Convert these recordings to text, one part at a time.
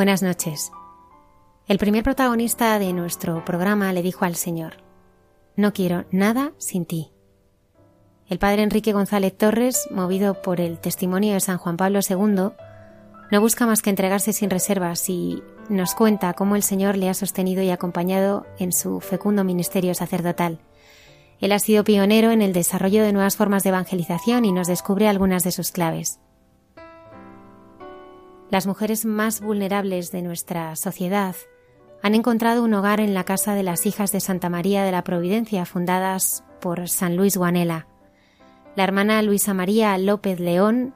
Buenas noches. El primer protagonista de nuestro programa le dijo al Señor, No quiero nada sin ti. El padre Enrique González Torres, movido por el testimonio de San Juan Pablo II, no busca más que entregarse sin reservas y nos cuenta cómo el Señor le ha sostenido y acompañado en su fecundo ministerio sacerdotal. Él ha sido pionero en el desarrollo de nuevas formas de evangelización y nos descubre algunas de sus claves. Las mujeres más vulnerables de nuestra sociedad han encontrado un hogar en la casa de las hijas de Santa María de la Providencia, fundadas por San Luis Guanela. La hermana Luisa María López León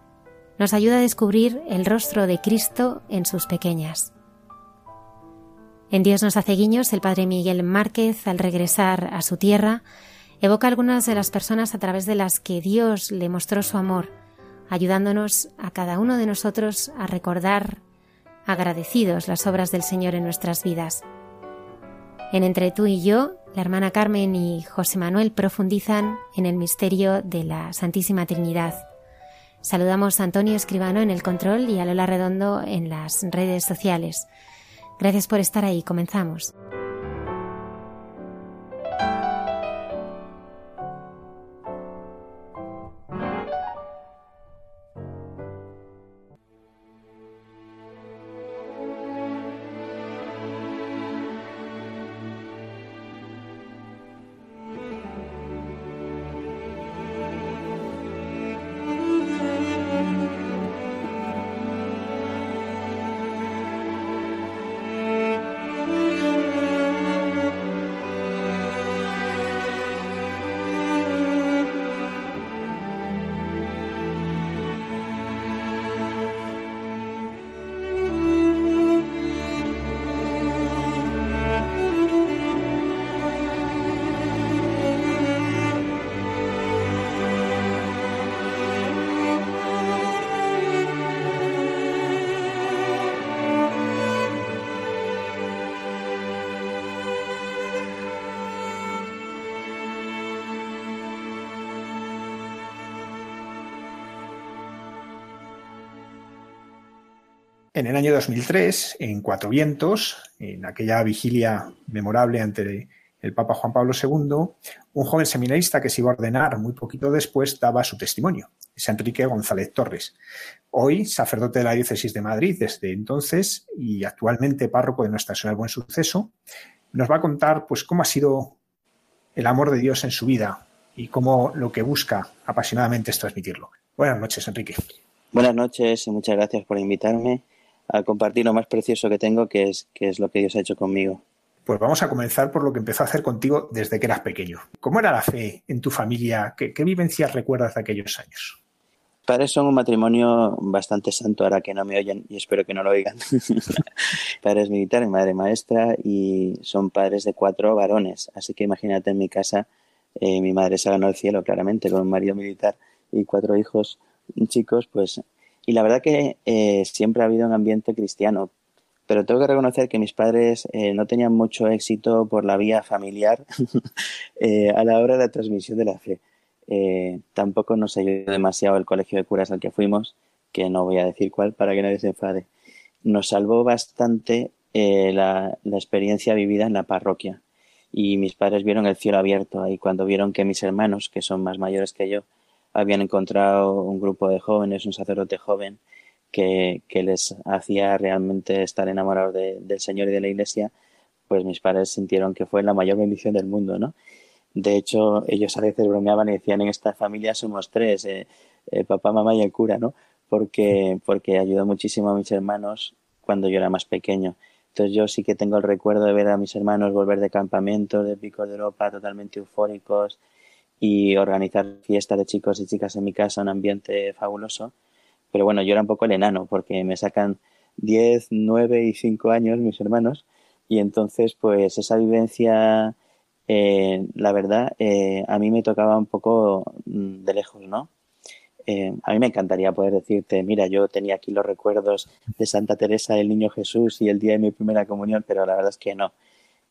nos ayuda a descubrir el rostro de Cristo en sus pequeñas. En Dios nos hace guiños, el padre Miguel Márquez, al regresar a su tierra, evoca algunas de las personas a través de las que Dios le mostró su amor ayudándonos a cada uno de nosotros a recordar agradecidos las obras del Señor en nuestras vidas. En Entre tú y yo, la hermana Carmen y José Manuel profundizan en el misterio de la Santísima Trinidad. Saludamos a Antonio Escribano en el control y a Lola Redondo en las redes sociales. Gracias por estar ahí. Comenzamos. En el año 2003, en Cuatro Vientos, en aquella vigilia memorable ante el Papa Juan Pablo II, un joven seminarista que se iba a ordenar muy poquito después daba su testimonio. Es Enrique González Torres. Hoy, sacerdote de la diócesis de Madrid desde entonces y actualmente párroco de Nuestra Señora del Buen Suceso, nos va a contar pues cómo ha sido el amor de Dios en su vida y cómo lo que busca apasionadamente es transmitirlo. Buenas noches, Enrique. Buenas noches y muchas gracias por invitarme a compartir lo más precioso que tengo, que es, que es lo que Dios ha hecho conmigo. Pues vamos a comenzar por lo que empezó a hacer contigo desde que eras pequeño. ¿Cómo era la fe en tu familia? ¿Qué, vivencias recuerdas de aquellos años? Padres son un matrimonio bastante santo, ahora que no me oyen y espero que no lo oigan. padres militares, madre maestra y son padres de cuatro varones. Así que imagínate en mi casa, eh, mi madre se ganó el cielo claramente con un marido militar y cuatro hijos chicos, pues y la verdad que eh, siempre ha habido un ambiente cristiano. pero tengo que reconocer que mis padres eh, no tenían mucho éxito por la vía familiar eh, a la hora de la transmisión de la fe. Eh, tampoco nos ayudó demasiado el colegio de curas al que fuimos, que no voy a decir cuál para que nadie se enfade. Nos salvó bastante la, la experiencia vivida en la parroquia y mis padres vieron el cielo abierto ahí cuando vieron que mis hermanos, que son más mayores que yo, habían encontrado un grupo de jóvenes, un sacerdote joven que, les hacía realmente estar enamorados del Señor y de la Iglesia, pues mis padres sintieron que fue la mayor bendición del mundo, ¿no? De hecho, ellos a veces bromeaban y decían, en esta familia somos tres, eh, eh, papá, mamá y el cura, ¿no? Porque, porque ayudó muchísimo a mis hermanos cuando yo era más pequeño. Entonces yo sí que tengo el recuerdo de ver a mis hermanos volver de campamento, de picos de Europa, totalmente eufóricos y organizar fiestas de chicos y chicas en mi casa, un ambiente fabuloso. Pero bueno, yo era un poco el enano porque me sacan 10, 9 y 5 años mis hermanos y entonces pues esa vivencia, eh, la verdad, eh, a mí me tocaba un poco mm, de lejos, ¿no? Eh, a mí me encantaría poder decirte, mira, yo tenía aquí los recuerdos de Santa Teresa del Niño Jesús y el día de mi primera comunión, pero la verdad es que no.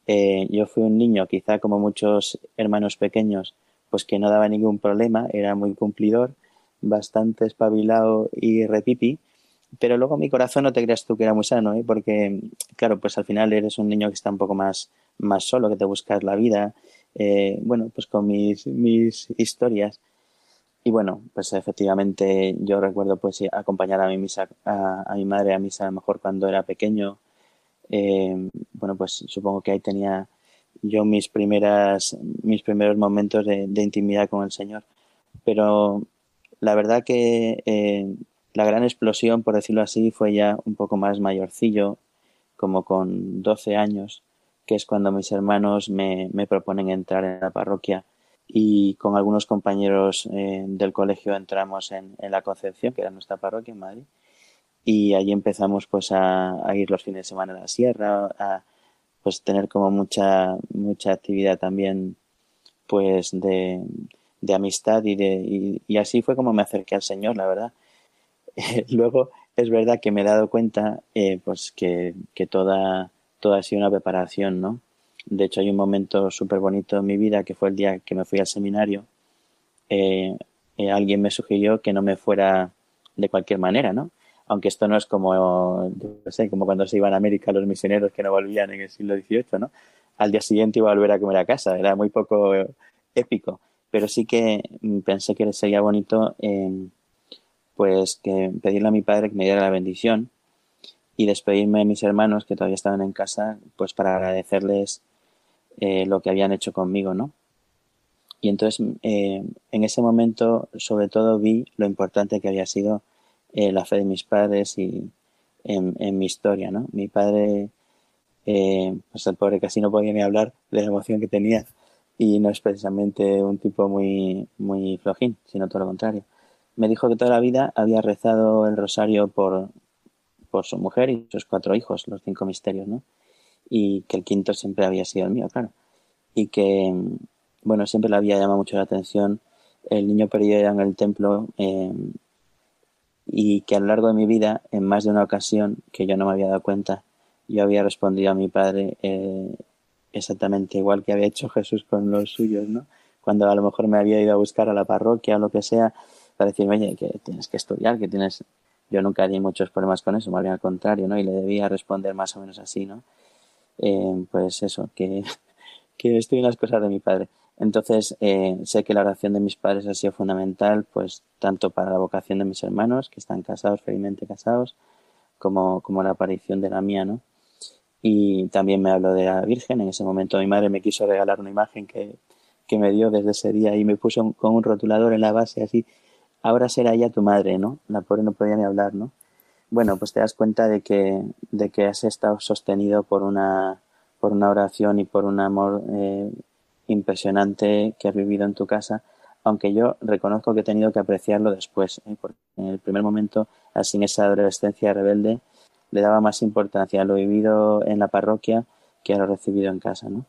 yo fui un niño, quizá como muchos hermanos pequeños, pues que no daba ningún problema, era muy cumplidor, bastante espabilado y repipi, pero luego mi corazón no te creas tú que era muy sano, ¿eh? porque, claro, pues al final eres un niño que está un poco más, más solo, que te buscas la vida, eh, bueno, pues con mis, mis historias. Y bueno, pues efectivamente yo recuerdo pues acompañar a mi misa, a, mi madre a misa a lo mejor cuando era pequeño. Eh, bueno, pues supongo que ahí tenía yo mis primeras, mis primeros momentos de, intimidad con el Señor. Pero la verdad que eh, la gran explosión, por decirlo así, fue ya un poco más mayorcillo, como con 12 años, que es cuando mis hermanos me, me proponen entrar en la parroquia y con algunos compañeros eh, del colegio entramos en, en, la Concepción, que era nuestra parroquia en Madrid, y allí empezamos pues a, ir los fines de semana a la sierra, pues tener como mucha mucha actividad también pues de, de amistad y, de, y, así fue como me acerqué al Señor, la verdad. luego es verdad que me he dado cuenta eh, pues que, que toda, toda ha sido una preparación, ¿no? De hecho hay un momento súper bonito en mi vida que fue el día que me fui al seminario. Eh, eh, alguien me sugirió que no me fuera de cualquier manera, ¿no? Aunque esto no es como, no sé, como cuando se iban a América los misioneros que no volvían en el siglo XVIII, ¿no? Al día siguiente iba a volver a comer a casa, era muy poco épico pero sí que mm, pensé que sería bonito eh, pues pedirle a mi padre que me diera la bendición y despedirme de mis hermanos que todavía estaban en casa pues para agradecerles eh, lo que habían hecho conmigo no y entonces eh, en ese momento sobre todo vi lo importante que había sido la fe de mis padres y en, en mi historia no mi padre pues el pobre casi no podía ni hablar de la emoción que tenía y no es precisamente un tipo muy, muy flojín, sino todo lo contrario. Me dijo que toda la vida había rezado el rosario por, por su mujer y sus cuatro hijos, los cinco misterios, ¿no? Y que el quinto siempre había sido el mío, claro. Y que, bueno, siempre le había llamado mucho la atención el niño perdido en el templo eh, y que a lo largo de mi vida, en más de una ocasión que yo no me había dado cuenta, yo había respondido a mi padre eh, exactamente igual que había hecho Jesús con los suyos, ¿no? Cuando a lo mejor me había ido a buscar a la parroquia o lo que sea, para decirme, oye, que tienes que estudiar, que tienes... Yo nunca tenía muchos problemas con eso, más bien al contrario, ¿no? Y le debía responder más o menos así, ¿no? Eh, pues eso, que, que estoy en las cosas de mi padre. Entonces, eh, sé que la oración de mis padres ha sido fundamental, pues tanto para la vocación de mis hermanos, que están casados, felizmente casados, como, como la aparición de la mía, ¿no? y también me habló de la Virgen. En ese momento mi madre me quiso regalar una imagen que, que me dio desde ese día y me puso con un rotulador en la base así, ahora será ella tu madre, ¿no? La pobre no podía ni hablar, ¿no? Bueno, pues te das cuenta de que, de que has estado sostenido por una, por una oración y por un amor eh, impresionante que has vivido en tu casa, aunque yo reconozco que he tenido que apreciarlo después, ¿eh? porque en el primer momento, así en esa adolescencia rebelde, le daba más importancia a lo vivido en la parroquia que a lo recibido en casa, ¿no?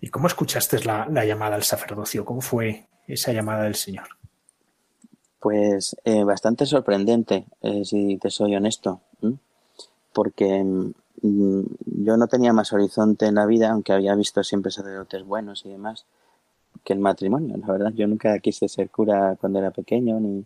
¿Y cómo escuchaste la, llamada al sacerdocio? ¿Cómo fue esa llamada del Señor? Pues eh, bastante sorprendente, eh, si te soy honesto, porque mm, yo no tenía más horizonte en la vida, aunque había visto siempre sacerdotes buenos y demás, que el matrimonio, la verdad. Yo nunca quise ser cura cuando era pequeño, ni,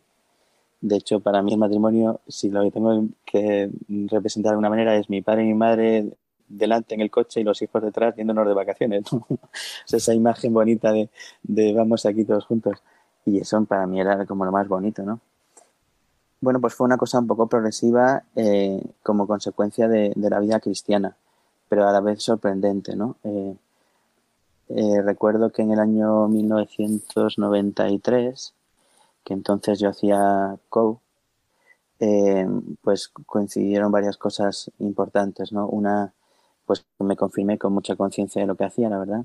de hecho, para mí el matrimonio, si lo que tengo que representar de alguna manera es mi padre y mi madre delante en el coche y los hijos detrás yéndonos de vacaciones. esa imagen bonita de, de, vamos aquí todos juntos. Y eso para mí era como lo más bonito, ¿no? Bueno, pues fue una cosa un poco progresiva eh, como consecuencia de, la vida cristiana, pero a la vez sorprendente, ¿no? Eh, eh, recuerdo que en el año 1993 que entonces yo hacía co, eh, pues coincidieron varias cosas importantes, ¿no? Una, pues me confirmé con mucha conciencia de lo que hacía, la verdad.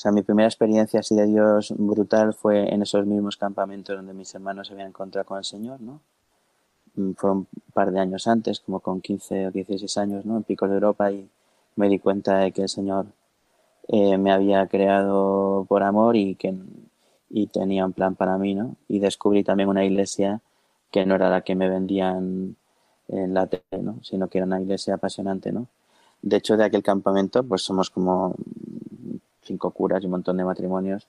Sea, mi primera experiencia así de Dios brutal fue en esos mismos campamentos donde mis hermanos se habían encontrado con el Señor, ¿no? Mm, fue un par de años antes, como con 15 o 16 años, ¿no? En Picos de Europa y me di cuenta de que el Señor eh, me había creado por amor y que y tenía un plan para mí, ¿no? Y descubrí también una iglesia que no era la que me vendían en la tele, ¿no? Sino que era una iglesia apasionante, ¿no? De hecho, de aquel campamento, pues somos como cinco curas y un montón de matrimonios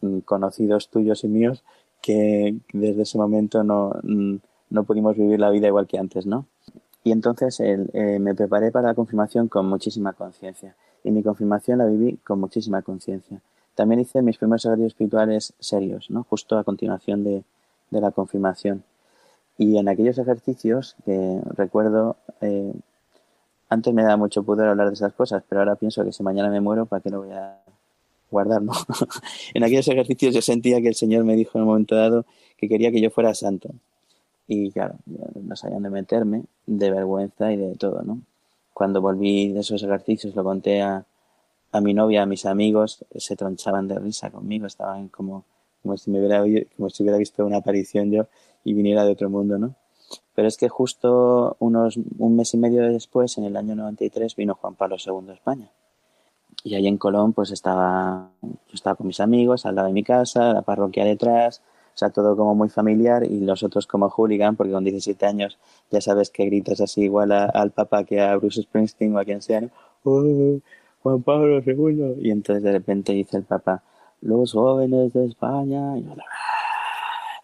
mm, conocidos tuyos y míos que desde ese momento no, mm, no pudimos vivir la vida igual que antes, ¿no? Y entonces eh, me preparé para la confirmación con muchísima conciencia. Y mi confirmación la viví con muchísima conciencia. También hice mis primeros ejercicios espirituales serios, ¿no? Justo a continuación de, de la confirmación. Y en aquellos ejercicios que recuerdo, eh, antes me da mucho pudor hablar de esas cosas, pero ahora pienso que si mañana me muero, ¿para qué lo voy a guardar, no? en aquellos ejercicios yo sentía que el Señor me dijo en un momento dado que quería que yo fuera santo. Y claro, no sabía dónde meterme, de vergüenza y de todo, ¿no? Cuando volví de esos ejercicios lo conté a, a mi novia, a mis amigos, se tronchaban de risa conmigo, estaban como, como, si me hubiera, como si hubiera visto una aparición yo y viniera de otro mundo, ¿no? Pero es que justo unos, un mes y medio después, en el año 93, vino Juan Pablo II a España. Y ahí en Colón, pues estaba, yo estaba con mis amigos, al lado de mi casa, la parroquia detrás, o sea, todo como muy familiar y los otros como hooligan, porque con 17 años ya sabes que gritas así igual al Papa que a Bruce Springsteen o a quien sea, ¿no? Juan Pablo II. Y entonces de repente dice el Papa, los jóvenes de España. Ah,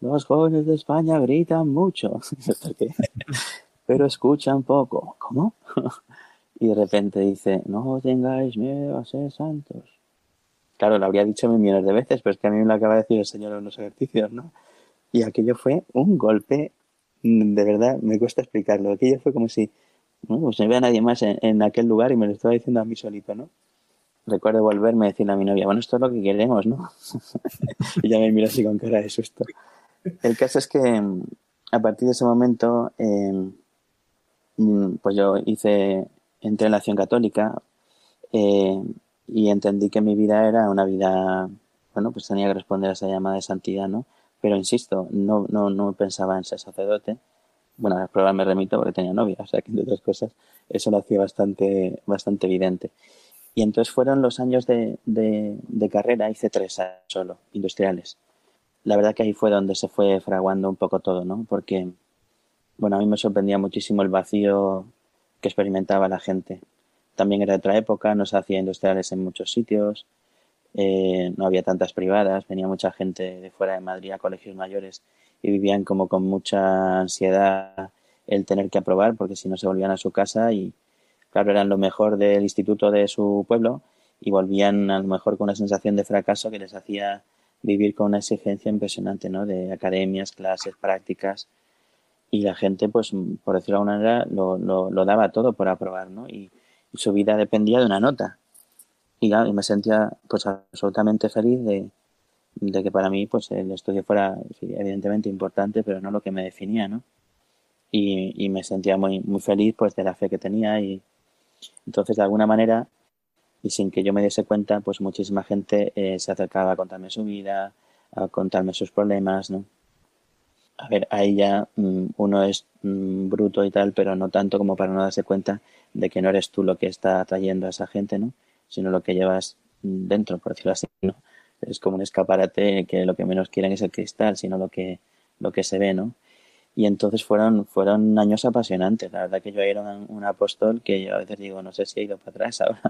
los jóvenes de España gritan mucho, pero escuchan poco. ¿Cómo? y de repente dice, no tengáis miedo a ser santos. Claro, lo habría dicho millones de veces, pero es que a mí me lo acaba de decir el Señor en los ejercicios, ¿no? Y aquello fue un golpe, de verdad, me cuesta explicarlo. Aquello fue como si no, pues no a nadie más en, aquel lugar y me lo estaba diciendo a mí solito, ¿no? Recuerdo volverme a decirle a mi novia, bueno, esto es lo que queremos, ¿no? y ya me mira así con cara de susto. El caso es que mm, a partir de ese momento, mm, pues yo hice, entré en la acción católica eh, y entendí que mi vida era una vida, bueno, pues tenía que responder a esa llamada de santidad, ¿no? Pero insisto, no, no, no pensaba en ser sacerdote, bueno, a las pruebas me remito porque tenía novia, o sea que entre otras cosas eso lo hacía bastante, bastante evidente. Y entonces fueron los años de, de, carrera, hice tres años solo, industriales. La verdad que ahí fue donde se fue fraguando un poco todo, ¿no? Porque, bueno, a mí me sorprendía muchísimo el vacío que experimentaba la gente. También era otra época, no se hacía industriales en muchos sitios, eh, no había tantas privadas, venía mucha gente de fuera de Madrid a colegios mayores y vivían como con mucha ansiedad el tener que aprobar porque si no se volvían a su casa y claro eran lo mejor del instituto de su pueblo y volvían a lo mejor con una sensación de fracaso que les hacía vivir con una exigencia impresionante ¿no? de academias, clases, prácticas y la gente pues por decirlo de alguna manera lo, lo, lo daba todo por aprobar ¿no? y, su vida dependía de una nota y, y me sentía pues absolutamente feliz de, de que para mí pues el estudio fuera evidentemente importante, pero no lo que me definía, ¿no? Y, y, me sentía muy, muy feliz pues de la fe que tenía y entonces de alguna manera y sin que yo me diese cuenta pues muchísima gente eh, se acercaba a contarme su vida, a contarme sus problemas, ¿no? A ver, ahí ya mm, uno es mm, bruto y tal, pero no tanto como para no darse cuenta de que no eres tú lo que está atrayendo a esa gente, ¿no? Sino lo que llevas mm, dentro, por decirlo así, ¿no? es como un escaparate que lo que menos quieren es el cristal, sino lo que, lo que se ve, ¿no? Y entonces fueron, fueron años apasionantes. La verdad que yo era un, apóstol que yo a veces digo, no sé si he ido para atrás ahora,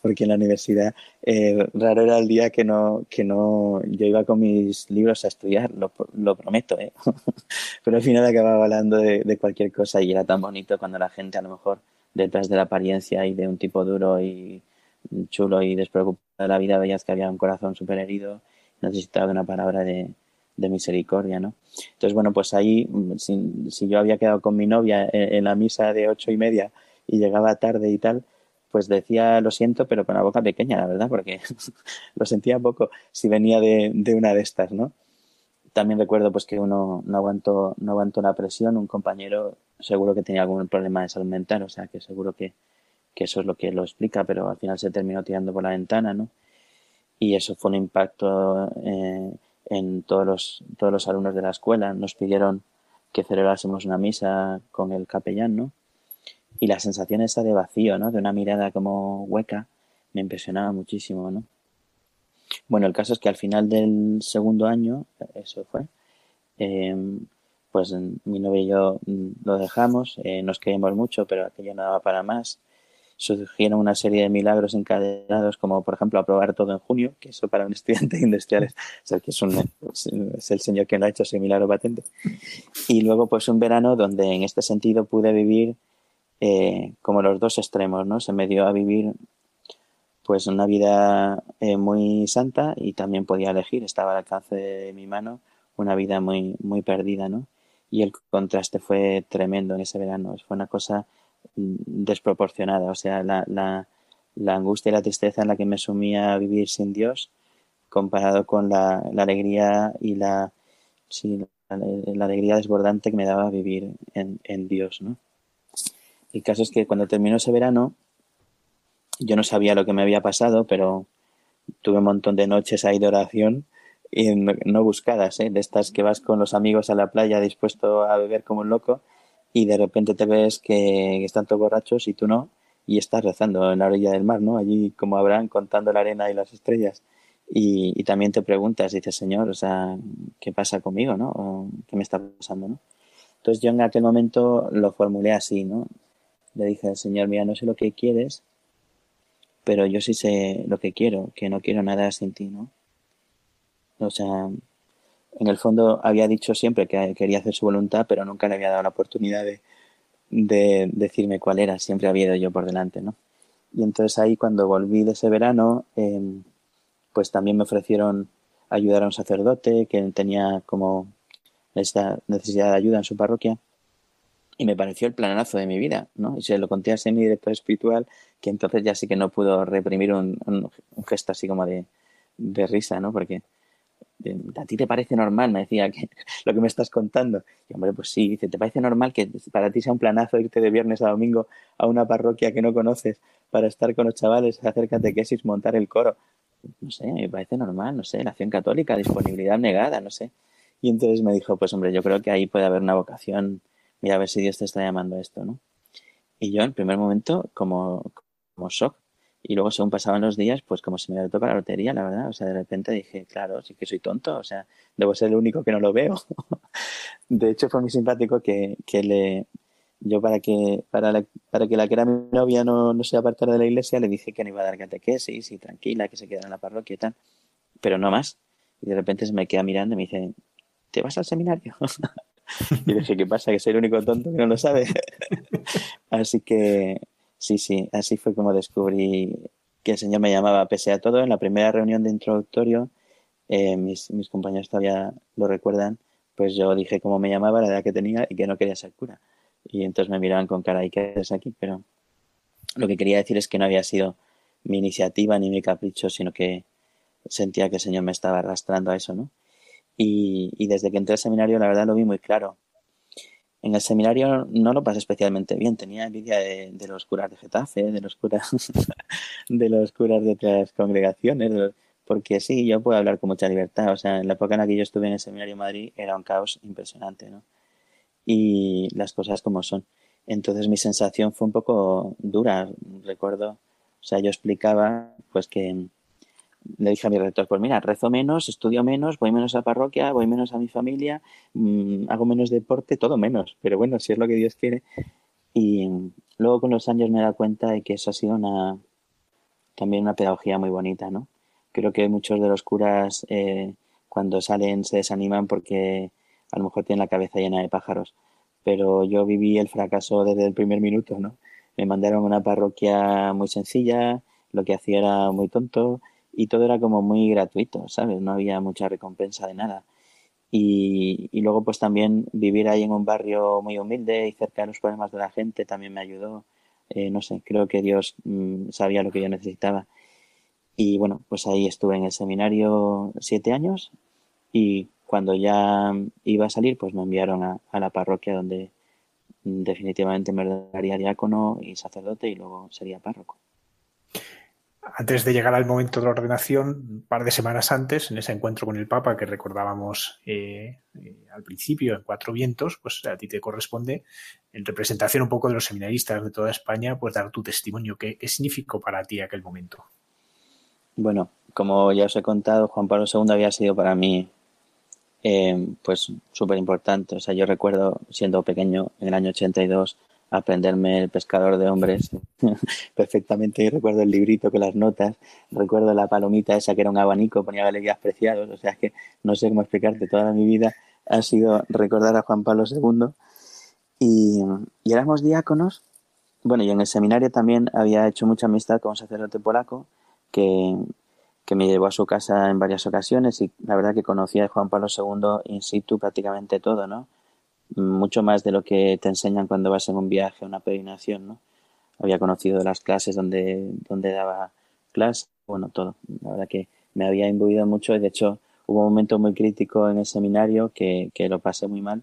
porque en la universidad eh, raro era el día que no, que no, yo iba con mis libros a estudiar, lo, lo prometo, ¿eh? pero al final acababa hablando de, cualquier cosa y era tan bonito cuando la gente a lo mejor detrás de la apariencia y de un tipo duro y chulo y despreocupado de la vida veías que había un corazón súper herido, necesitaba una palabra de, de misericordia, ¿no? Entonces, bueno, pues ahí, mm, si, yo había quedado con mi novia en, la misa de ocho y media y llegaba tarde y tal, pues decía lo siento, pero con la boca pequeña, la verdad, porque lo sentía poco si venía de, de, una de estas, ¿no? También recuerdo pues que uno no aguantó, no aguantó la presión, un compañero seguro que tenía algún problema de salud mental, o sea que seguro que, que eso es lo que lo explica, pero al final se terminó tirando por la ventana, ¿no? Y eso fue un impacto eh, en todos los, todos los alumnos de la escuela. Nos pidieron que celebrásemos una misa con el capellán, ¿no? Y la sensación esa de vacío, ¿no? De una mirada como hueca, me impresionaba muchísimo, ¿no? Bueno, el caso es que al final del segundo año, eso fue, eh, pues mi novio y yo lo dejamos, eh, nos queríamos mucho, pero aquello no daba para más surgieron una serie de milagros encadenados, como por ejemplo aprobar todo en junio, que eso para un estudiante industrial es, que es, un, es, el señor que lo ha hecho ese milagro patente. Y luego pues un verano donde en este sentido pude vivir eh, como los dos extremos, ¿no? Se me dio a vivir pues una vida eh, muy santa y también podía elegir, estaba al alcance de mi mano, una vida muy, muy perdida, ¿no? Y el contraste fue tremendo en ese verano, fue una cosa desproporcionada. O sea, la, la, la, angustia y la tristeza en la que me sumía a vivir sin Dios, comparado con la, alegría y la, sí, la, alegría desbordante que me daba vivir en, en Dios, ¿no? El caso es que cuando terminó ese verano, yo no sabía lo que me había pasado, pero tuve un montón de noches ahí de oración y no buscadas, ¿eh? de estas que vas con los amigos a la playa dispuesto a beber como un loco y de repente te ves que están todos borrachos y tú no, y estás rezando en la orilla del mar, ¿no? Allí como Abraham contando la arena y las estrellas. Y, también te preguntas, dices, Señor, o sea, ¿qué pasa conmigo, no? ¿O ¿Qué me está pasando, no? Entonces yo en aquel momento lo formulé así, ¿no? Le dije al Señor, mira, no sé lo que quieres, pero yo sí sé lo que quiero, que no quiero nada sin ti, ¿no? O sea, en el fondo había dicho siempre que quería hacer su voluntad, pero nunca le había dado la oportunidad de, decirme cuál era, siempre había ido yo por delante, ¿no? Y entonces ahí cuando volví de ese verano, em, pues también me ofrecieron ayudar a un sacerdote que tenía como esta necesidad de ayuda en su parroquia y me pareció el planazo de mi vida, ¿no? Y se lo conté a mi director espiritual, que entonces ya sí que no pudo reprimir un, gesto así como de, de risa, ¿no? Porque ¿a ti te parece normal? Me decía que lo que me estás contando. Y hombre, pues sí, dice, ¿te parece normal que para ti sea un planazo irte de viernes a domingo a una parroquia que no conoces para estar con los chavales, hacer catequesis, montar el coro? No sé, me parece normal, no sé, la acción católica, disponibilidad negada, no sé. Y entonces me dijo, pues hombre, yo creo que ahí puede haber una vocación, mira a ver si Dios te está llamando a esto, ¿no? Y yo en primer momento, como, como shock, y luego, según pasaban los días, pues como se me había tocado la lotería, la verdad. O sea, de repente dije, claro, sí que soy tonto. O sea, debo ser el único que no lo veo. de hecho, fue muy simpático que, que le, yo para que, para, la, para que la que era mi novia no, no se apartara de la iglesia, le dije que no iba a dar catequesis y tranquila, que se quedara en la parroquia y tal. Pero no más. Y de repente se me queda mirando y me dice, ¿te vas al seminario? y dije, ¿qué pasa? Que soy el único tonto que no lo sabe. Así que Sí, sí, así fue como descubrí que el Señor me llamaba. Pese a todo, en la primera reunión de introductorio, eh, mis, mis compañeros todavía lo recuerdan, pues yo dije cómo me llamaba, la edad que tenía y que no quería ser cura. Y entonces me miraban con cara, ¿y qué haces aquí? Pero lo que quería decir es que no había sido mi iniciativa ni mi capricho, sino que sentía que el Señor me estaba arrastrando a eso, ¿no? Y, y desde que entré al seminario, la verdad lo vi muy claro. En el seminario no lo pasé especialmente bien, tenía envidia de, los curas de Getafe, de los curas de los curas de otras congregaciones, porque sí, yo puedo hablar con mucha libertad, o sea, en la época en la que yo estuve en el seminario de Madrid era un caos impresionante, ¿no? Y las cosas como son. Entonces mi sensación fue un poco dura, recuerdo, o sea, yo explicaba pues que, le dije a mi rector, pues mira, rezo menos, estudio menos, voy menos a parroquia, voy menos a mi familia, mm, hago menos deporte, todo menos. Pero bueno, si es lo que Dios quiere. Y luego con los años me he dado cuenta de que eso ha sido una también una pedagogía muy bonita, ¿no? Creo que muchos de los curas eh, cuando salen se desaniman porque a lo mejor tienen la cabeza llena de pájaros. Pero yo viví el fracaso desde el primer minuto, ¿no? Me mandaron a una parroquia muy sencilla, lo que hacía era muy tonto y todo era como muy gratuito, ¿sabes? No había mucha recompensa de nada. Y, y, luego pues también vivir ahí en un barrio muy humilde y cerca de los problemas de la gente también me ayudó. Eh, no sé, creo que Dios mm, sabía lo que yo necesitaba. Y bueno, pues ahí estuve en el seminario siete años y cuando ya iba a salir pues me enviaron a, a la parroquia donde definitivamente me daría diácono y sacerdote y luego sería párroco antes de llegar al momento de la ordenación, un par de semanas antes, en ese encuentro con el Papa que recordábamos eh, eh, al principio, en Cuatro Vientos, pues a ti te corresponde, en representación un poco de los seminaristas de toda España, pues dar tu testimonio. ¿Qué, significó para ti aquel momento? Bueno, como ya os he contado, Juan Pablo II había sido para mí eh, pues súper importante. O sea, yo recuerdo siendo pequeño, en el año 82, aprenderme el pescador de hombres perfectamente. Y recuerdo el librito con las notas, recuerdo la palomita esa que era un abanico, ponía galerías preciados. O sea, que no sé cómo explicarte. Toda mi vida ha sido recordar a Juan Pablo II. Y, y éramos diáconos. Bueno, y en el seminario también había hecho mucha amistad con un sacerdote polaco que, que me llevó a su casa en varias ocasiones y la verdad que conocía a Juan Pablo II in situ prácticamente todo, ¿no? Mucho más de lo que te enseñan cuando vas en un viaje, una peregrinación, ¿no? Había conocido las clases donde, donde daba clase, bueno, todo. La verdad que me había imbuido mucho y de hecho hubo un momento muy crítico en el seminario que, que lo pasé muy mal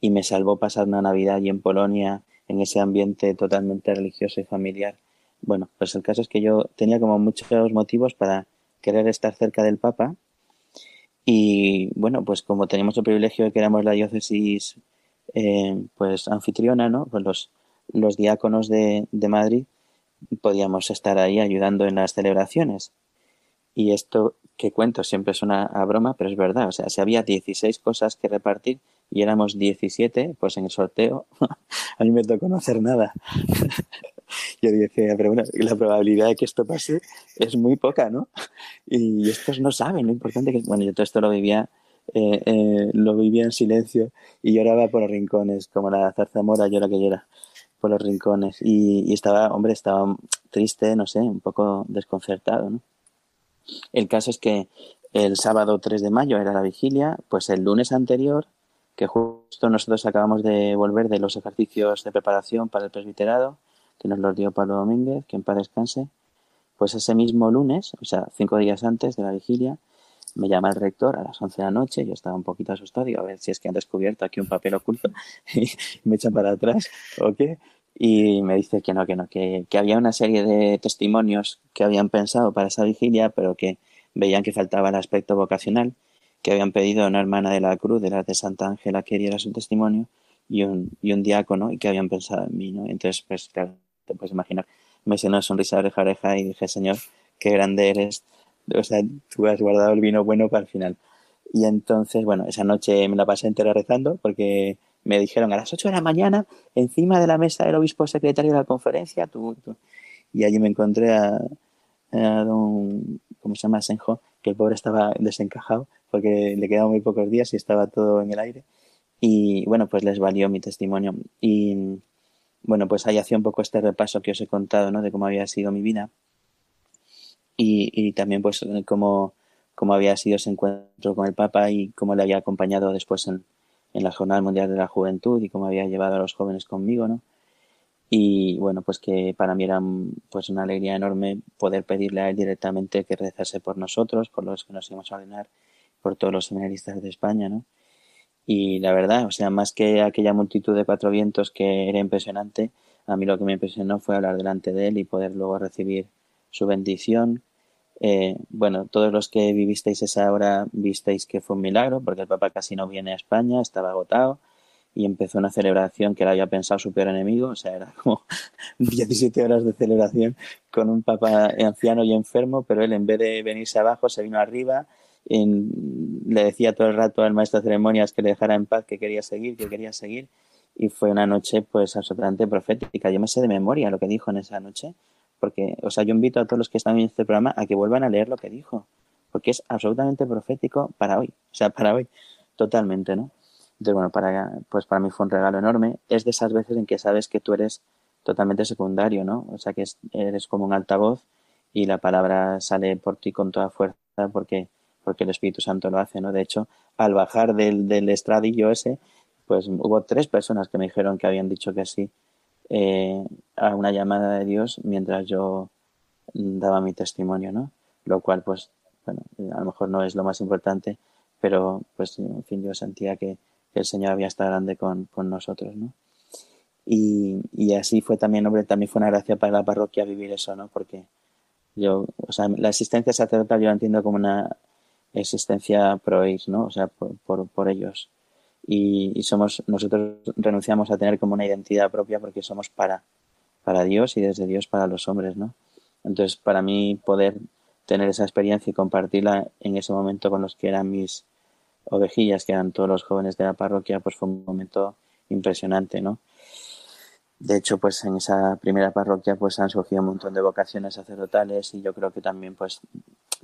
y me salvó pasar una Navidad allí en Polonia, en ese ambiente totalmente religioso y familiar. Bueno, pues el caso es que yo tenía como muchos motivos para querer estar cerca del Papa y bueno, pues como teníamos el privilegio de que éramos la diócesis eh, pues anfitriona, ¿no? Pues los, los diáconos de, de Madrid podíamos estar ahí ayudando en las celebraciones. Y esto que cuento siempre suena a broma, pero es verdad. O sea, si había 16 cosas que repartir y éramos 17, pues en el sorteo a mí me tocó no hacer nada. Yo dije, pero bueno, la probabilidad de que esto pase es muy poca, ¿no? Y estos no saben lo importante que... Bueno, yo todo esto lo vivía eh, eh, lo vivía en silencio y lloraba por los rincones, como la zarzamora llora que llora por los rincones. Y, estaba, hombre, estaba triste, no sé, un poco desconcertado, ¿no? El caso es que el sábado 3 de mayo era la vigilia, pues el lunes anterior, que justo nosotros acabamos de volver de los ejercicios de preparación para el presbiterado, que nos los dio Pablo Domínguez, que en paz descanse, pues ese mismo lunes, o sea, cinco días antes de la vigilia, me llama el rector a las 11 de la noche, yo estaba un poquito asustado, digo, a ver si es que han descubierto aquí un papel oculto y me echan para atrás o qué. Y me dice que no, que no, que, que había una serie de testimonios que habían pensado para esa vigilia, pero que veían que faltaba el aspecto vocacional, que habían pedido a una hermana de la cruz, de la de Santa Ángela, que diera su testimonio, y un, y un diácono, y que habían pensado en mí, ¿no? Entonces, pues claro, te puedes imaginar, me hizo una sonrisa de oreja a oreja y dije, Señor, qué grande eres, o sea, tú has guardado el vino bueno para el final. Y entonces, bueno, esa noche me la pasé entera rezando porque me dijeron a las 8 de la mañana, encima de la mesa del obispo secretario de la conferencia, tú, y allí me encontré a, don, ¿cómo se llama? Senjo, que el pobre estaba desencajado porque le quedaban muy pocos días y estaba todo en el aire. Y bueno, pues les valió mi testimonio. Y bueno, pues ahí hacía un poco este repaso que os he contado, ¿no? De cómo había sido mi vida y, también pues eh, cómo, cómo había sido ese encuentro con el Papa y cómo le había acompañado después en, en la Jornada Mundial de la Juventud y cómo había llevado a los jóvenes conmigo, ¿no? Y bueno, pues que para mí era pues una alegría enorme poder pedirle a él directamente que rezase por nosotros, por los que nos íbamos a ordenar, por todos los seminaristas de España, ¿no? Y la verdad, o sea, más que aquella multitud de cuatro vientos que era impresionante, a mí lo que me impresionó fue hablar delante de él y poder luego recibir su bendición. Eh, bueno, todos los que vivisteis esa hora visteis que fue un milagro, porque el Papa casi no viene a España, estaba agotado. y empezó una celebración que él había pensado su peor enemigo, o sea, era como 17 horas de celebración con un papa anciano y enfermo, pero él en vez de venirse abajo se vino arriba, le decía todo el rato al maestro de ceremonias que le dejara en paz, que quería seguir, que quería seguir, y fue una noche pues absolutamente profética. Yo me sé de memoria lo que dijo en esa noche, porque, o sea, yo invito a todos los que están en este programa a que vuelvan a leer lo que dijo, porque es absolutamente profético para hoy, o sea, para hoy, totalmente, ¿no? Entonces, bueno, para, pues para mí fue un regalo enorme. Es de esas veces en que sabes que tú eres totalmente secundario, ¿no? O sea, que eres como un altavoz y la palabra sale por ti con toda fuerza porque, porque el Espíritu Santo lo hace, ¿no? De hecho, al bajar del, del estradillo ese, pues hubo tres personas que me dijeron que habían dicho que sí eh, a una llamada de Dios mientras yo daba mi testimonio, ¿no? Lo cual, pues, bueno, a lo mejor no es lo más importante, pero, pues, en fin, yo sentía que, el Señor había estado grande con, nosotros, ¿no? Y, y, así fue también, hombre, también fue una gracia para la parroquia vivir eso, ¿no? Porque yo, o sea, la existencia sacerdotal yo la entiendo como una existencia pro ¿no? O sea, por, por, ellos. Y, y, somos, nosotros renunciamos a tener como una identidad propia porque somos para, para Dios y desde Dios para los hombres, ¿no? Entonces, para mí poder tener esa experiencia y compartirla en ese momento con los que eran mis, ovejillas, que eran todos los jóvenes de la parroquia, pues fue un momento impresionante, ¿no? De hecho, pues en esa primera parroquia pues han surgido un montón de vocaciones sacerdotales y yo creo que también pues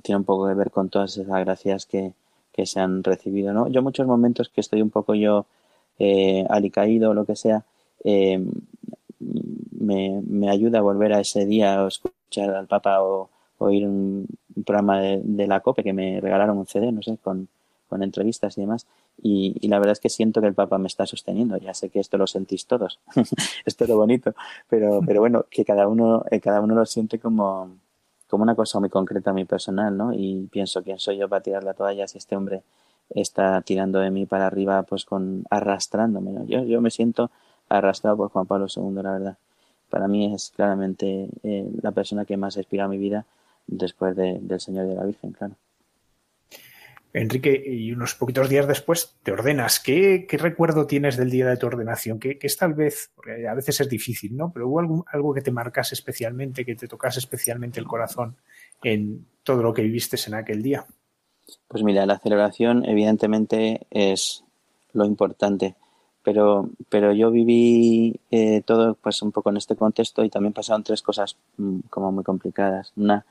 tiene un poco que ver con todas esas gracias que, que se han recibido, ¿no? Yo muchos momentos que estoy un poco yo eh, alicaído o lo que sea, eh, me, me, ayuda a volver a ese día o escuchar al Papa o, oír un, programa de, la COPE que me regalaron un CD, no sé, con, con entrevistas y demás. Y, la verdad es que siento que el Papa me está sosteniendo. Ya sé que esto lo sentís todos. esto es lo bonito. Pero, pero bueno, que cada uno, eh, cada uno lo siente como, como una cosa muy concreta, muy personal, ¿no? Y pienso, ¿quién soy yo para tirar la toalla si este hombre está tirando de mí para arriba, pues con arrastrándome? Yo, yo me siento arrastrado por Juan Pablo II, la verdad. Para mí es claramente eh, la persona que más inspira mi vida después del Señor y de la Virgen, claro. Enrique, y unos poquitos días después te ordenas. ¿Qué, recuerdo tienes del día de tu ordenación? ¿Qué, es tal vez, porque a veces es difícil, ¿no? Pero hubo algo, que te marcase especialmente, que te tocase especialmente el corazón en todo lo que viviste en aquel día. Pues mira, la celebración evidentemente es lo importante, pero, pero yo viví eh, todo pues un poco en este contexto y también pasaron tres cosas mm, como muy complicadas. Una,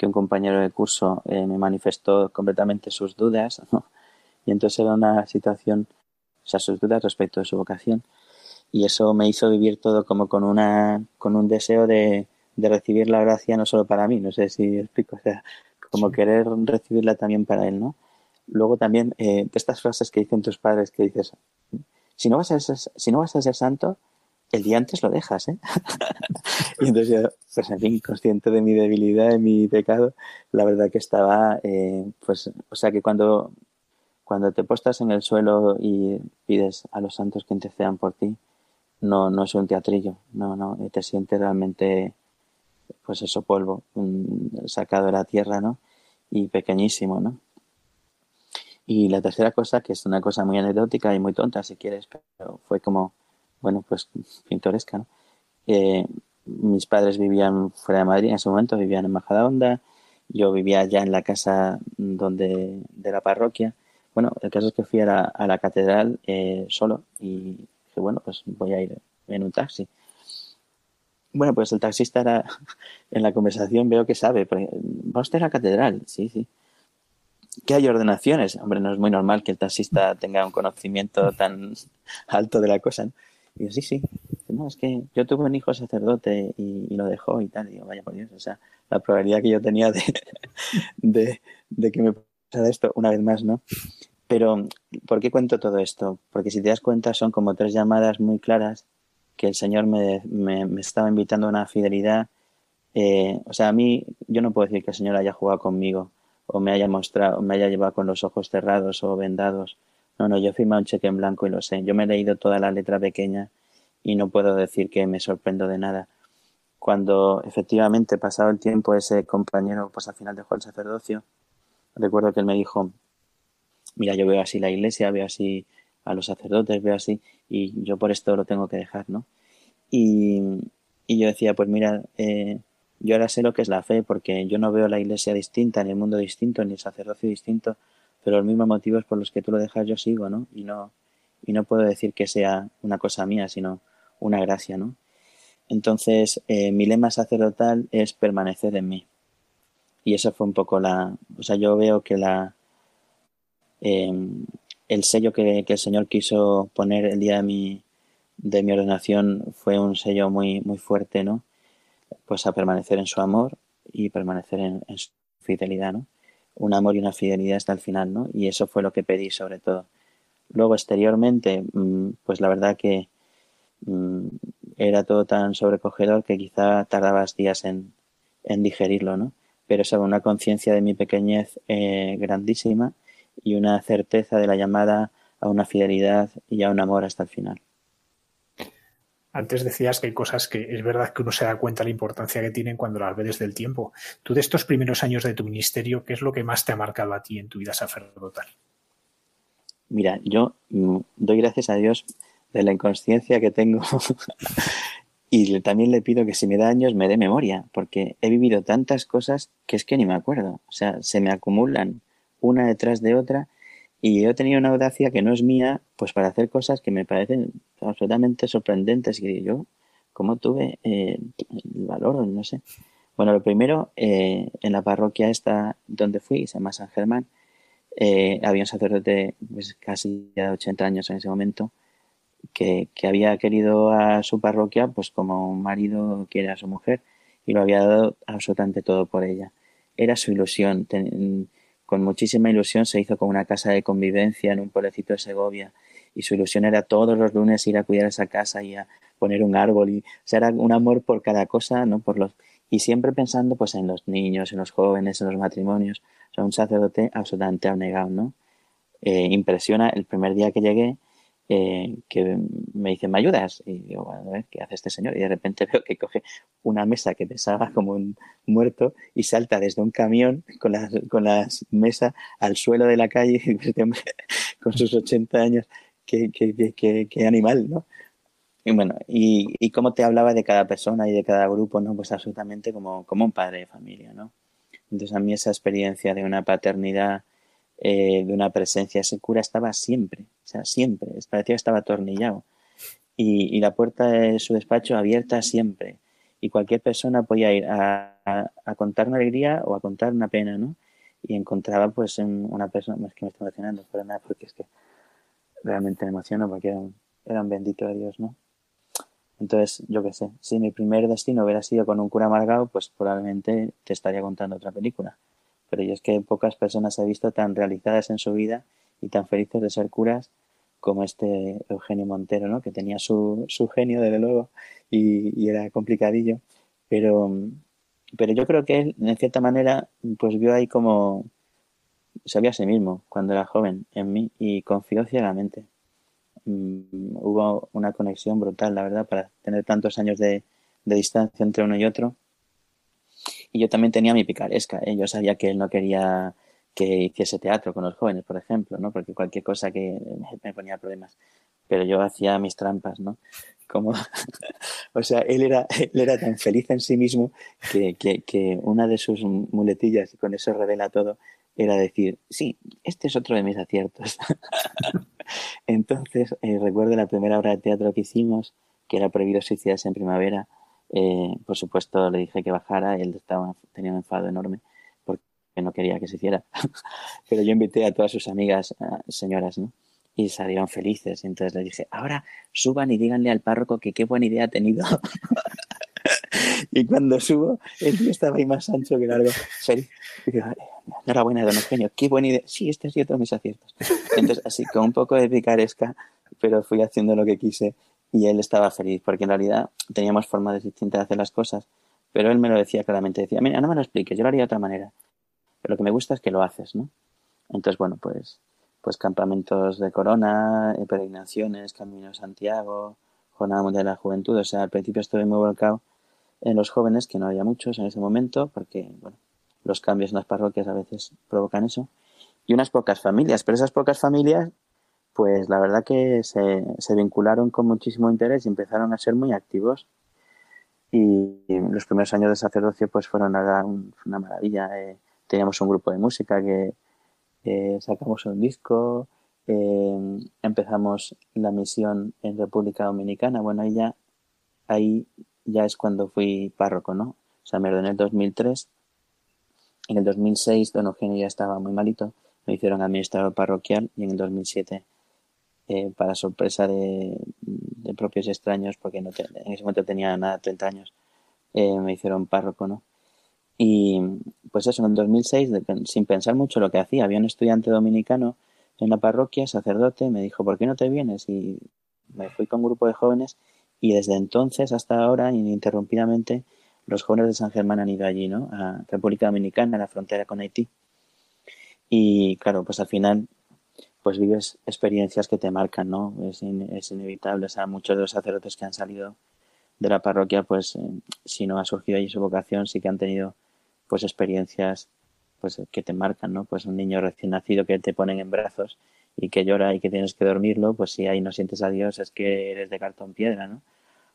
que un compañero de curso eh, me manifestó completamente sus dudas, Y entonces era una situación, o sea, sus dudas respecto de su vocación. Y eso me hizo vivir todo como con una, con un deseo de, de recibir la gracia no solo para mí, no sé si explico, o sea, como querer recibirla también para él, ¿no? Luego también, eh, estas frases que dicen tus padres que dices, si no vas a ser, si no vas a ser santo, el día antes lo dejas, ¿eh? y entonces yo, pues en fin, consciente de mi debilidad, de mi pecado, la verdad que estaba, eh, pues, o sea que cuando, cuando te postas en el suelo y pides a los santos que intercedan por ti, no, no es un teatrillo, no, no, te sientes realmente, pues eso, polvo, sacado de la tierra, ¿no? Y pequeñísimo, ¿no? Y la tercera cosa, que es una cosa muy anecdótica y muy tonta, si quieres, pero fue como, bueno, pues pintoresca, ¿no? Eh, mis padres vivían fuera de Madrid en ese momento, vivían en Majadahonda, yo vivía ya en la casa donde de la parroquia. Bueno, el caso es que fui a la, a la catedral eh, solo y dije, bueno, pues voy a ir en un taxi. Bueno, pues el taxista era, en la conversación veo que sabe, ¿va usted a la catedral? Sí, sí. ¿Qué hay ordenaciones? Hombre, no es muy normal que el taxista tenga un conocimiento tan alto de la cosa. ¿no? Y yo, sí, sí. No, es que yo tuve un hijo sacerdote y, lo dejó y tal. Y digo, vaya por Dios, o sea, la probabilidad que yo tenía de, de, que me pasara esto, una vez más, ¿no? Pero, ¿por qué cuento todo esto? Porque si te das cuenta, son como tres llamadas muy claras que el Señor me, me, me estaba invitando a una fidelidad. Eh, o sea, a mí, yo no puedo decir que el Señor haya jugado conmigo o me haya mostrado, me haya llevado con los ojos cerrados o vendados no, no, yo he firmado un cheque en blanco y lo sé. Yo me he leído toda la letra pequeña y no puedo decir que me sorprendo de nada. Cuando efectivamente, pasado el tiempo, ese compañero, pues al final dejó el sacerdocio, recuerdo que él me dijo, mira, yo veo así la iglesia, veo así a los sacerdotes, veo así, y yo por esto lo tengo que dejar, ¿no? Y, y yo decía, pues mira, eh, yo ahora sé lo que es la fe, porque yo no veo la iglesia distinta, ni el mundo distinto, ni el sacerdocio distinto, pero los mismos motivos por los que tú lo dejas yo sigo, ¿no? Y no, y no puedo decir que sea una cosa mía, sino una gracia, ¿no? Entonces, eh, mi lema sacerdotal es permanecer en mí. Y eso fue un poco la, o sea, yo veo que la, em, el sello que, el Señor quiso poner el día de mi, de mi ordenación fue un sello muy, muy fuerte, ¿no? Pues a permanecer en su amor y permanecer en su fidelidad, ¿no? Un amor y una fidelidad hasta el final, ¿no? Y eso fue lo que pedí sobre todo. Luego, exteriormente, mm, pues la verdad que mm, era todo tan sobrecogedor que quizá tardabas días en, digerirlo, ¿no? Pero es una conciencia de mi pequeñez eh, grandísima y una certeza de la llamada a una fidelidad y a un amor hasta el final. Antes decías que hay cosas que es verdad que uno se da cuenta de la importancia que tienen cuando las ve desde el tiempo. Tú de estos primeros años de tu ministerio, ¿qué es lo que más te ha marcado a ti en tu vida sacerdotal? Mira, yo mm, doy gracias a Dios de la inconsciencia que tengo y también le pido que si me da años me dé memoria, porque he vivido tantas cosas que es que ni me acuerdo. O sea, se me acumulan una detrás de otra y he tenido una audacia que no es mía, pues para hacer cosas que me parecen absolutamente sorprendentes. Y yo, ¿cómo tuve eh, el valor? No sé. Bueno, lo primero, eh, en la parroquia esta donde fui, se llama San Germán, eh, había un sacerdote pues, casi de 80 años en ese momento, que, que, había querido a su parroquia pues como un marido quiere a su mujer y lo había dado absolutamente todo por ella. Era su ilusión con muchísima ilusión se hizo con una casa de convivencia en un pueblecito de Segovia y su ilusión era todos los lunes ir a cuidar esa casa y a poner un árbol y o sea, era un amor por cada cosa, ¿no? Por los y siempre pensando pues en los niños, en los jóvenes, en los matrimonios, o sea, un sacerdote absolutamente abnegado, ¿no? Eh, impresiona el primer día que llegué eh, que me dice, ¿me ayudas? Y digo, bueno, a ver, ¿qué hace este señor? Y de repente veo que coge una mesa que pesaba como un muerto y salta desde un camión con las, con las mesas al suelo de la calle este con sus 80 años, qué, qué, qué, qué animal, ¿no? Y bueno, y, y cómo te hablaba de cada persona y de cada grupo, ¿no? Pues absolutamente como, como un padre de familia, ¿no? Entonces a mí esa experiencia de una paternidad eh, de una presencia. Ese cura estaba siempre, o sea, siempre, parecía que estaba atornillado. Y, la puerta de su despacho abierta siempre. Y cualquier persona podía ir a, contar una alegría o a contar una pena, ¿no? Y encontraba pues en una persona, es que me estoy emocionando, pero nada, porque es que realmente me emociono porque era un, era bendito de Dios, ¿no? Entonces, yo qué sé, si mi primer destino hubiera sido con un cura amargado, pues probablemente te estaría contando otra película pero yo es que pocas personas he visto tan realizadas en su vida y tan felices de ser curas como este Eugenio Montero, ¿no? que tenía su, su genio, desde luego, y, era complicadillo, pero, pero yo creo que él, en cierta manera, pues vio ahí como sabía a sí mismo cuando era joven en mí y confió ciegamente. Mm, hubo una conexión brutal, la verdad, para tener tantos años de, de distancia entre uno y otro y yo también tenía mi picaresca. ¿eh? Yo sabía que él no quería que hiciese teatro con los jóvenes, por ejemplo, ¿no? Porque cualquier cosa que me ponía problemas. Pero yo hacía mis trampas, ¿no? Como, o sea, él era, él era tan feliz en sí mismo que, que, que una de sus muletillas, y con eso revela todo, era decir, sí, este es otro de mis aciertos. Entonces, eh, recuerdo la primera obra de teatro que hicimos, que era Prohibido Suicidarse en Primavera, eh, por supuesto, le dije que bajara, él estaba, tenía un enfado enorme porque no quería que se hiciera. Pero yo invité a todas sus amigas, señoras, ¿no? Y salieron felices. Entonces le dije, ahora suban y díganle al párroco que qué buena idea ha tenido. y cuando subo, el tío estaba ahí más ancho que largo. Enhorabuena, don Eugenio, qué buena idea. Sí, este ha sido todos mis aciertos. Entonces, así, con un poco de picaresca, pero fui haciendo lo que quise y él estaba feliz, porque en realidad teníamos formas distintas de hacer las cosas, pero él me lo decía claramente, decía, mira, no me lo expliques, yo lo haría de otra manera, pero lo que me gusta es que lo haces, ¿no? Entonces, bueno, pues, pues campamentos de corona, eh, peregrinaciones, Camino Santiago, Jornada Mundial de la Juventud, o sea, al principio estuve muy volcado en los jóvenes, que no había muchos en ese momento, porque, bueno, los cambios en las parroquias a veces provocan eso, y unas pocas familias, pero esas pocas familias Pues la verdad que se, se vincularon con muchísimo interés y empezaron a ser muy activos. Y los primeros años de sacerdocio pues fueron una maravilla. Eh, teníamos un grupo de música que eh, sacamos un disco, eh, empezamos la misión en República Dominicana. Bueno, ahí ya, ahí ya es cuando fui párroco, ¿no? O sea, me ordené en el 2003. En el 2006 don Eugenio ya estaba muy malito. Me hicieron administrador parroquial y en el 2007, eh, para sorpresa de, propios extraños, porque en ese momento tenía nada, 30 años, eh, me hicieron párroco, ¿no? Y pues eso, en el 2006, sin pensar mucho lo que hacía, había un estudiante dominicano en la parroquia, sacerdote, me dijo, ¿por qué no te vienes? Y me fui con un grupo de jóvenes y desde entonces hasta ahora, ininterrumpidamente, los jóvenes de San Germán han ido allí, ¿no? A República Dominicana, a la frontera con Haití. Y claro, pues al final, pues vives experiencias que te marcan, ¿no? Es, inevitable. O sea, muchos de los sacerdotes que han salido de la parroquia, pues eh, si no ha surgido allí su vocación, sí que han tenido pues experiencias pues que te marcan, ¿no? Pues un niño recién nacido que te ponen en brazos y que llora y que tienes que dormirlo, pues si ahí no sientes a Dios es que eres de cartón piedra, ¿no?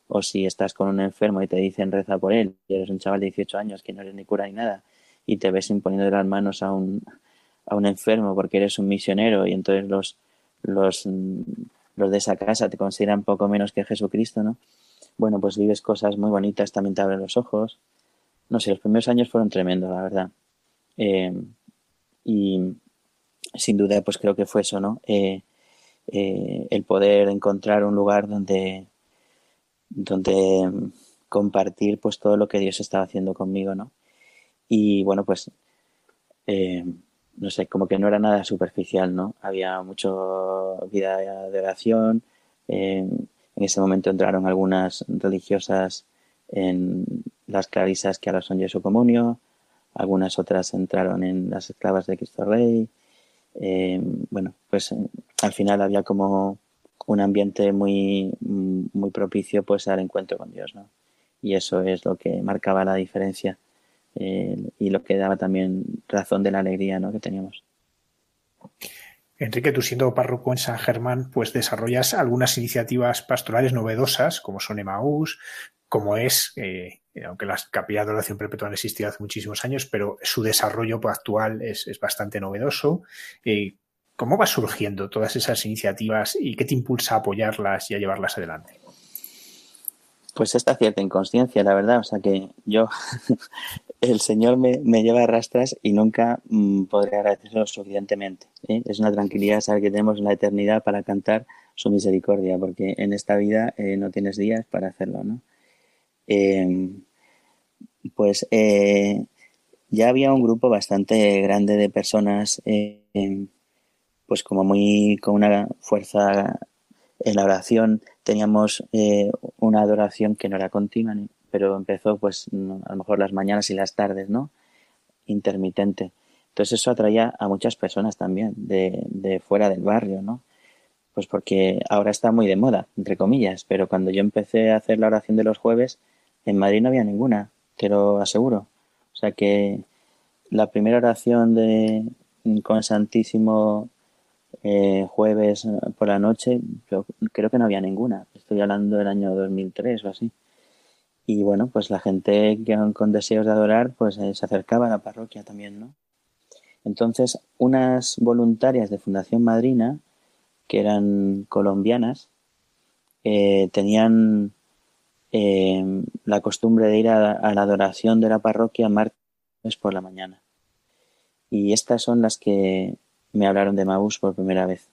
O si estás con un enfermo y te dicen reza por él, y eres un chaval de 18 años que no eres ni cura ni nada, y te ves imponiendo las manos a un, a un enfermo porque eres un misionero y entonces los, los, los de esa casa te consideran poco menos que Jesucristo, ¿no? Bueno, pues vives cosas muy bonitas, también te abren los ojos. No sé, los primeros años fueron tremendos, la verdad. Eh, y sin duda, pues creo que fue eso, ¿no? Eh, eh, el poder encontrar un lugar donde, donde compartir pues todo lo que Dios estaba haciendo conmigo, ¿no? Y bueno, pues no sé, como que no era nada superficial, ¿no? Había mucho vida de oración. en ese momento entraron algunas religiosas en las clarisas que ahora son Jesu Comunio, algunas otras entraron en las esclavas de Cristo Rey. Eh, bueno, pues eh, al final había como un ambiente muy, muy propicio pues al encuentro con Dios, ¿no? Y eso es lo que marcaba la diferencia eh, y lo que daba también razón de la alegría ¿no? que teníamos. Enrique, tú siendo párroco en San Germán, pues desarrollas algunas iniciativas pastorales novedosas, como son Emaús, como es, eh, aunque las capillas de oración perpetua han existido hace muchísimos años, pero su desarrollo actual es, bastante novedoso. Eh, ¿Cómo va surgiendo todas esas iniciativas y qué te impulsa a apoyarlas y a llevarlas adelante? Pues esta cierta inconsciencia, la verdad. O sea que yo, el Señor me, lleva a rastras y nunca mm, podré agradecerlo suficientemente. ¿eh? Es una tranquilidad saber que tenemos la eternidad para cantar su misericordia, porque en esta vida eh, no tienes días para hacerlo, ¿no? Em, pues eh, ya había un grupo bastante grande de personas, em, pues como muy con una fuerza en la oración teníamos eh, una adoración que no era continua, pero empezó pues a lo mejor las mañanas y las tardes, ¿no? Intermitente. Entonces eso atraía a muchas personas también de, de fuera del barrio, ¿no? Pues porque ahora está muy de moda, entre comillas, pero cuando yo empecé a hacer la oración de los jueves, en Madrid no había ninguna, te lo aseguro. O sea que la primera oración de con Santísimo eh, jueves eh, por la noche, yo creo que no había ninguna. Estoy hablando del año 2003 o así. Y bueno, pues la gente que con deseos de adorar, pues eh, se acercaba a la parroquia también, ¿no? Entonces, unas voluntarias de Fundación Madrina, que eran colombianas, tenían la costumbre de ir a, a, la adoración de la parroquia martes por la mañana. Y estas son las que me hablaron de Maús por primera vez.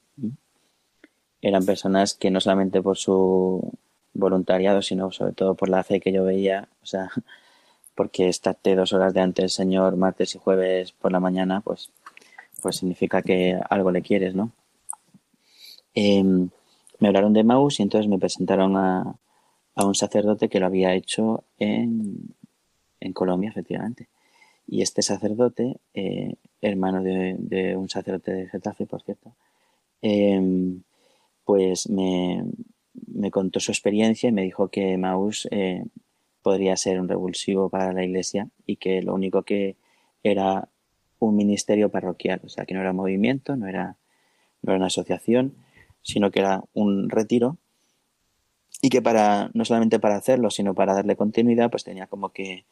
Eran personas que no solamente por su voluntariado, sino sobre todo por la fe que yo veía, o sea, porque estarte dos horas de antes, Señor, martes y jueves por la mañana, pues, pues significa que algo le quieres, ¿no? Em, me hablaron de Maús y entonces me presentaron a, a un sacerdote que lo había hecho en, en Colombia, efectivamente. Y este sacerdote, eh, hermano de, un sacerdote de Getafe, por cierto, em, pues me, contó su experiencia y me dijo que Maús eh, podría ser un revulsivo para la iglesia y que lo único que era un ministerio parroquial, o sea, que no era movimiento, no era, no era una asociación, sino que era un retiro y que para no solamente para hacerlo, sino para darle continuidad, pues tenía como que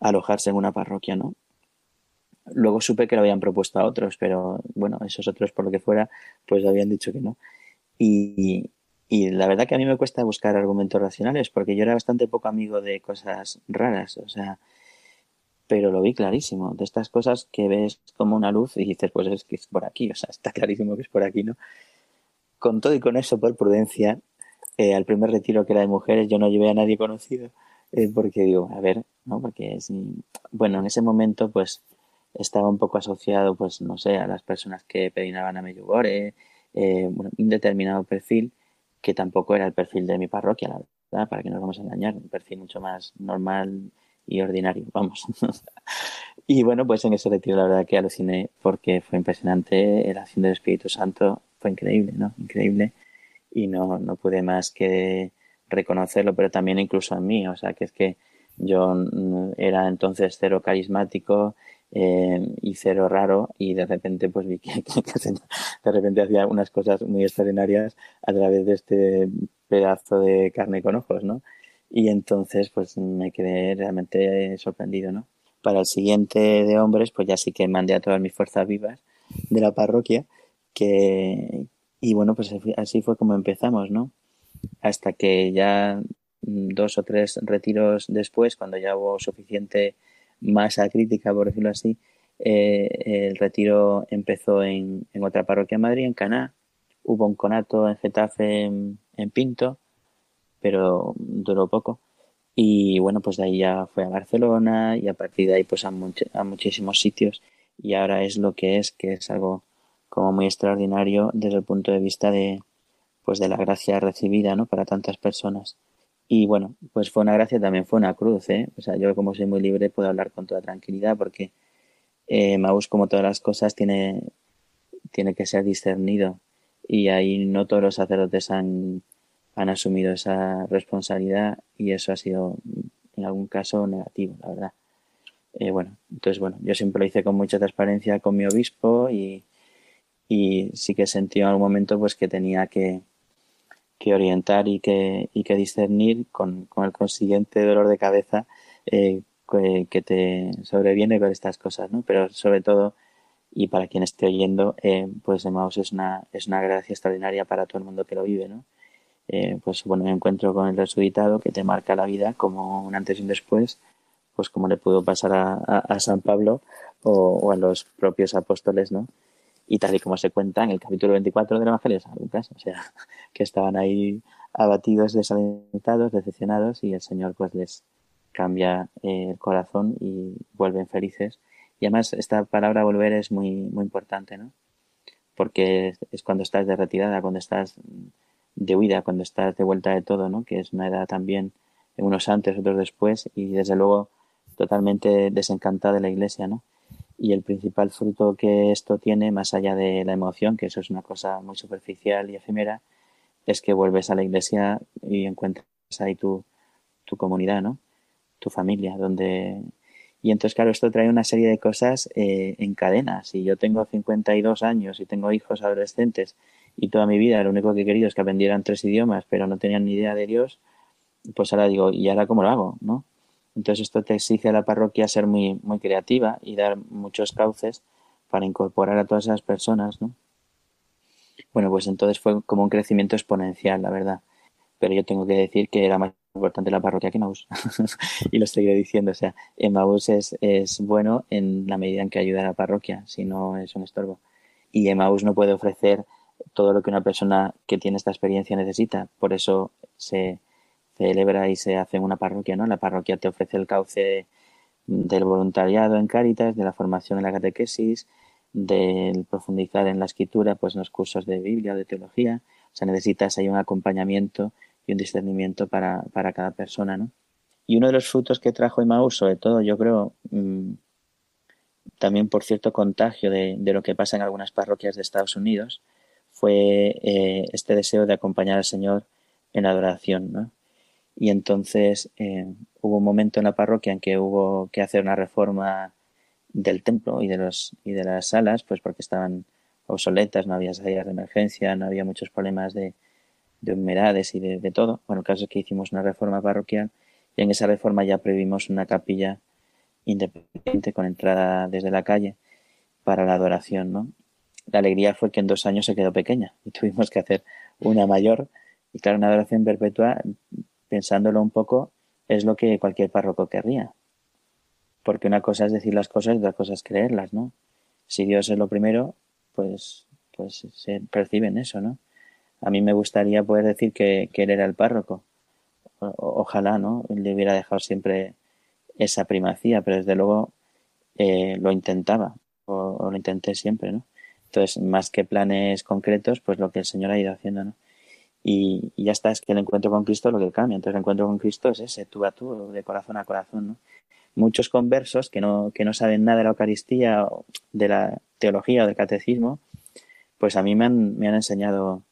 alojarse en una parroquia, ¿no? Luego supe que lo habían propuesto a otros, pero bueno, esos otros por lo que fuera, pues habían dicho que no. Y, y la verdad que a mí me cuesta buscar argumentos racionales, porque yo era bastante poco amigo de cosas raras, o sea, pero lo vi clarísimo, de estas cosas que ves como una luz y dices, pues es que es por aquí, o sea, está clarísimo que es por aquí, ¿no? Con todo y con eso, por prudencia, eh, al primer retiro que era de mujeres, yo no llevé a nadie conocido, eh, porque digo, a ver, ¿no? Porque, bueno, en ese momento, pues, estaba un poco asociado, pues, no sé, a las personas que peinaban a Meyugore, eh, bueno, un determinado perfil, que tampoco era el perfil de mi parroquia, la verdad, para que nos vamos a engañar, un perfil mucho más normal y ordinario, vamos. y bueno, pues en ese retiro la verdad que aluciné porque fue impresionante, la acción del Espíritu Santo fue increíble, ¿no? Increíble. Y no, no pude más que reconocerlo, pero también incluso a mí, o sea, que es que yo era entonces cero carismático eh, y cero raro y de repente pues vi que, de repente hacía unas cosas muy extraordinarias a través de este pedazo de carne con ojos, ¿no? Y entonces, pues me quedé realmente sorprendido, ¿no? Para el siguiente de hombres, pues ya sí que mandé a todas mis fuerzas vivas de la parroquia, que, y bueno, pues así fue como empezamos, ¿no? Hasta que ya dos o tres retiros después, cuando ya hubo suficiente masa crítica, por decirlo así, eh, el retiro empezó en, en, otra parroquia en Madrid, en Caná. Hubo un conato en Getafe, en Pinto, pero duró poco. Y bueno, pues de ahí ya fue a Barcelona y a partir de ahí pues a, a muchísimos sitios y ahora es lo que es, que es algo como muy extraordinario desde el punto de vista de pues de la gracia recibida, ¿no? Para tantas personas. Y bueno, pues fue una gracia, también fue una cruz, ¿eh? O sea, yo como soy muy libre puedo hablar con toda tranquilidad porque eh, Maús, como todas las cosas, tiene, tiene que ser discernido y ahí no todos los sacerdotes han han asumido esa responsabilidad y eso ha sido en algún caso negativo, la verdad. Eh, bueno, entonces bueno, yo siempre lo hice con mucha transparencia con mi obispo y, y sí que sentí en algún momento pues que tenía que, que orientar y que, y que discernir con, con el consiguiente dolor de cabeza eh, que, te sobreviene con estas cosas, ¿no? Pero sobre todo, y para quien esté oyendo, eh, pues Emmaus es una, es una gracia extraordinaria para todo el mundo que lo vive, ¿no? eh, pues bueno, me encuentro con el resucitado que te marca la vida como un antes y un después, pues como le pudo pasar a, a, San Pablo o, a los propios apóstoles, ¿no? Y tal y como se cuenta en el capítulo 24 del Evangelio de San Lucas, o sea, que estaban ahí abatidos, desalentados, decepcionados y el Señor pues les cambia eh, el corazón y vuelven felices. Y además esta palabra volver es muy, muy importante, ¿no? Porque es cuando estás de retirada, cuando estás de huida cuando estás de vuelta de todo, ¿no? Que es una edad también, unos antes, otros después, y desde luego totalmente desencantada de la iglesia, ¿no? Y el principal fruto que esto tiene, más allá de la emoción, que eso es una cosa muy superficial y efímera, es que vuelves a la iglesia y encuentras ahí tu, tu comunidad, ¿no? Tu familia, donde... Y entonces, claro, esto trae una serie de cosas eh, en cadena. Si yo tengo 52 años y tengo hijos adolescentes y toda mi vida lo único que he querido es que aprendieran tres idiomas, pero no tenían ni idea de Dios, pues ahora digo, ¿y ahora cómo lo hago? ¿no? Entonces esto te exige a la parroquia ser muy, muy creativa y dar muchos cauces para incorporar a todas esas personas, ¿no? Bueno, pues entonces fue como un crecimiento exponencial, la verdad. Pero yo tengo que decir que era más importante la parroquia que Maús. y lo seguiré diciendo. O sea, Emmaus es, es bueno en la medida en que ayuda a la parroquia, si no es un estorbo. Y Emmaus no puede ofrecer todo lo que una persona que tiene esta experiencia necesita. Por eso se celebra y se hace en una parroquia, ¿no? La parroquia te ofrece el cauce del voluntariado en Cáritas, de la formación en la catequesis, del profundizar en la escritura, pues en los cursos de Biblia o de teología. O sea, necesitas ahí un acompañamiento y un discernimiento para, para cada persona, ¿no? Y uno de los frutos que trajo Emmaus, sobre todo, yo creo, mm, también por cierto contagio de, de, lo que pasa en algunas parroquias de Estados Unidos, fue eh, este deseo de acompañar al Señor en la adoración. ¿no? Y entonces eh, hubo un momento en la parroquia en que hubo que hacer una reforma del templo y de, los, y de las salas, pues porque estaban obsoletas, no había salidas de emergencia, no había muchos problemas de, de humedades y de, todo. Bueno, el caso es que hicimos una reforma parroquial y en esa reforma ya previmos una capilla independiente con entrada desde la calle para la adoración, ¿no? La alegría fue que en dos años se quedó pequeña y tuvimos que hacer una mayor y claro, una adoración perpetua, pensándolo un poco, es lo que cualquier párroco querría. Porque una cosa es decir las cosas y otra cosa es creerlas, ¿no? Si Dios es lo primero, pues, pues se perciben eso, ¿no? A mí me gustaría poder decir que, Él era el párroco. ojalá, ¿no? Le hubiera dejado siempre esa primacía, pero desde luego eh, lo intentaba, o, lo intenté siempre, ¿no? Entonces, más que planes concretos, pues lo que el Señor ha ido haciendo, ¿no? Y, ya está, es que el encuentro con Cristo es lo que cambia. Entonces, el encuentro con Cristo es ese, tú a tú, de corazón a corazón. Muchos conversos que no, que no saben nada de la Eucaristía, de la teología o del catecismo, pues a mí me han, me han enseñado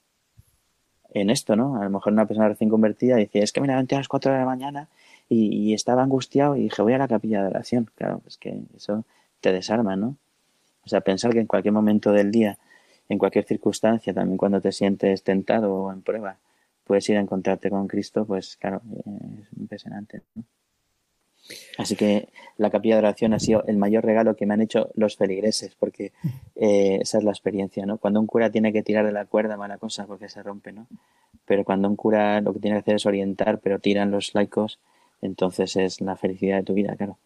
en esto, ¿no? A lo mejor una persona recién convertida dice, es que me levanté a las 4 de la mañana y, estaba angustiado y dije, voy a la capilla de oración. Claro, es que eso te desarma, ¿no? O sea, pensar que en cualquier momento del día, en cualquier circunstancia, también cuando te sientes tentado o en prueba, puedes ir a encontrarte con Cristo, pues claro, es impresionante, ¿no? Así que la capilla de oración ha sido el mayor regalo que me han hecho los feligreses, porque eh, esa es la experiencia, ¿no? Cuando un cura tiene que tirar de la cuerda, mala cosa, porque se rompe, ¿no? Pero cuando un cura lo que tiene que hacer es orientar, pero tiran los laicos, entonces es la felicidad de tu vida, claro.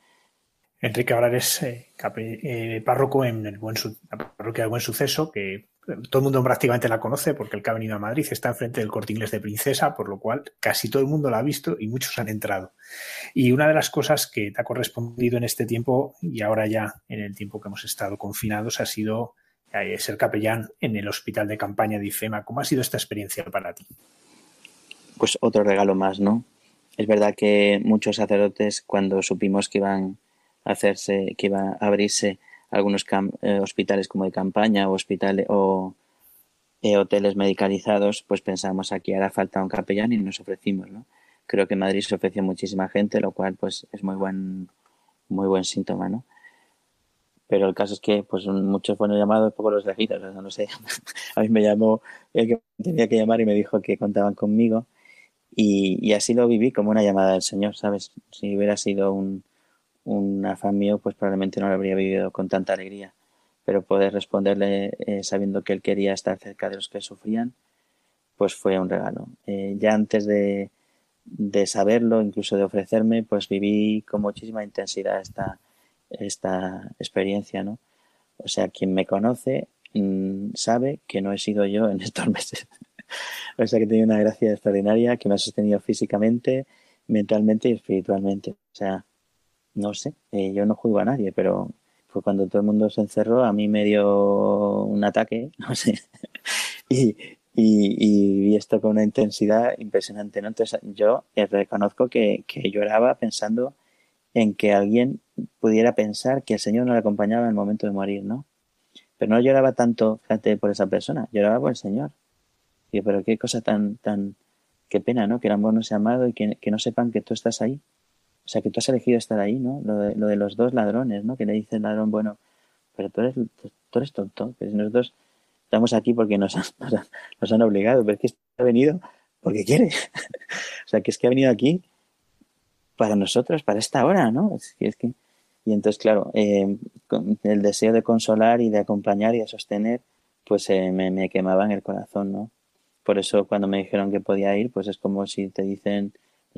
Enrique ahora eres eh, eh, párroco en el buen la parroquia del Buen Suceso, que todo el mundo prácticamente la conoce porque el que ha venido a Madrid está enfrente del corte inglés de Princesa, por lo cual casi todo el mundo la ha visto y muchos han entrado. Y una de las cosas que te ha correspondido en este tiempo y ahora ya en el tiempo que hemos estado confinados ha sido eh, ser capellán en el hospital de campaña de IFEMA. ¿Cómo ha sido esta experiencia para ti? Pues otro regalo más, ¿no? Es verdad que muchos sacerdotes cuando supimos que iban hacerse, que iban a abrirse algunos eh, hospitales como de campaña o hospitales o eh, hoteles medicalizados, pues pensamos aquí hará falta un capellán y nos ofrecimos, ¿no? Creo que en Madrid se ofreció muchísima gente, lo cual pues es muy buen muy buen síntoma, ¿no? Pero el caso es que pues muchos fueron llamados, poco los lejitos, no sé. a mí me llamó el que tenía que llamar y me dijo que contaban conmigo y, y así lo viví como una llamada del Señor, ¿sabes? Si hubiera sido un, un afán mío, pues probablemente no lo habría vivido con tanta alegría. Pero poder responderle eh, sabiendo que él quería estar cerca de los que sufrían, pues fue un regalo. Eh, ya antes de, de, saberlo, incluso de ofrecerme, pues viví con muchísima intensidad esta, esta experiencia, ¿no? O sea, quien me conoce mm, sabe que no he sido yo en estos meses. o sea, que he una gracia extraordinaria que me ha sostenido físicamente, mentalmente y espiritualmente. O sea, no sé, eh, yo no juzgo a nadie, pero fue cuando todo el mundo se encerró, a mí me dio un ataque, no sé, y, y, vi esto con una intensidad impresionante, ¿no? Entonces yo eh, reconozco que, que, lloraba pensando en que alguien pudiera pensar que el Señor no le acompañaba en el momento de morir, ¿no? Pero no lloraba tanto, fíjate, por esa persona, lloraba por el Señor. Y pero qué cosa tan, tan, qué pena, ¿no? Que el amor no sea amado y que, que no sepan que tú estás ahí o sea, que tú has elegido estar ahí, ¿no? Lo de, lo de los dos ladrones, ¿no? Que le dice ladrón, bueno, pero tú eres, tú eres tonto, que nosotros estamos aquí porque nos han, nos han, obligado, pero es que ha venido porque quiere. o sea, que es que ha venido aquí para nosotros, para esta hora, ¿no? Es es que... Y entonces, claro, eh, el deseo de consolar y de acompañar y de sostener, pues eh, me, me quemaba en el corazón, ¿no? Por eso cuando me dijeron que podía ir, pues es como si te dicen,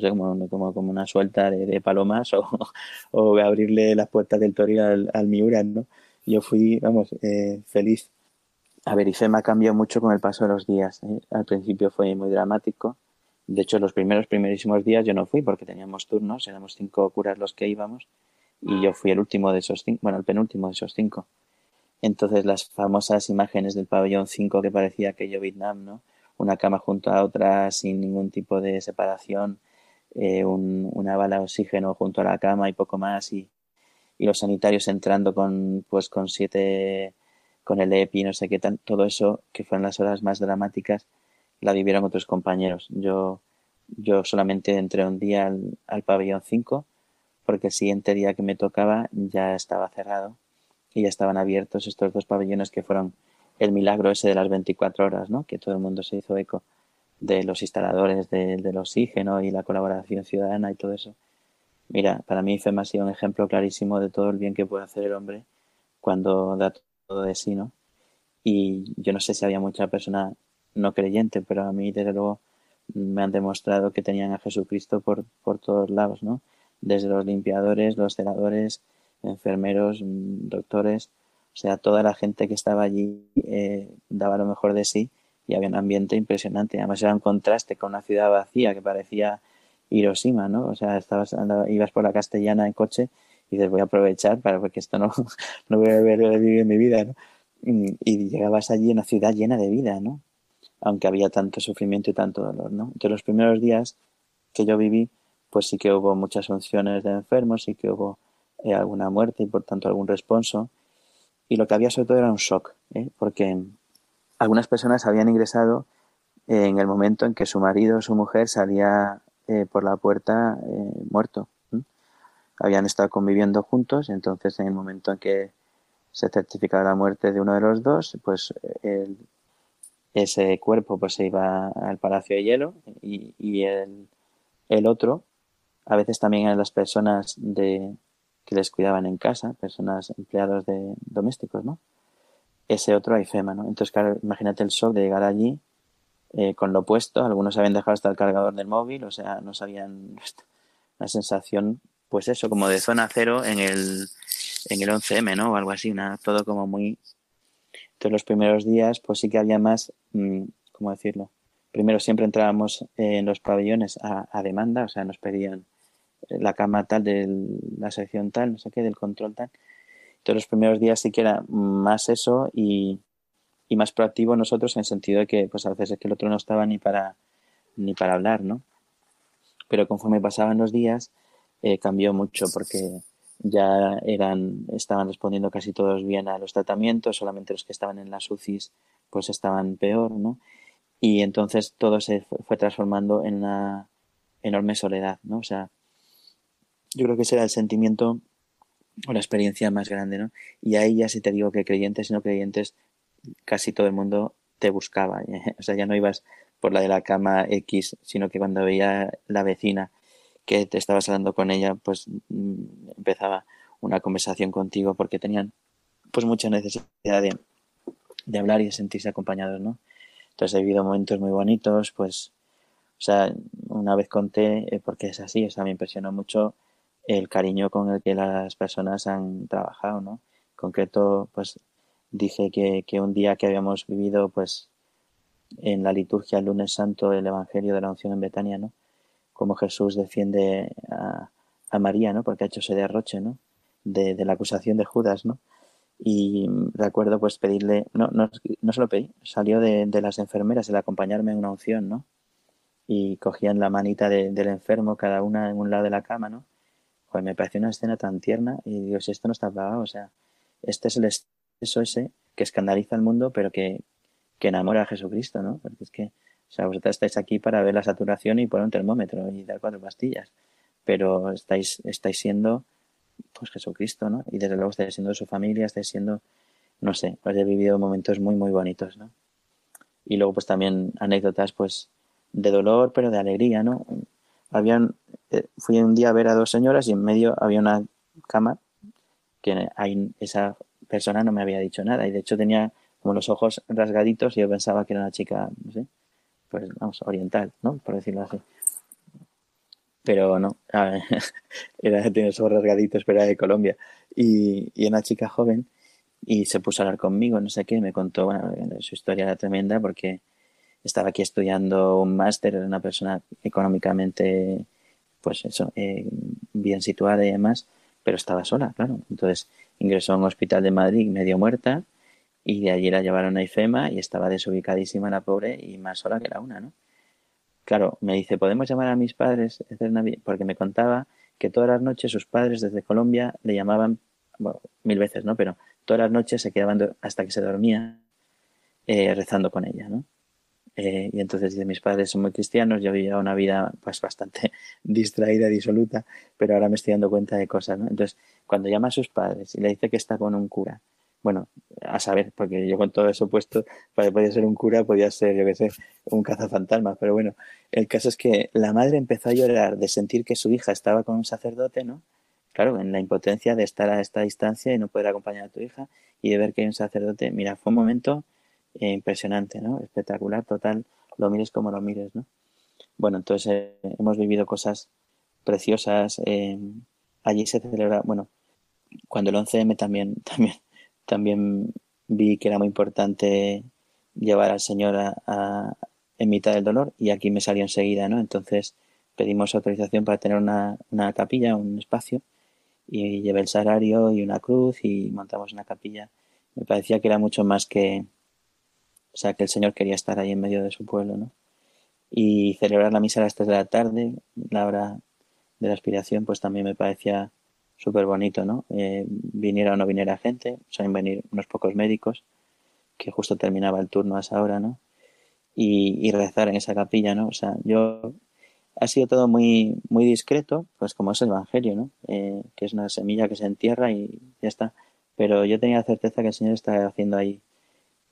como, como, una suelta de, palomas o, o, abrirle las puertas del Toril al, al Miura, ¿no? Yo fui, vamos, eh, feliz. A ver, IFEMA cambió mucho con el paso de los días. ¿eh? Al principio fue muy dramático. De hecho, los primeros, primerísimos días yo no fui porque teníamos turnos, éramos cinco curas los que íbamos y yo fui el último de esos cinco, bueno, el penúltimo de esos cinco. Entonces las famosas imágenes del pabellón 5 que parecía aquello Vietnam, ¿no? Una cama junto a otra sin ningún tipo de separación, eh, una bala de oxígeno junto a la cama y poco más y, y los sanitarios entrando con pues con siete con el EPI no sé qué tal todo eso que fueron las horas más dramáticas la vivieron otros compañeros yo yo solamente entré un día al, al pabellón 5 porque el siguiente día que me tocaba ya estaba cerrado y ya estaban abiertos estos dos pabellones que fueron el milagro ese de las 24 horas, ¿no? Que todo el mundo se hizo eco de los instaladores del oxígeno y la colaboración ciudadana y todo eso. Mira, para mí FEMA ha sido un ejemplo clarísimo de todo el bien que puede hacer el hombre cuando da todo de sí, ¿no? Y yo no sé si había mucha persona no creyente, pero a mí, desde luego, me han demostrado que tenían a Jesucristo por, por todos lados, ¿no? Desde los limpiadores, los celadores, enfermeros, mm, doctores, o sea, toda la gente que estaba allí eh, daba lo mejor de sí y había un ambiente impresionante. Además era un contraste con una ciudad vacía que parecía Hiroshima, ¿no? O sea, estabas, ibas por la castellana en coche y dices, voy a aprovechar para porque esto no, no voy a ver vivir en mi vida, ¿no? Y llegabas allí en una ciudad llena de vida, ¿no? Aunque había tanto sufrimiento y tanto dolor, ¿no? Entonces los primeros días que yo viví, pues sí que hubo muchas unciones de enfermos, sí que hubo eh, alguna muerte y por tanto algún responso. Y lo que había sobre todo era un shock, ¿eh? porque algunas personas habían ingresado en el momento en que su marido o su mujer salía eh, por la puerta eh, muerto. Habían estado conviviendo juntos, entonces en el momento en que se certificaba la muerte de uno de los dos, pues ese cuerpo pues se iba al Palacio de Hielo y, y el, otro, a veces también eran las personas de, que les cuidaban en casa, personas empleados de domésticos, ¿no? Ese otro FEMA, ¿no? Entonces, claro, imagínate el shock de llegar allí eh, con lo puesto, algunos habían dejado hasta el cargador del móvil, o sea, no sabían una sensación, pues eso, como de zona cero en el, en el 11M, ¿no? O algo así, una, todo como muy... Entonces los primeros días, pues sí que había más, mm, ¿cómo decirlo? Primero siempre entrábamos en los pabellones a, a demanda, o sea, nos pedían la cama tal de la sección tal, no sé qué, del control tal, entonces los primeros días sí que era más eso y, y más proactivo nosotros en el sentido de que pues a veces es que el otro no estaba ni para ni para hablar, ¿no? Pero conforme pasaban los días eh, cambió mucho porque ya eran estaban respondiendo casi todos bien a los tratamientos, solamente los que estaban en las UCIs pues estaban peor, ¿no? Y entonces todo se fue transformando en una enorme soledad, ¿no? O sea, yo creo que ese era el sentimiento o la experiencia más grande, ¿no? Y ahí ya si te digo que creyentes y no creyentes, casi todo el mundo te buscaba. ¿eh? O sea, ya no ibas por la de la cama X, sino que cuando veía la vecina que te estabas hablando con ella, pues mm, empezaba una conversación contigo porque tenían pues mucha necesidad de, de hablar y de sentirse acompañados, ¿no? Entonces he vivido momentos muy bonitos, pues, o sea, una vez conté, eh, porque es así, o sea, me impresionó mucho el cariño con el que las personas han trabajado, ¿no? En concreto, pues dije que, que un día que habíamos vivido, pues, en la liturgia el lunes santo del Evangelio de la unción en Betania, ¿no? Como Jesús defiende a, a María, ¿no? Porque ha hecho ese derroche, ¿no? De, de, la acusación de Judas, ¿no? Y recuerdo pues pedirle, no, no, no se lo pedí, salió de, de las enfermeras el acompañarme en una unción, ¿no? Y cogían la manita de, del enfermo, cada una en un lado de la cama, ¿no? Me pareció una escena tan tierna y digo, si esto no está pagado, o sea, este es el exceso ese que escandaliza al mundo, pero que, que enamora a Jesucristo, ¿no? Porque es que, o sea, vosotros estáis aquí para ver la saturación y poner un termómetro y dar cuatro pastillas, pero estáis, estáis siendo, pues Jesucristo, ¿no? Y desde luego estáis siendo su familia, estáis siendo, no sé, pues he vivido momentos muy, muy bonitos, ¿no? Y luego, pues también anécdotas, pues, de dolor, pero de alegría, ¿no? Habían, eh, fui un día a ver a dos señoras y en medio había una cama que esa persona no me había dicho nada y de hecho tenía como los ojos rasgaditos y yo pensaba que era una chica, no sé, pues vamos, oriental, ¿no? Por decirlo así. Pero no, era, tenía los ojos rasgaditos, pero era de Colombia. Y, y una chica joven y se puso a hablar conmigo, no sé qué, me contó, bueno, su historia tremenda porque estaba aquí estudiando un máster, era una persona económicamente, pues eso, eh, bien situada y demás, pero estaba sola, claro. Entonces ingresó a un hospital de Madrid medio muerta y de allí la llevaron a IFEMA y estaba desubicadísima la pobre y más sola que la una, ¿no? Claro, me dice, ¿podemos llamar a mis padres? Porque me contaba que todas las noches sus padres desde Colombia le llamaban, mil veces, ¿no? Pero todas las noches se quedaban hasta que se dormía eh, rezando con ella, ¿no? Eh, y entonces dice, mis padres son muy cristianos, yo vivía una vida pues bastante distraída, disoluta, pero ahora me estoy dando cuenta de cosas. Entonces, cuando llama a sus padres y le dice que está con un cura, bueno, a saber, porque yo con todo eso puesto, podía ser un cura, podía ser, yo qué sé, un cazafantasmas, pero bueno, el caso es que la madre empezó a llorar de sentir que su hija estaba con un sacerdote, ¿no? Claro, en la impotencia de estar a esta distancia y no poder acompañar a tu hija y de ver que hay un sacerdote, mira, fue un momento eh, impresionante, ¿no? Espectacular, total, lo mires como lo mires, ¿no? Bueno, entonces eh, hemos vivido cosas preciosas, eh, allí se celebra, bueno, cuando el 11M también, también también vi que era muy importante llevar al Señor a, en mitad del dolor y aquí me salió enseguida, ¿no? Entonces pedimos autorización para tener una, una capilla, un espacio y llevé el salario y una cruz y montamos una capilla. Me parecía que era mucho más que, o sea, que el Señor quería estar ahí en medio de su pueblo, ¿no? Y celebrar la misa a las 3 de la tarde, la hora de la aspiración, pues también me parecía súper bonito, ¿no? Eh, viniera o no viniera gente, suelen venir unos pocos médicos, que justo terminaba el turno a esa hora, ¿no? Y, rezar en esa capilla, ¿no? O sea, yo ha sido todo muy muy discreto, pues como es el Evangelio, ¿no? Eh, que es una semilla que se entierra y ya está. Pero yo tenía la certeza que el Señor está haciendo ahí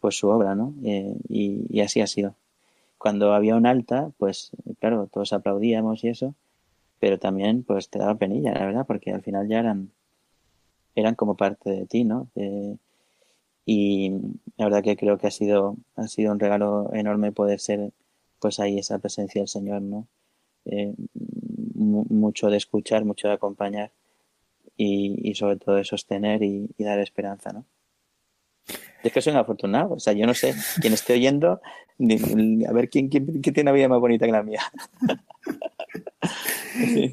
pues su obra, ¿no? Eh, y, así ha sido. Cuando había un alta, pues claro, todos aplaudíamos y eso, pero también pues te daba penilla, la verdad, porque al final ya eran, eran como parte de ti, ¿no? y la verdad que creo que ha sido, ha sido un regalo enorme poder ser pues ahí esa presencia del Señor, ¿no? Eh, mucho de escuchar, mucho de acompañar y, y sobre todo de sostener y, dar esperanza, ¿no? Es que soy un afortunado, o sea, yo no sé, quien esté oyendo, a ver quién, quién, quién tiene una vida más bonita que la mía.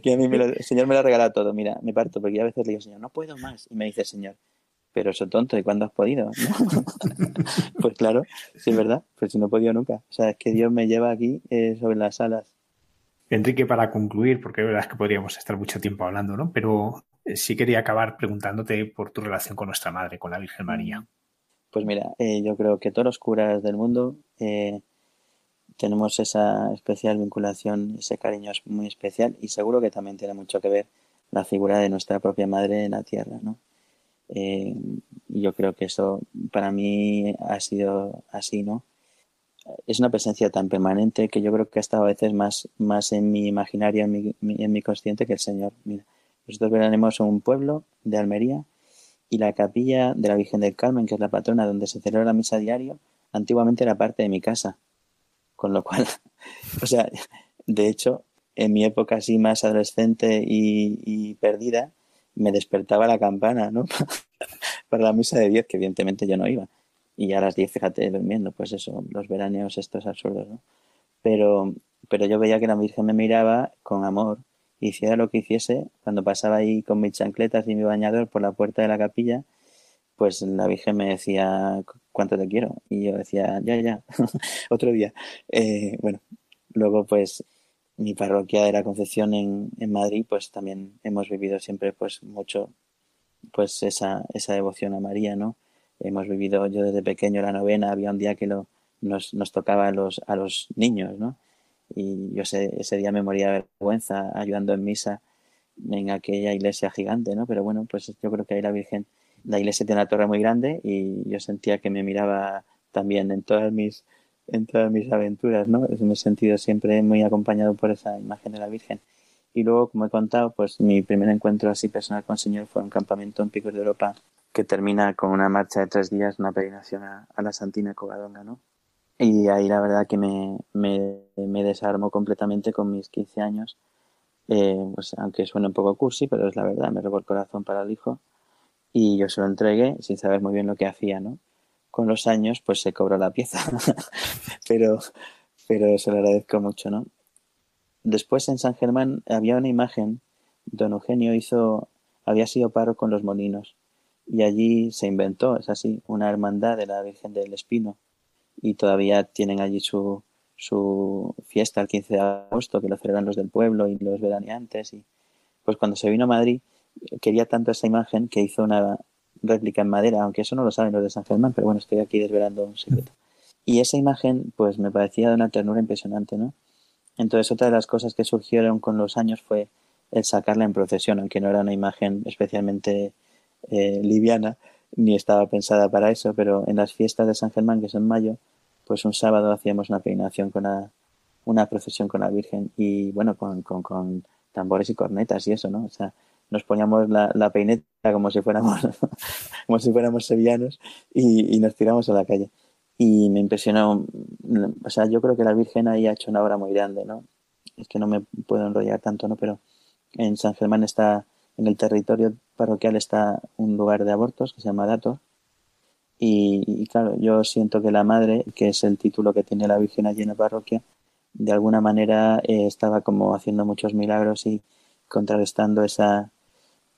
que a mí el Señor me lo ha regalado todo. Mira, me parto porque a veces le digo, Señor, no puedo más. Y me dice, Señor, pero eso tonto, ¿y cuándo has podido? pues claro, sí es verdad, pues si no he podido nunca. O sea, es que Dios me lleva aquí eh, sobre las alas. Enrique, para concluir, porque es verdad es que podríamos estar mucho tiempo hablando, ¿no? Pero eh, sí quería acabar preguntándote por tu relación con nuestra madre, con la Virgen María. Pues mira, eh, yo creo que todos los curas del mundo tenemos esa especial vinculación, ese cariño es muy especial y seguro que también tiene mucho que ver la figura de nuestra propia madre en la tierra, ¿no? Eh, yo creo que eso para mí ha sido así, ¿no? Es una presencia tan permanente que yo creo que ha estado a veces más, más en mi imaginario, en mi, en mi consciente que el Señor. Mira, nosotros veranemos un pueblo de Almería y la capilla de la Virgen del Carmen, que es la patrona donde se celebra la misa diario, antiguamente era parte de mi casa. Con lo cual, o sea, de hecho, en mi época así más adolescente y, perdida, me despertaba la campana, ¿no? Para la misa de 10, que evidentemente yo no iba. Y a las 10, fíjate, durmiendo, pues eso, los veraneos estos absurdos, ¿no? Pero, pero yo veía que la Virgen me miraba con amor, hiciera lo que hiciese, cuando pasaba ahí con mis chancletas y mi bañador por la puerta de la capilla, pues la Virgen me decía cuánto te quiero y yo decía ya ya otro día eh, bueno luego pues mi parroquia de la Concepción en, en Madrid pues también hemos vivido siempre pues mucho pues esa esa devoción a María no hemos vivido yo desde pequeño la novena había un día que lo nos, nos tocaba a los a los niños no y yo ese, ese día me moría de vergüenza ayudando en misa en aquella iglesia gigante no pero bueno pues yo creo que ahí la Virgen la iglesia tiene una torre muy grande y yo sentía que me miraba también en todas mis en todas mis aventuras, ¿no? Me he sentido siempre muy acompañado por esa imagen de la Virgen. Y luego, como he contado, pues mi primer encuentro así personal con el Señor fue un campamento en Picos de Europa que termina con una marcha de tres días, una peregrinación a, la Santina Covadonga, ¿no? Y ahí la verdad que me, me, me desarmó completamente con mis 15 años, eh, pues aunque suene un poco cursi, pero es la verdad, me robó el corazón para el hijo y yo se lo entregué sin saber muy bien lo que hacía, ¿no? Con los años, pues se cobró la pieza, pero, pero se lo agradezco mucho, ¿no? Después en San Germán había una imagen, don Eugenio hizo, había sido paro con los molinos y allí se inventó, es así, una hermandad de la Virgen del Espino y todavía tienen allí su, su fiesta el 15 de agosto que lo celebran los del pueblo y los veraneantes y pues cuando se vino a Madrid quería tanto esa imagen que hizo una réplica en madera, aunque eso no lo saben los de San Germán, pero bueno, estoy aquí desvelando un secreto. Y esa imagen, pues me parecía de una ternura impresionante, ¿no? Entonces, otra de las cosas que surgieron con los años fue el sacarla en procesión, aunque no era una imagen especialmente eh, liviana, ni estaba pensada para eso, pero en las fiestas de San Germán, que en mayo, pues un sábado hacíamos una peinación con una procesión con la Virgen y bueno, con, con, con tambores y cornetas y eso, ¿no? O sea, nos poníamos la, la peineta como si fuéramos, como si fuéramos sevillanos y, y, nos tiramos a la calle. Y me impresionó, o sea, yo creo que la Virgen ahí ha hecho una obra muy grande, ¿no? Es que no me puedo enrollar tanto, ¿no? Pero en San Germán está, en el territorio parroquial está un lugar de abortos que se llama Dato. Y, y claro, yo siento que la madre, que es el título que tiene la Virgen allí en la parroquia, de alguna manera eh, estaba como haciendo muchos milagros y contrarrestando esa,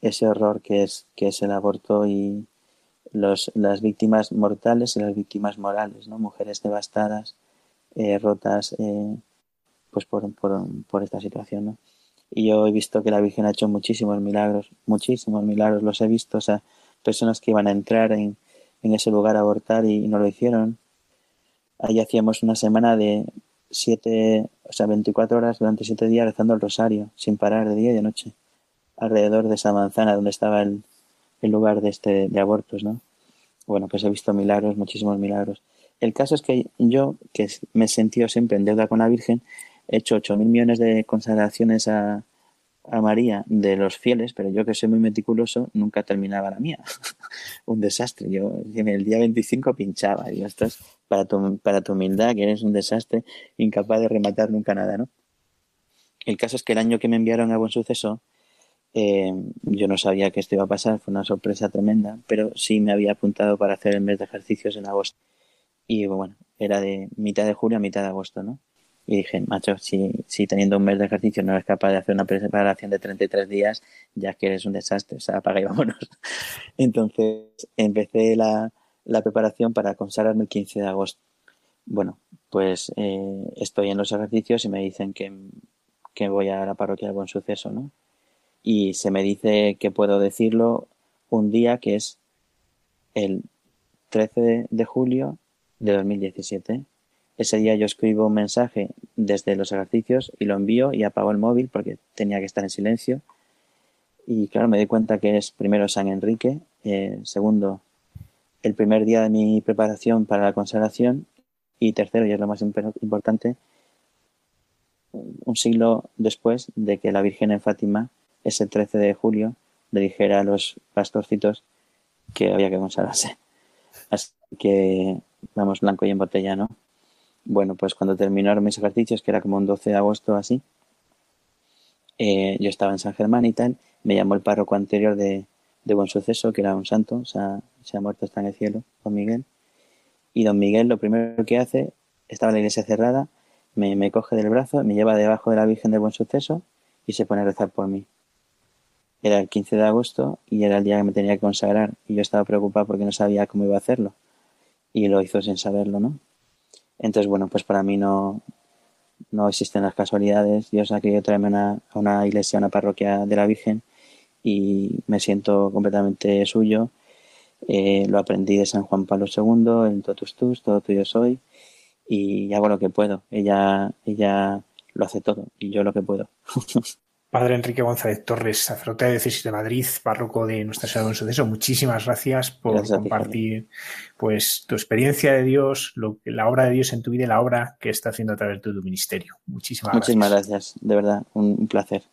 ese horror que es, que es el aborto y los, las víctimas mortales y las víctimas morales, ¿no? Mujeres devastadas, eh, rotas, eh, pues por, por, por, esta situación, ¿no? Y yo he visto que la Virgen ha hecho muchísimos milagros, muchísimos milagros, los he visto, o sea, personas que iban a entrar en, en ese lugar abortar y, no lo hicieron. Ahí hacíamos una semana de siete, o sea, 24 horas durante siete días rezando el rosario, sin parar de día y de noche alrededor de esa manzana donde estaba el, el lugar de este de abortos, ¿no? Bueno, pues he visto milagros, muchísimos milagros. El caso es que yo, que me he sentido siempre en deuda con la Virgen, he hecho ocho mil millones de consagraciones a, a María de los fieles, pero yo que soy muy meticuloso, nunca terminaba la mía. un desastre. Yo en el día 25 pinchaba. Y esto es para tu, para tu humildad, que eres un desastre, incapaz de rematar nunca nada, ¿no? El caso es que el año que me enviaron a Buen Suceso, eh, yo no sabía que esto iba a pasar, fue una sorpresa tremenda, pero sí me había apuntado para hacer el mes de ejercicios en agosto. Y bueno, era de mitad de julio a mitad de agosto, ¿no? Y dije, macho, si, si teniendo un mes de ejercicio no eres capaz de hacer una preparación de 33 días, ya que eres un desastre, o sea, apaga y vámonos. Entonces empecé la, la preparación para consagrarme el 15 de agosto. Bueno, pues eh, estoy en los ejercicios y me dicen que, que voy a la parroquia de Buen Suceso, ¿no? y se me dice que puedo decirlo un día que es el 13 de julio de 2017. Ese día yo escribo un mensaje desde los ejercicios y lo envío y apago el móvil porque tenía que estar en silencio. Y claro, me doy cuenta que es primero San Enrique, eh, segundo, el primer día de mi preparación para la consagración y tercero, y es lo más importante, un siglo después de que la Virgen en Fátima ese 13 de julio le dijera a los pastorcitos que había que consagrarse. Así que vamos blanco y en botella, ¿no? Bueno, pues cuando terminaron mis ejercicios, que era como un 12 de agosto así, eh, yo estaba en San Germán y tal, me llamó el párroco anterior de, de Buen Suceso, que era un santo, o sea, se ha muerto, está en el cielo, don Miguel. Y don Miguel lo primero que hace, estaba la iglesia cerrada, me, me coge del brazo, me lleva debajo de la Virgen de Buen Suceso y se pone a rezar por mí. Era el 15 de agosto y era el día que me tenía que consagrar y yo estaba preocupado porque no sabía cómo iba a hacerlo. Y lo hizo sin saberlo, ¿no? Entonces, bueno, pues para mí no, no existen las casualidades. Dios ha querido traerme a una iglesia, a una parroquia de la Virgen y me siento completamente suyo. Eh, lo aprendí de San Juan Pablo II, en Totus Tus, todo tuyo soy, y hago lo que puedo. Ella, ella lo hace todo y yo lo que puedo. Padre Enrique González Torres, sacerdote de Diócesis de Madrid, párroco de Nuestra Señora del Suceso, muchísimas gracias por gracias compartir pues, tu experiencia de Dios, lo, la obra de Dios en tu vida y la obra que está haciendo a través de tu ministerio. Muchísimas, muchísimas gracias. gracias. de verdad, un placer.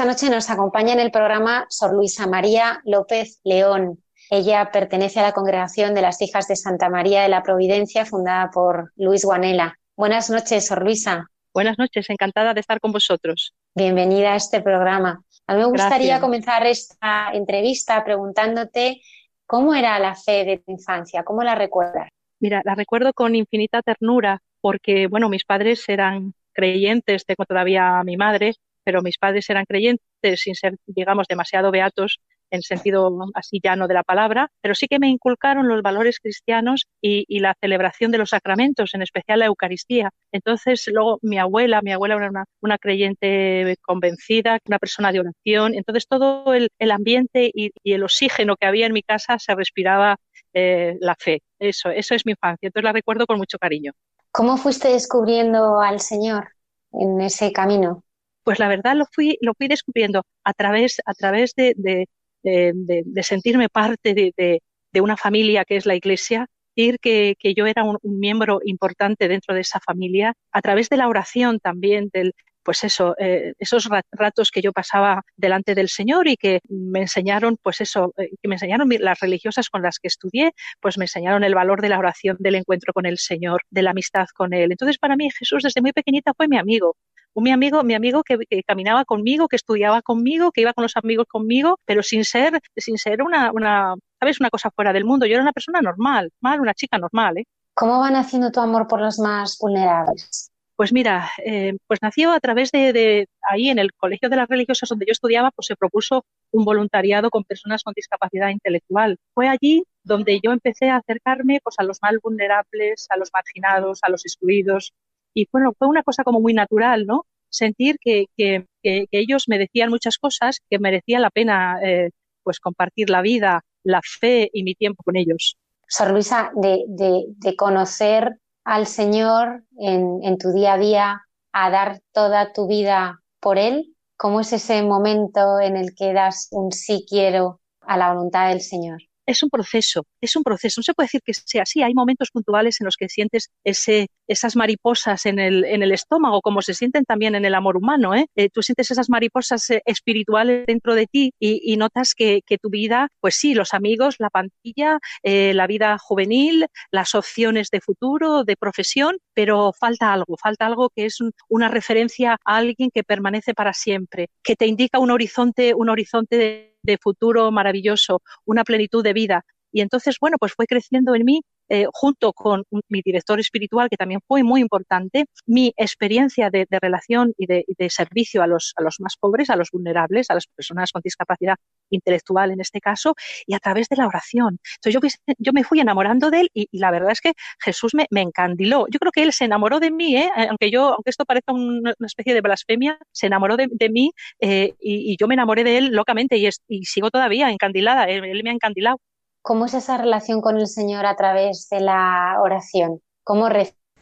Esta noche nos acompaña en el programa Sor Luisa María López León. Ella pertenece a la congregación de las Hijas de Santa María de la Providencia, fundada por Luis Guanela. Buenas noches, Sor Luisa. Buenas noches, encantada de estar con vosotros. Bienvenida a este programa. A mí me gustaría comenzar esta entrevista preguntándote cómo era la fe de tu infancia, cómo la recuerdas. Mira, la recuerdo con infinita ternura porque, bueno, mis padres eran creyentes, tengo todavía a mi madre, pero mis padres eran creyentes sin ser, digamos, demasiado beatos en sentido así llano de la palabra, pero sí que me inculcaron los valores cristianos y, la celebración de los sacramentos, en especial la Eucaristía. Entonces, luego mi abuela, mi abuela era una, creyente convencida, una persona de oración, entonces todo el, ambiente y, el oxígeno que había en mi casa se respiraba eh, la fe. Eso, eso es mi infancia, entonces la recuerdo con mucho cariño. ¿Cómo fuiste descubriendo al Señor en ese camino? Pues la verdad lo fui, lo fui descubriendo a través, a través de, de, sentirme parte de, una familia que es la Iglesia, decir que, yo era un, miembro importante dentro de esa familia, a través de la oración también, del, pues eso, eh, esos ratos que yo pasaba delante del Señor y que me enseñaron, pues eso, eh, que me enseñaron las religiosas con las que estudié, pues me enseñaron el valor de la oración, del encuentro con el Señor, de la amistad con Él. Entonces, para mí Jesús desde muy pequeñita fue mi amigo, un mi amigo, mi amigo que, caminaba conmigo, que estudiaba conmigo, que iba con los amigos conmigo, pero sin ser, sin ser una, una, ¿sabes? Una cosa fuera del mundo. Yo era una persona normal, mal, una chica normal, ¿eh? ¿Cómo van haciendo tu amor por los más vulnerables? Pues mira, eh, pues nació a través de, ahí en el Colegio de las Religiosas donde yo estudiaba, pues se propuso un voluntariado con personas con discapacidad intelectual. Fue allí donde yo empecé a acercarme pues a los más vulnerables, a los marginados, a los excluidos, y bueno, fue una cosa como muy natural, ¿no? Sentir que, que, que, ellos me decían muchas cosas que merecía la pena eh, pues compartir la vida, la fe y mi tiempo con ellos. Sor Luisa, de, de, de conocer al Señor en, en, tu día a día, a dar toda tu vida por Él, ¿cómo es ese momento en el que das un sí quiero a la voluntad del Señor? Es un proceso, es un proceso. No se puede decir que sea así. Hay momentos puntuales en los que sientes ese, esas mariposas en el, en el estómago, como se sienten también en el amor humano. ¿eh? eh tú sientes esas mariposas eh, espirituales dentro de ti y, notas que, tu vida, pues sí, los amigos, la pantilla, eh, la vida juvenil, las opciones de futuro, de profesión, pero falta algo, falta algo que es una referencia a alguien que permanece para siempre, que te indica un horizonte, un horizonte de de futuro maravilloso, una plenitud de vida. Y entonces, bueno, pues fue creciendo en mí eh, junto con mi director espiritual, que también fue muy importante, mi experiencia de, relación y de, servicio a los, a los más pobres, a los vulnerables, a las personas con discapacidad intelectual en este caso, y a través de la oración. Entonces yo, me fui enamorando de él y, la verdad es que Jesús me, me, encandiló. Yo creo que él se enamoró de mí, ¿eh? aunque yo, aunque esto parezca una, especie de blasfemia, se enamoró de, mí eh, y, yo me enamoré de él locamente y sigo todavía encandilada. él me ha encandilado. ¿Cómo es esa relación con el Señor a través de la oración? ¿Cómo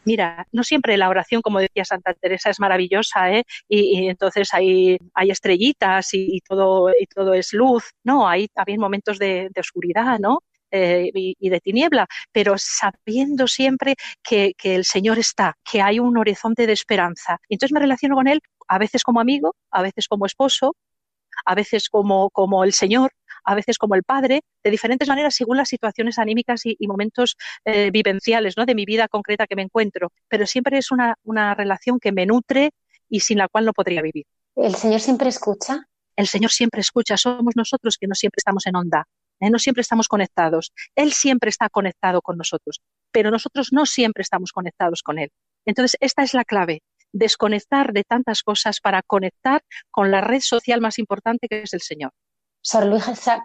Mira, no siempre la oración, como decía Santa Teresa, es maravillosa, ¿eh? Y, entonces hay, estrellitas y, todo, y todo es luz. No, hay también momentos de, oscuridad, ¿no? Eh, y, de tiniebla, pero sabiendo siempre que, que, el Señor está, que hay un horizonte de esperanza. Entonces me relaciono con Él a veces como amigo, a veces como esposo, a veces como, como el Señor, a veces como el padre, de diferentes maneras según las situaciones anímicas y, momentos eh, vivenciales ¿no? de mi vida concreta que me encuentro. Pero siempre es una, una relación que me nutre y sin la cual no podría vivir. ¿El Señor siempre escucha? El Señor siempre escucha, somos nosotros que no siempre estamos en onda, ¿eh? no siempre estamos conectados. Él siempre está conectado con nosotros, pero nosotros no siempre estamos conectados con Él. Entonces, esta es la clave, desconectar de tantas cosas para conectar con la red social más importante que es el Señor. Sor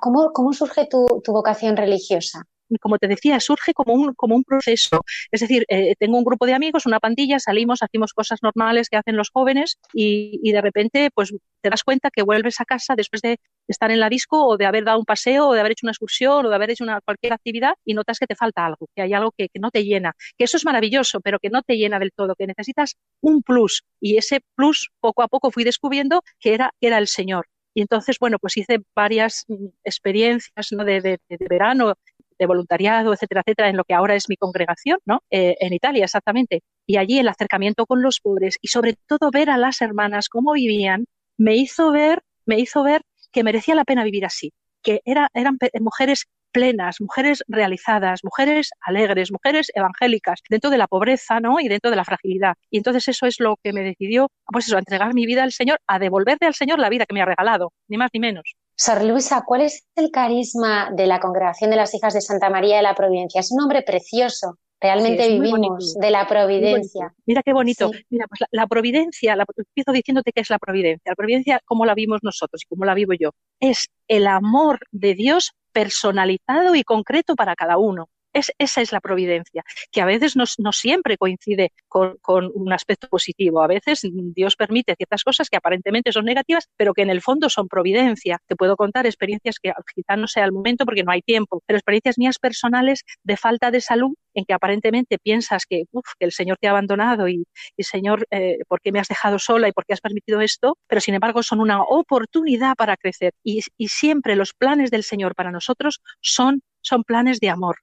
¿cómo, surge tu, vocación religiosa? como te decía, surge como un, como un proceso. Es decir, eh, tengo un grupo de amigos, una pandilla, salimos, hacemos cosas normales que hacen los jóvenes y, de repente pues te das cuenta que vuelves a casa después de estar en la disco o de haber dado un paseo o de haber hecho una excursión o de haber hecho una, cualquier actividad y notas que te falta algo, que hay algo que, no te llena, que eso es maravilloso, pero que no te llena del todo, que necesitas un plus y ese plus poco a poco fui descubriendo que era el Señor. Y entonces, bueno, pues hice varias mm, experiencias de, verano, de voluntariado, etcétera, etcétera, en lo que ahora es mi congregación, ¿no? Eh, en Italia, exactamente. Y allí el acercamiento con los pobres y sobre todo ver a las hermanas cómo vivían, me hizo ver, me hizo ver que merecía la pena vivir así, que era, eran mujeres plenas, mujeres realizadas, mujeres alegres, mujeres evangélicas, dentro de la pobreza, ¿no? Y dentro de la fragilidad. Y entonces eso es lo que me decidió, pues eso, a entregar mi vida al Señor, a devolverle al Señor la vida que me ha regalado, ni más ni menos. Sor Luisa, ¿cuál es el carisma de la Congregación de las Hijas de Santa María de la Providencia? Es un nombre precioso. Realmente vivimos de la providencia. Mira qué bonito. Mira, pues la, providencia, la, empiezo diciéndote qué es la providencia. La providencia, como la vimos nosotros y como la vivo yo, es el amor de Dios personalizado y concreto para cada uno. Es, esa es la providencia, que a veces no, siempre coincide con, un aspecto positivo. A veces Dios permite ciertas cosas que aparentemente son negativas, pero que en el fondo son providencia. Te puedo contar experiencias que quizá no sea el momento porque no hay tiempo, pero experiencias mías personales de falta de salud en que aparentemente piensas que, que el Señor te ha abandonado y, Señor, eh, ¿por qué me has dejado sola y por qué has permitido esto? Pero sin embargo son una oportunidad para crecer y, siempre los planes del Señor para nosotros son, son planes de amor,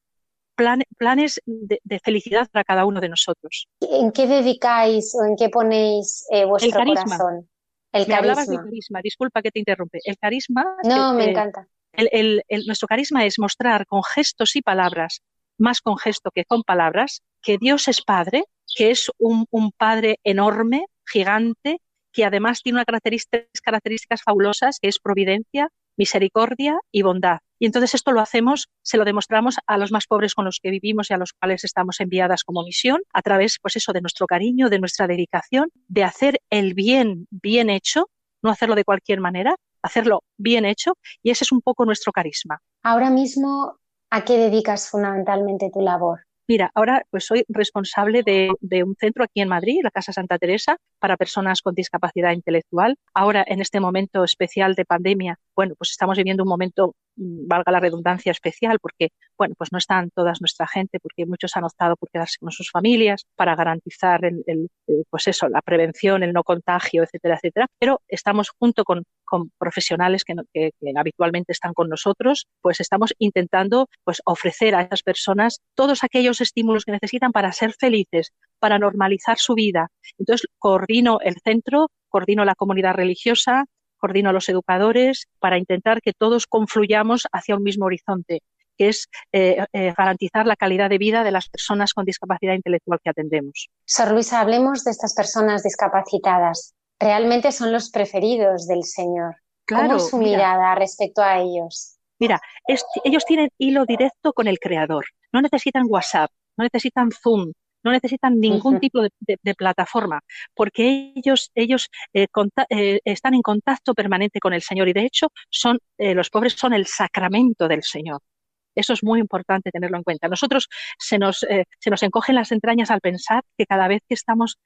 planes de, felicidad para cada uno de nosotros. ¿En qué dedicáis o en qué ponéis eh, vuestro corazón? El me hablabas de carisma, disculpa que te interrumpe. El carisma. No, me encanta. El, nuestro carisma es mostrar con gestos y palabras, más con gesto que con palabras, que Dios es Padre, que es un, un Padre enorme, gigante, que además tiene unas características, características fabulosas, que es providencia, misericordia y bondad. Y entonces esto lo hacemos, se lo demostramos a los más pobres con los que vivimos y a los cuales estamos enviadas como misión, a través, pues eso, de nuestro cariño, de nuestra dedicación, de hacer el bien bien hecho, no hacerlo de cualquier manera, hacerlo bien hecho, y ese es un poco nuestro carisma. Ahora mismo, ¿a qué dedicas fundamentalmente tu labor? Mira, ahora pues soy responsable de, de, un centro aquí en Madrid, la Casa Santa Teresa, para personas con discapacidad intelectual. Ahora, en este momento especial de pandemia, bueno, pues estamos viviendo un momento Mm, valga la redundancia especial, porque, bueno, pues no están todas nuestra gente, porque muchos han optado por quedarse con sus familias para garantizar el, pues eso, la prevención, el no contagio, etcétera, etcétera. Pero estamos junto con, profesionales que, habitualmente están con nosotros, pues estamos intentando pues ofrecer a esas personas todos aquellos estímulos que necesitan para ser felices, para normalizar su vida. Entonces, coordino el centro, coordino la comunidad religiosa, coordino a los educadores para intentar que todos confluyamos hacia un mismo horizonte, que es eh, eh, garantizar la calidad de vida de las personas con discapacidad intelectual que atendemos. Sor Luisa, hablemos de estas personas discapacitadas. Realmente son los preferidos del Señor. ¿Cómo es su mirada respecto a ellos? Mira, ellos tienen hilo directo con el Creador. No necesitan WhatsApp, no necesitan Zoom, no necesitan ningún tipo de, plataforma, porque ellos, ellos eh, eh, están en contacto permanente con el Señor y de hecho son, eh, los pobres son el sacramento del Señor. Eso es muy importante tenerlo en cuenta. Nosotros se nos, se nos encogen las entrañas al pensar que cada vez que estamos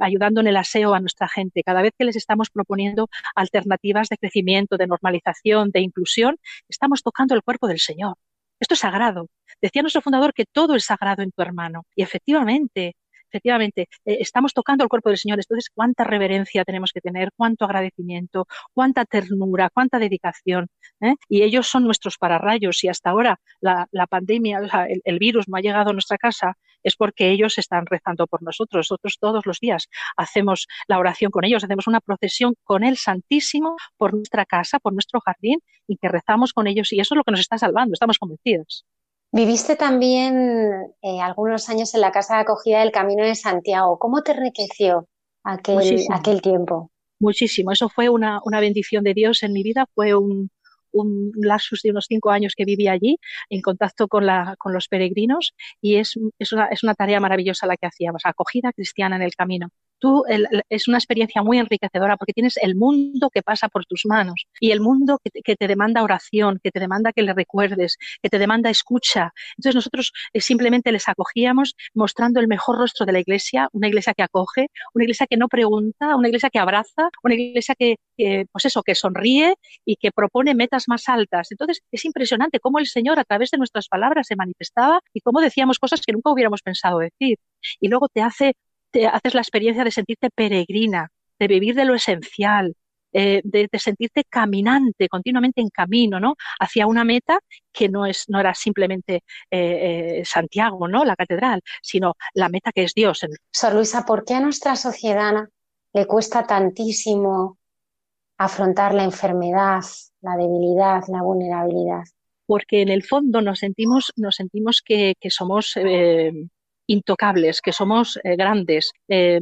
ayudando en el aseo a nuestra gente, cada vez que les estamos proponiendo alternativas de crecimiento, de normalización, de inclusión, estamos tocando el cuerpo del Señor. Esto es sagrado. Decía nuestro fundador que todo es sagrado en tu hermano. Y efectivamente, efectivamente, eh, estamos tocando el cuerpo del Señor. Entonces, cuánta reverencia tenemos que tener, cuánto agradecimiento, cuánta ternura, cuánta dedicación. ¿eh? Y ellos son nuestros pararrayos. Y hasta ahora la, pandemia, el, virus no ha llegado a nuestra casa, es porque ellos están rezando por nosotros. Nosotros todos los días hacemos la oración con ellos, hacemos una procesión con el Santísimo por nuestra casa, por nuestro jardín y que rezamos con ellos. Y eso es lo que nos está salvando, estamos convencidos. Viviste también eh, algunos años en la casa de acogida del Camino de Santiago. ¿Cómo te enriqueció aquel, aquel tiempo? Muchísimo. Eso fue una, una bendición de Dios en mi vida. Fue un, un lapsus de unos cinco años que viví allí en contacto con, la, con los peregrinos y es, es, una, es una tarea maravillosa la que hacíamos, acogida cristiana en el camino tú es una experiencia muy enriquecedora porque tienes el mundo que pasa por tus manos y el mundo que te, demanda oración, que te demanda que le recuerdes, que te demanda escucha. Entonces nosotros eh, simplemente les acogíamos mostrando el mejor rostro de la iglesia, una iglesia que acoge, una iglesia que no pregunta, una iglesia que abraza, una iglesia que, pues eso, que sonríe y que propone metas más altas. Entonces es impresionante cómo el Señor a través de nuestras palabras se manifestaba y cómo decíamos cosas que nunca hubiéramos pensado decir. Y luego te hace te haces la experiencia de sentirte peregrina, de vivir de lo esencial, eh, de, sentirte caminante, continuamente en camino, ¿no? Hacia una meta que no es, no era simplemente eh, eh, Santiago, ¿no? La catedral, sino la meta que es Dios. Sor Luisa, ¿por qué a nuestra sociedad le cuesta tantísimo afrontar la enfermedad, la debilidad, la vulnerabilidad? porque en el fondo nos sentimos, nos sentimos que, somos intocables, que somos eh, grandes. Eh,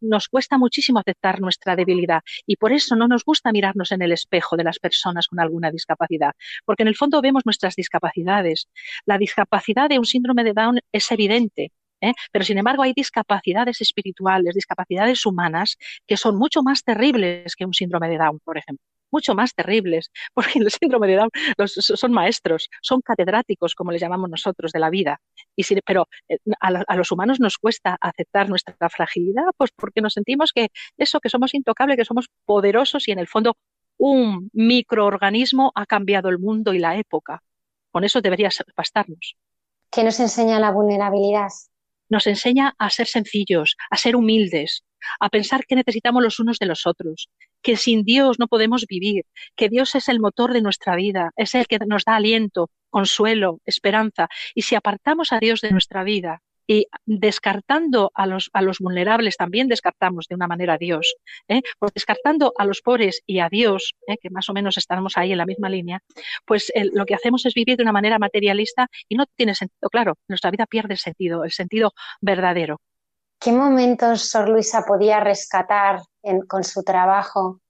nos cuesta muchísimo aceptar nuestra debilidad y por eso no nos gusta mirarnos en el espejo de las personas con alguna discapacidad, porque en el fondo vemos nuestras discapacidades. La discapacidad de un síndrome de Down es evidente, ¿eh? pero sin embargo hay discapacidades espirituales, discapacidades humanas que son mucho más terribles que un síndrome de Down, por ejemplo mucho más terribles, porque el síndrome de Down son maestros, son catedráticos, como les llamamos nosotros, de la vida. Y pero eh, a, los humanos nos cuesta aceptar nuestra fragilidad, pues porque nos sentimos que eso, que somos intocables, que somos poderosos y en el fondo un microorganismo ha cambiado el mundo y la época. Con eso debería bastarnos. ¿Qué nos enseña la vulnerabilidad? Nos enseña a ser sencillos, a ser humildes, a pensar que necesitamos los unos de los otros, que sin Dios no podemos vivir, que Dios es el motor de nuestra vida, es el que nos da aliento, consuelo, esperanza. Y si apartamos a Dios de nuestra vida y descartando a los, a los vulnerables, también descartamos de una manera a Dios, ¿eh? pues descartando a los pobres y a Dios, ¿eh? que más o menos estamos ahí en la misma línea, pues lo que hacemos es vivir de una manera materialista y no tiene sentido. Claro, nuestra vida pierde el sentido, el sentido verdadero. ¿Qué momentos Sor Luisa podía rescatar con su trabajo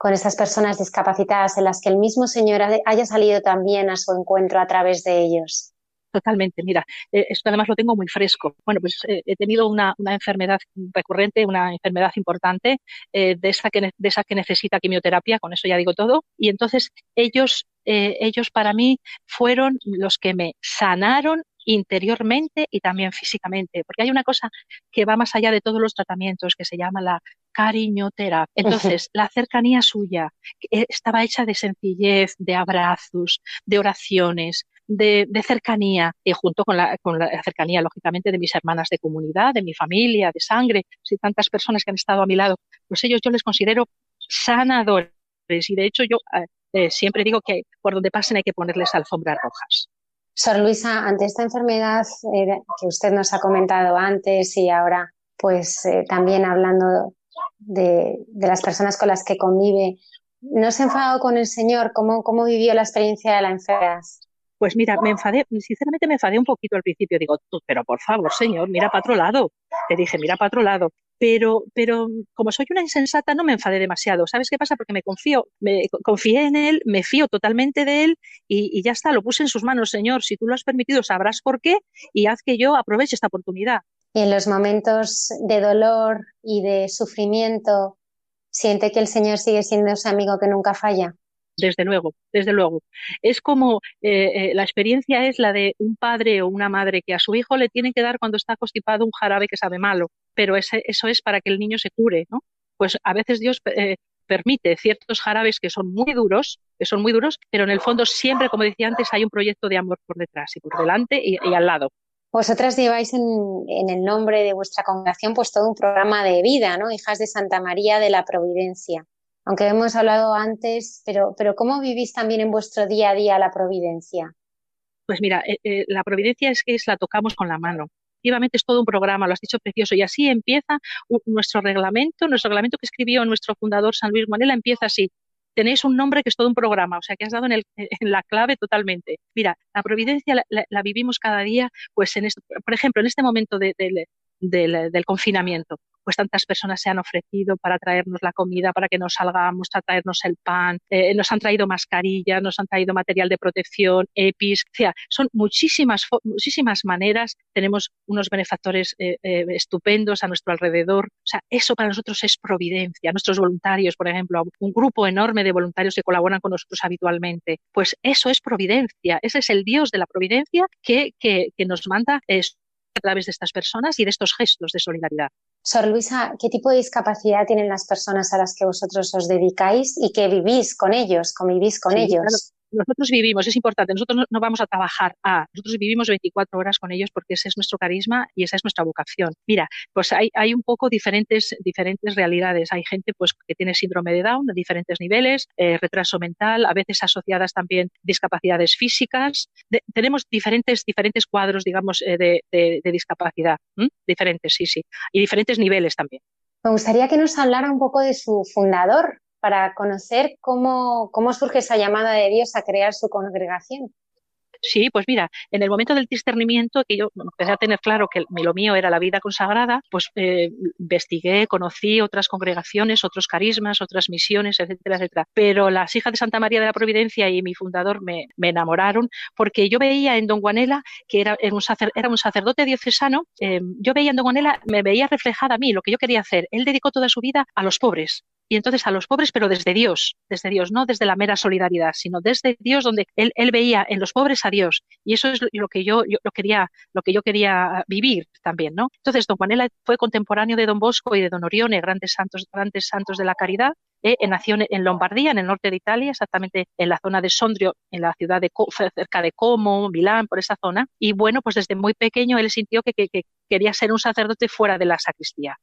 con estas personas discapacitadas en las que el mismo Señor haya salido también a su encuentro a través de ellos? Totalmente, mira, eh, esto además lo tengo muy fresco. Bueno, pues eh, he tenido una, enfermedad recurrente, una enfermedad importante, eh, de, esa que, de esa que necesita quimioterapia, con eso ya digo todo, y entonces ellos, ellos para mí fueron los que me sanaron interiormente y también físicamente, porque hay una cosa que va más allá de todos los tratamientos, que se llama la cariñoterapia. Entonces, la cercanía suya estaba hecha de sencillez, de abrazos, de oraciones, de, cercanía, y junto con la, con la, cercanía, lógicamente, de mis hermanas de comunidad, de mi familia, de sangre, si tantas personas que han estado a mi lado, pues ellos yo les considero sanadores. Y de hecho, yo eh, eh, siempre digo que por donde pasen hay que ponerles alfombras rojas. Sor Luisa, ante esta enfermedad eh, que usted nos ha comentado antes y ahora, pues eh, también hablando de, las personas con las que convive, ¿no se enfadó con el Señor? ¿Cómo, ¿Cómo vivió la experiencia de la enfermedad? Pues mira, me enfadé, sinceramente me enfadé un poquito al principio. Digo, pero por favor, Señor, mira para otro lado. Le dije, mira para otro lado pero, pero como soy una insensata no me enfadé demasiado. ¿Sabes qué pasa? Porque me confío, me confié en él, me fío totalmente de él y, ya está, lo puse en sus manos, Señor. Si tú lo has permitido, sabrás por qué y haz que yo aproveche esta oportunidad. Y en los momentos de dolor y de sufrimiento, ¿siente que el Señor sigue siendo ese amigo que nunca falla? desde luego, desde luego. Es como eh, eh, la experiencia es la de un padre o una madre que a su hijo le tiene que dar cuando está constipado un jarabe que sabe malo pero ese, eso es para que el niño se cure, ¿no? Pues a veces Dios eh, permite ciertos jarabes que son muy duros, que son muy duros, pero en el fondo siempre, como decía antes, hay un proyecto de amor por detrás y por delante y, al lado. Vosotras lleváis en, el nombre de vuestra congregación pues todo un programa de vida, ¿no? Hijas de Santa María de la Providencia. Aunque hemos hablado antes, pero, pero ¿cómo vivís también en vuestro día a día la providencia? Pues mira, eh, eh, la providencia es que la tocamos con la mano efectivamente es todo un programa, lo has dicho precioso. Y así empieza nuestro reglamento, nuestro reglamento que escribió nuestro fundador San Luis Manela empieza así. Tenéis un nombre que es todo un programa, o sea que has dado en, la clave totalmente. Mira, la providencia la, vivimos cada día, pues en esto, por ejemplo, en este momento del confinamiento. Pues tantas personas se han ofrecido para traernos la comida, para que nos salgamos, para traernos el pan, eh, nos han traído mascarillas, nos han traído material de protección, EPIs, o sea, son muchísimas, muchísimas maneras, tenemos unos benefactores eh, eh, estupendos a nuestro alrededor, o sea, eso para nosotros es providencia, nuestros voluntarios, por ejemplo, un grupo enorme de voluntarios que colaboran con nosotros habitualmente, pues eso es providencia, ese es el Dios de la providencia que, que, que nos manda a través de estas personas y de estos gestos de solidaridad. Sor Luisa, ¿qué tipo de discapacidad tienen las personas a las que vosotros os dedicáis y que vivís con ellos, convivís con ellos? Nosotros vivimos, es importante, nosotros no, vamos a trabajar a, nosotros vivimos 24 horas con ellos porque ese es nuestro carisma y esa es nuestra vocación. Mira, pues hay, hay un poco diferentes, diferentes realidades. Hay gente pues que tiene síndrome de Down de diferentes niveles, eh, retraso mental, a veces asociadas también discapacidades físicas. tenemos diferentes, diferentes cuadros, digamos, eh, de, de, discapacidad, diferentes, sí, sí, y diferentes niveles también. Me gustaría que nos hablara un poco de su fundador, para conocer cómo, cómo surge esa llamada de Dios a crear su congregación. Sí, pues mira, en el momento del discernimiento, que yo empecé a tener claro que lo mío era la vida consagrada, pues eh, investigué, conocí otras congregaciones, otros carismas, otras misiones, etcétera, etcétera. Pero las hijas de Santa María de la Providencia y mi fundador me, enamoraron porque yo veía en Don Guanela que era, un, era un sacerdote diocesano, em, yo veía en Don Guanela, me veía reflejada a mí lo que yo quería hacer. Él dedicó toda su vida a los pobres, y entonces a los pobres, pero desde Dios, desde Dios, no desde la mera solidaridad, sino desde Dios, donde él, veía en los pobres a Dios. Y eso es lo que yo, lo quería, lo que yo quería vivir también, ¿no? Entonces, don Juanela fue contemporáneo de don Bosco y de don Orione, grandes santos, grandes santos de la caridad, eh, nació en Lombardía, en el norte de Italia, exactamente en la zona de Sondrio, en la ciudad de cerca de Como, Milán, por esa zona. Y bueno, pues desde muy pequeño él sintió que quería ser un sacerdote fuera de la sacristía.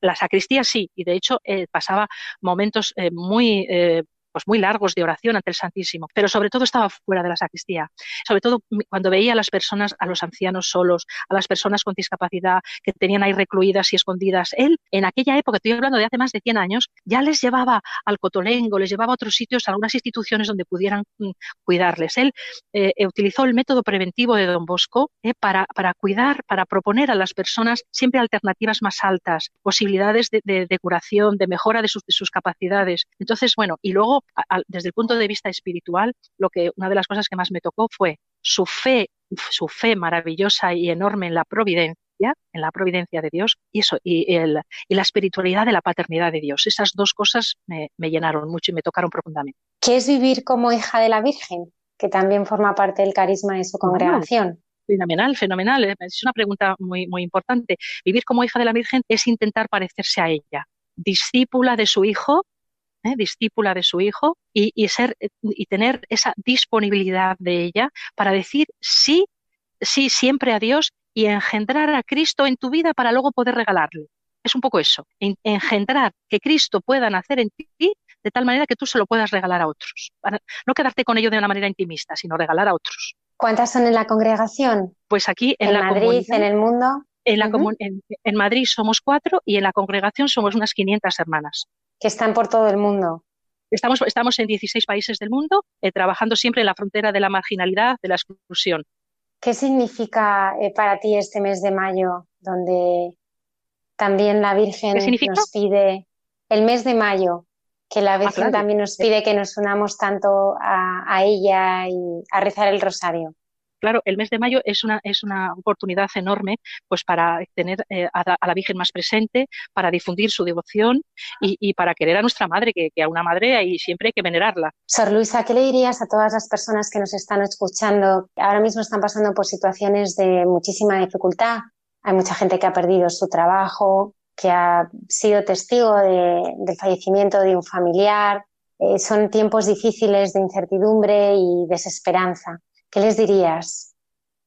La sacristía sí, y de hecho eh, pasaba momentos eh, muy eh, pues muy largos de oración ante el Santísimo, pero sobre todo estaba fuera de la sacristía. Sobre todo cuando veía a las personas, a los ancianos solos, a las personas con discapacidad que tenían ahí recluidas y escondidas. Él, en aquella época, estoy hablando de hace más de 100 años, ya les llevaba al Cotolengo, les llevaba a otros sitios, a algunas instituciones donde pudieran mm, cuidarles. Él eh, eh, utilizó el método preventivo de Don Bosco eh, para, cuidar, para proponer a las personas siempre alternativas más altas, posibilidades de, curación, de mejora de sus capacidades. Entonces, bueno, y luego desde el punto de vista espiritual, lo que una de las cosas que más me tocó fue su fe, su fe maravillosa y enorme en la providencia, en la providencia de Dios y eso y, el, y la espiritualidad de la paternidad de Dios. Esas dos cosas me, llenaron mucho y me tocaron profundamente. ¿Qué es vivir como hija de la Virgen, que también forma parte del carisma de su congregación? Fenomenal, fenomenal. Es una pregunta muy, muy importante. Vivir como hija de la Virgen es intentar parecerse a ella, discípula de su hijo, ¿eh? discípula de su hijo y, ser, y tener esa disponibilidad de ella para decir sí, sí siempre a Dios y engendrar a Cristo en tu vida para luego poder regalarle. Es un poco eso, engendrar que Cristo pueda nacer en ti de tal manera que tú se lo puedas regalar a otros. no quedarte con ello de una manera intimista, sino regalar a otros. ¿Cuántas son en la congregación? Pues aquí en, ¿En Madrid, en el mundo. En, la en, Madrid somos cuatro y en la congregación somos unas 500 hermanas que están por todo el mundo. Estamos, estamos en 16 países del mundo, eh, trabajando siempre en la frontera de la marginalidad, de la exclusión. ¿Qué significa eh, para ti este mes de mayo, donde también la Virgen nos pide el mes de mayo, que la ah, Virgen también nos pide que nos unamos tanto a ella y a rezar el rosario? Claro, el mes de mayo es una, es una oportunidad enorme pues para tener eh, a, la Virgen más presente, para difundir su devoción y, para querer a nuestra madre, que, a una madre ahí siempre hay que venerarla. Sor Luisa, ¿qué le dirías a todas las personas que nos están escuchando? Ahora mismo están pasando por situaciones de muchísima dificultad. Hay mucha gente que ha perdido su trabajo, que ha sido testigo del fallecimiento de un familiar. Eh, son tiempos difíciles de incertidumbre y desesperanza. ¿Qué les dirías?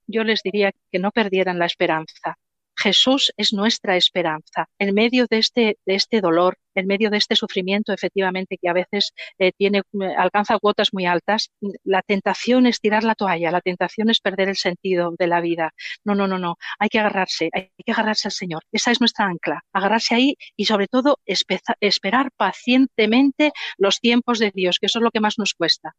Yo les diría que no perdieran la esperanza. Jesús es nuestra esperanza. En medio de este, de este dolor, en medio de este sufrimiento, efectivamente, que a veces eh, tiene, alcanza cuotas muy altas, la tentación es tirar la toalla, la tentación es perder el sentido de la vida. No, no, no, no. Hay que agarrarse, hay que agarrarse al Señor. Esa es nuestra ancla. Agarrarse ahí y, sobre todo, esperar pacientemente los tiempos de Dios, que eso es lo que más nos cuesta.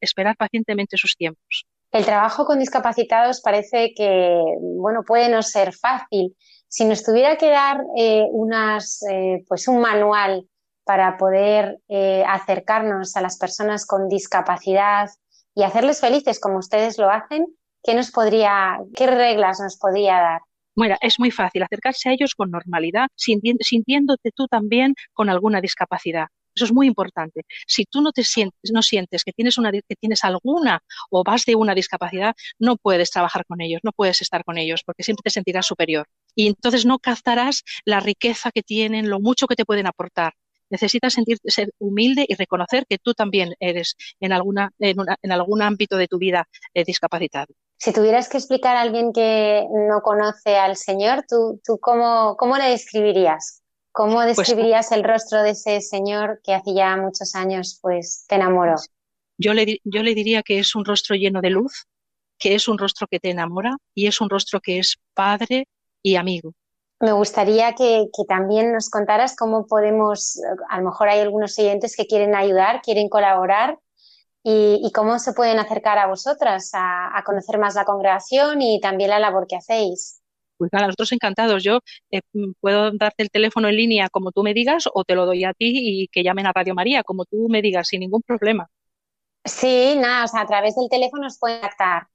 esperar pacientemente sus tiempos. El trabajo con discapacitados parece que, bueno, puede no ser fácil. Si nos tuviera que dar eh, unas, eh, pues un manual para poder eh, acercarnos a las personas con discapacidad y hacerles felices como ustedes lo hacen, ¿qué nos podría, qué reglas nos podría dar? Bueno, es muy fácil acercarse a ellos con normalidad, sintiéndote tú también con alguna discapacidad. Eso es muy importante. Si tú no te sientes, no sientes que tienes una, que tienes alguna o vas de una discapacidad, no puedes trabajar con ellos, no puedes estar con ellos, porque siempre te sentirás superior. Y entonces no captarás la riqueza que tienen, lo mucho que te pueden aportar. Necesitas sentirte ser humilde y reconocer que tú también eres en alguna, en, algún ámbito de tu vida eh, discapacitado. Si tuvieras que explicar a alguien que no conoce al Señor, ¿tú, tú cómo, cómo le describirías? ¿Cómo pues, describirías el rostro de ese señor que hace ya muchos años pues te enamoró? Yo le, yo le diría que es un rostro lleno de luz, que es un rostro que te enamora y es un rostro que es padre y amigo. Me gustaría que, que, también nos contaras cómo podemos, a lo mejor hay algunos oyentes que quieren ayudar, quieren colaborar y, cómo se pueden acercar a vosotras a, conocer más la congregación y también la labor que hacéis. Pues nada, nosotros encantados. Yo eh, puedo darte el teléfono en línea como tú me digas o te lo doy a ti y que llamen a Radio María como tú me digas sin ningún problema. Sí, nada, o sea, a través del teléfono os pueden contactar.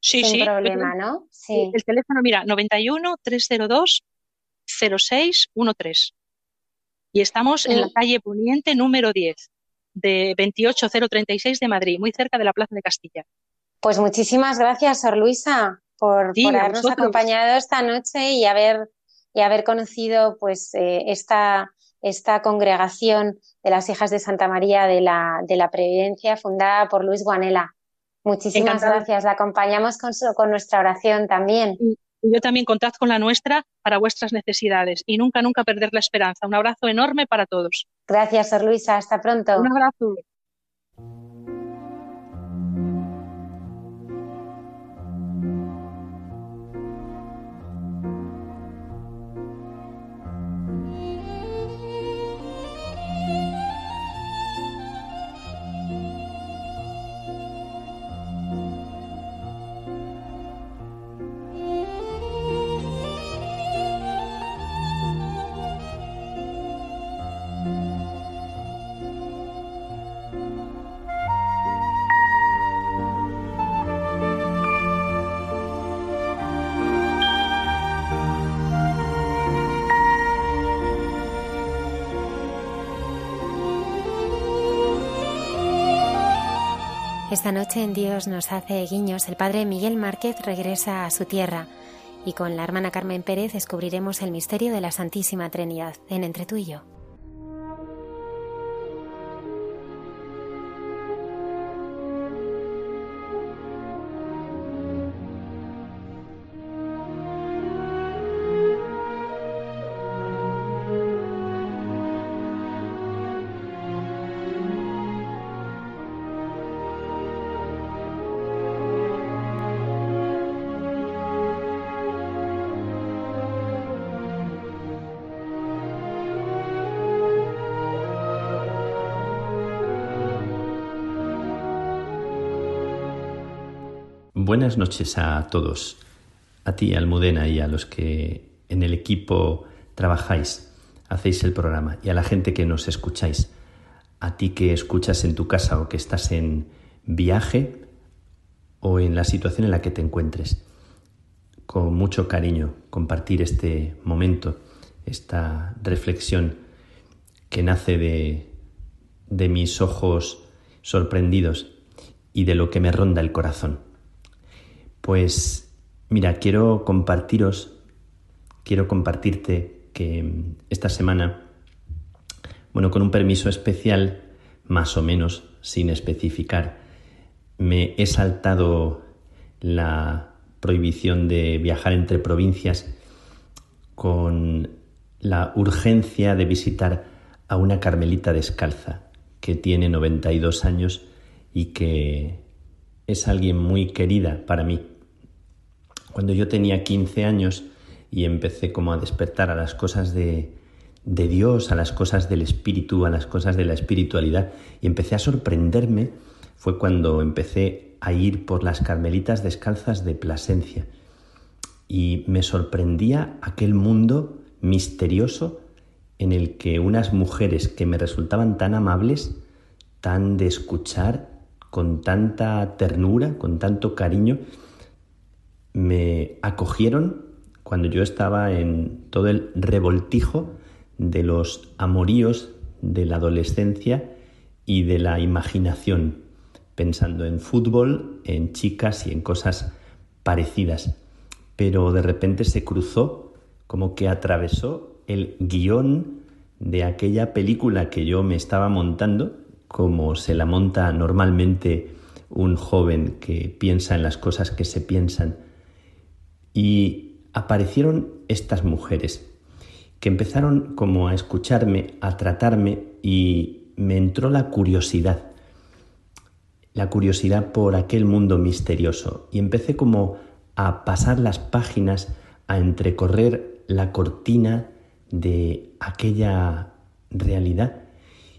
Sí, sin sí. problema, ¿no? Sí. El teléfono, mira, 91 302 0613. Y estamos en la calle Poniente número 10 de 28036 de Madrid, muy cerca de la Plaza de Castilla. Pues muchísimas gracias, Sor Luisa, por, habernos acompañado esta noche y haber, y haber conocido pues eh, esta, esta congregación de las hijas de Santa María de la, de la Previdencia fundada por Luis Guanela. Muchísimas gracias. La acompañamos con, con nuestra oración también. Y, yo también contad con la nuestra para vuestras necesidades y nunca, nunca perder la esperanza. Un abrazo enorme para todos. Gracias, Sor Luisa. Hasta pronto. Un abrazo. Esta noche en Dios nos hace guiños. El padre Miguel Márquez regresa a su tierra y con la hermana Carmen Pérez descubriremos el misterio de la Santísima Trinidad en Entre tú y yo. Buenas noches a todos, a ti, Almudena, y a los que en el equipo trabajáis, hacéis el programa, y a la gente que nos escucháis, a ti que escuchas en tu casa o que estás en viaje o en la situación en la que te encuentres. Con mucho cariño compartir este momento, esta reflexión que nace de, de mis ojos sorprendidos y de lo que me ronda el corazón. Pues mira, quiero compartiros, quiero compartirte que esta semana, bueno, con un permiso especial, más o menos, sin especificar, me he saltado la prohibición de viajar entre provincias con la urgencia de visitar a una carmelita descalza que tiene 92 años y que es alguien muy querida para mí. Cuando yo tenía 15 años y empecé como a despertar a las cosas de, de Dios, a las cosas del espíritu, a las cosas de la espiritualidad, y empecé a sorprenderme, fue cuando empecé a ir por las carmelitas descalzas de Plasencia. Y me sorprendía aquel mundo misterioso en el que unas mujeres que me resultaban tan amables, tan de escuchar, con tanta ternura, con tanto cariño, me acogieron cuando yo estaba en todo el revoltijo de los amoríos de la adolescencia y de la imaginación, pensando en fútbol, en chicas y en cosas parecidas. Pero de repente se cruzó, como que atravesó el guion de aquella película que yo me estaba montando, como se la monta normalmente un joven que piensa en las cosas que se piensan y aparecieron estas mujeres que empezaron como a escucharme, a tratarme y me entró la curiosidad, la curiosidad por aquel mundo misterioso y empecé como a pasar las páginas, a entrecorrer la cortina de aquella realidad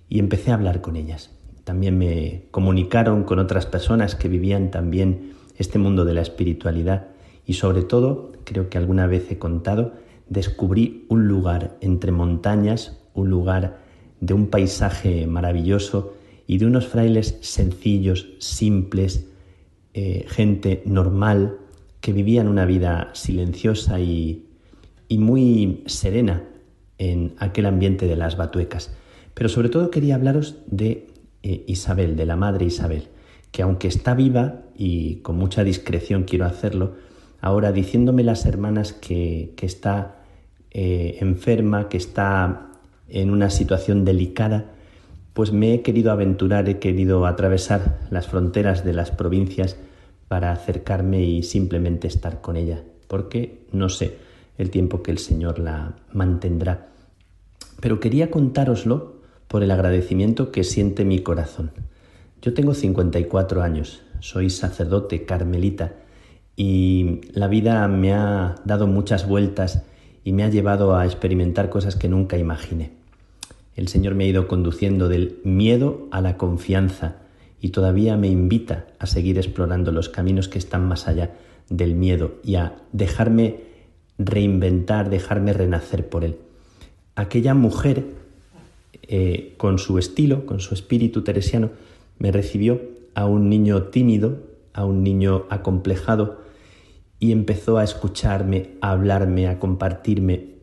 y empecé a hablar con ellas. también me comunicaron con otras personas que vivían también este mundo de la espiritualidad y sobre todo, creo que alguna vez he contado, descubrí un lugar entre montañas, un lugar de un paisaje maravilloso y de unos frailes sencillos, simples, eh, gente normal, que vivían una vida silenciosa y, muy serena en aquel ambiente de las batuecas. Pero sobre todo quería hablaros de eh, Isabel, de la madre Isabel, que aunque está viva y con mucha discreción quiero hacerlo, ahora diciéndome las hermanas que, está eh, enferma, que está en una situación delicada, pues me he querido aventurar, he querido atravesar las fronteras de las provincias para acercarme y simplemente estar con ella, porque no sé el tiempo que el Señor la mantendrá. Pero quería contároslo por el agradecimiento que siente mi corazón. Yo tengo 54 años, soy sacerdote carmelita y la vida me ha dado muchas vueltas y me ha llevado a experimentar cosas que nunca imaginé. El Señor me ha ido conduciendo del miedo a la confianza y todavía me invita a seguir explorando los caminos que están más allá del miedo y a dejarme reinventar, dejarme renacer por Él. Aquella mujer, eh, con su estilo, con su espíritu teresiano, me recibió a un niño tímido, a un niño acomplejado, y empezó a escucharme, a hablarme, a compartirme.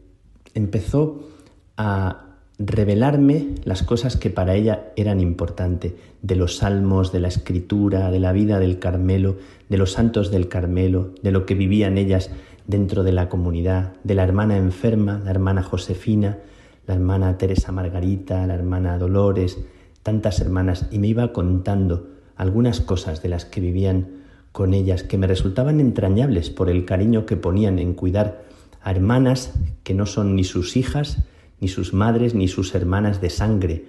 Empezó a revelarme las cosas que para ella eran importantes, de los salmos, de la escritura, de la vida del Carmelo, de los santos del Carmelo, de lo que vivían ellas dentro de la comunidad, de la hermana enferma, la hermana Josefina, la hermana Teresa Margarita, la hermana Dolores, tantas hermanas, y me iba contando algunas cosas de las que vivían con ellas que me resultaban entrañables por el cariño que ponían en cuidar a hermanas que no son ni sus hijas, ni sus madres ni sus hermanas de sangre,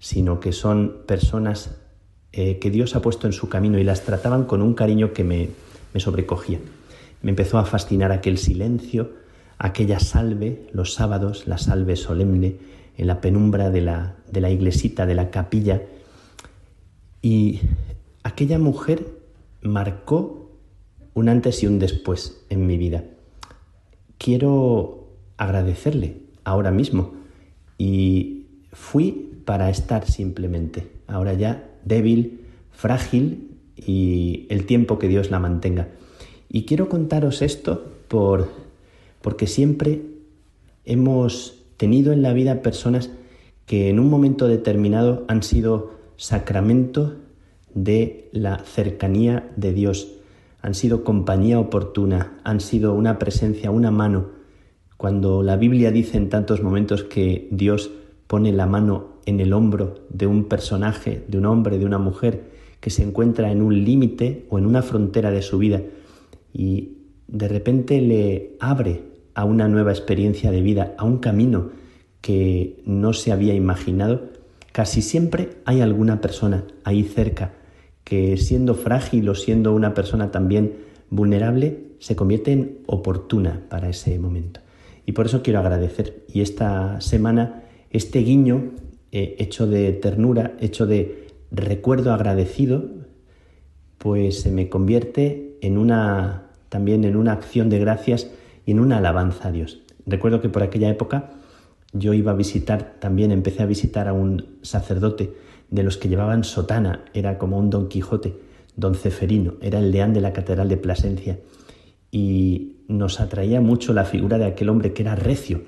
sino que son personas eh, que Dios ha puesto en su camino y las trataban con un cariño que me, me sobrecogía. Me empezó a fascinar aquel silencio, aquella salve, los sábados, la salve solemne, en la penumbra de la, de la iglesita, de la capilla. Y aquella mujer marcó un antes y un después en mi vida. Quiero agradecerle ahora mismo y fui para estar simplemente, ahora ya débil, frágil y el tiempo que Dios la mantenga. Y quiero contaros esto por, porque siempre hemos tenido en la vida personas que en un momento determinado han sido sacramento de la cercanía de Dios, han sido compañía oportuna, han sido una presencia, una mano, cuando la Biblia dice en tantos momentos que Dios pone la mano en el hombro de un personaje, de un hombre, de una mujer, que se encuentra en un límite o en una frontera de su vida y de repente le abre a una nueva experiencia de vida, a un camino que no se había imaginado, casi siempre hay alguna persona ahí cerca que siendo frágil o siendo una persona también vulnerable, se convierte en oportuna para ese momento. Y por eso quiero agradecer. Y esta semana, este guiño eh, hecho de ternura, hecho de recuerdo agradecido, pues se me convierte en una también en una acción de gracias y en una alabanza a Dios. Recuerdo que por aquella época yo iba a visitar, también empecé a visitar a un sacerdote de los que llevaban sotana, era como un don Quijote, don Ceferino, era el deán de la Catedral de Plasencia. Y nos atraía mucho la figura de aquel hombre que era recio,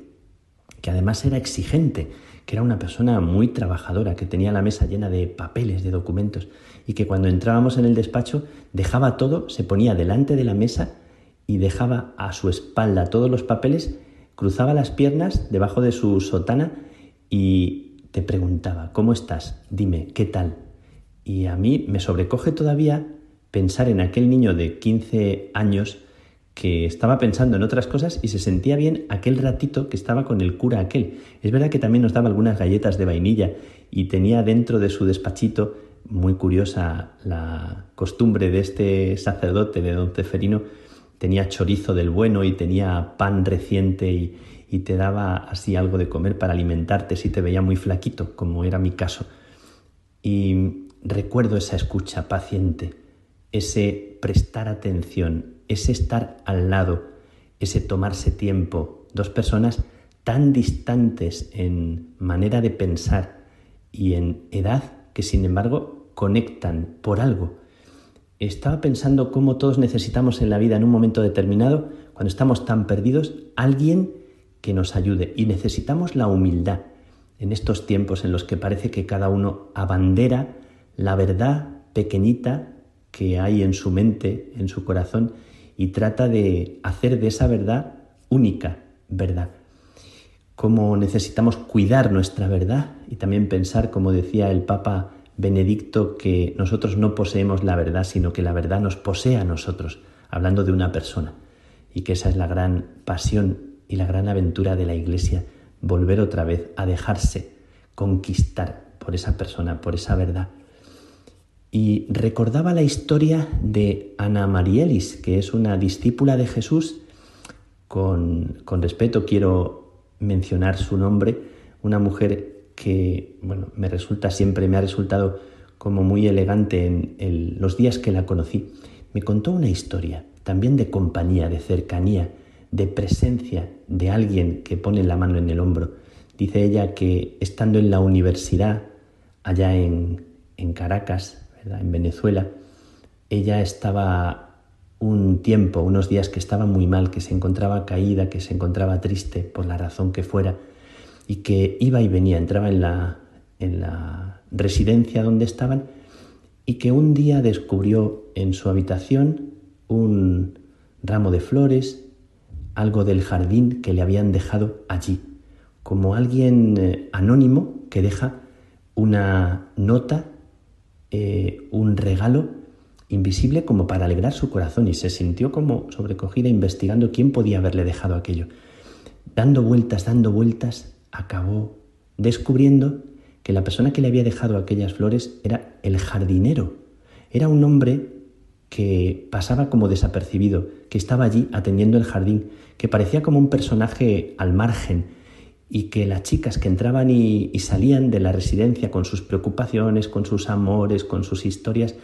que además era exigente, que era una persona muy trabajadora, que tenía la mesa llena de papeles, de documentos, y que cuando entrábamos en el despacho dejaba todo, se ponía delante de la mesa y dejaba a su espalda todos los papeles, cruzaba las piernas debajo de su sotana y te preguntaba, ¿cómo estás? Dime, ¿qué tal? Y a mí me sobrecoge todavía pensar en aquel niño de 15 años que estaba pensando en otras cosas y se sentía bien aquel ratito que estaba con el cura aquel. Es verdad que también nos daba algunas galletas de vainilla y tenía dentro de su despachito, muy curiosa la costumbre de este sacerdote, de don Ceferino, tenía chorizo del bueno y tenía pan reciente y, y te daba así algo de comer para alimentarte si te veía muy flaquito, como era mi caso. Y recuerdo esa escucha paciente, ese prestar atención, ese estar al lado, ese tomarse tiempo. Dos personas tan distantes en manera de pensar y en edad que sin embargo conectan por algo. Estaba pensando cómo todos necesitamos en la vida en un momento determinado, cuando estamos tan perdidos, alguien que nos ayude y necesitamos la humildad en estos tiempos en los que parece que cada uno abandera la verdad pequeñita que hay en su mente, en su corazón, y trata de hacer de esa verdad única verdad. Cómo necesitamos cuidar nuestra verdad y también pensar, como decía el Papa Benedicto, que nosotros no poseemos la verdad, sino que la verdad nos posee a nosotros, hablando de una persona, y que esa es la gran pasión y la gran aventura de la Iglesia, volver otra vez a dejarse conquistar por esa persona, por esa verdad y recordaba la historia de Ana Marielis, que es una discípula de Jesús. Con, con, respeto quiero mencionar su nombre, una mujer que bueno, me resulta siempre, me ha resultado como muy elegante en los días que la conocí. Me contó una historia, también de compañía, de cercanía, de presencia de alguien que pone la mano en el hombro. Dice ella que estando en la universidad, allá en, en Caracas, en Venezuela, ella estaba un tiempo, unos días que estaba muy mal, que se encontraba caída, que se encontraba triste por la razón que fuera, y que iba y venía, entraba en la, en la residencia donde estaban, y que un día descubrió en su habitación un ramo de flores, algo del jardín que le habían dejado allí, como alguien eh, anónimo que deja una nota eh, un regalo invisible como para alegrar su corazón y se sintió como sobrecogida investigando quién podía haberle dejado aquello. Dando vueltas, dando vueltas, acabó descubriendo que la persona que le había dejado aquellas flores era el jardinero. Era un hombre que pasaba como desapercibido, que estaba allí atendiendo el jardín, que parecía como un personaje al margen, y que las chicas que entraban y, salían de la residencia con sus preocupaciones, con sus amores, con sus historias,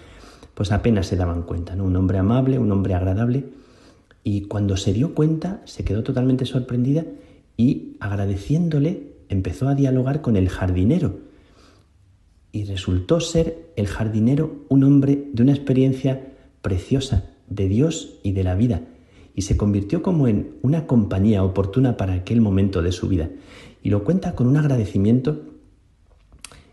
pues apenas se daban cuenta, ¿no? Un hombre amable, un hombre agradable, y cuando se dio cuenta se quedó totalmente sorprendida y agradeciéndole empezó a dialogar con el jardinero. Y resultó ser el jardinero un hombre de una experiencia preciosa de Dios y de la vida y se convirtió como en una compañía oportuna para aquel momento de su vida. Y lo cuenta con un agradecimiento,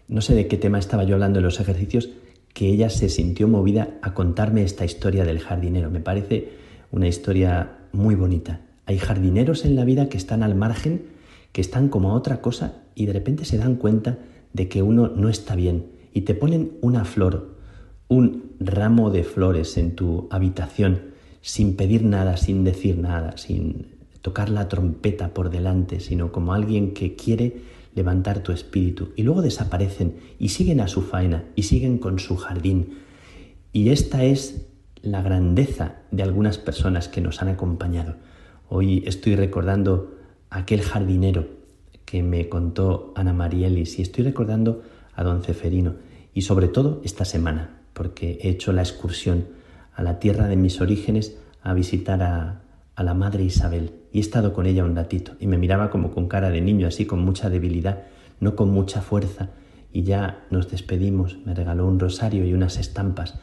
no sé de qué tema estaba yo hablando en los ejercicios, que ella se sintió movida a contarme esta historia del jardinero. Me parece una historia muy bonita. Hay jardineros en la vida que están al margen, que están como a otra cosa y de repente se dan cuenta de que uno no está bien y te ponen una flor, un ramo de flores en tu habitación sin pedir nada, sin decir nada, sin tocar la trompeta por delante, sino como alguien que quiere levantar tu espíritu. Y luego desaparecen y siguen a su faena y siguen con su jardín. Y esta es la grandeza de algunas personas que nos han acompañado. Hoy estoy recordando aquel jardinero que me contó Ana Marielis y estoy recordando a don Ceferino y sobre todo esta semana, porque he hecho la excursión a la tierra de mis orígenes a visitar a, la madre Isabel. Y he estado con ella un ratito y me miraba como con cara de niño, así con mucha debilidad, no con mucha fuerza. Y ya nos despedimos, me regaló un rosario y unas estampas.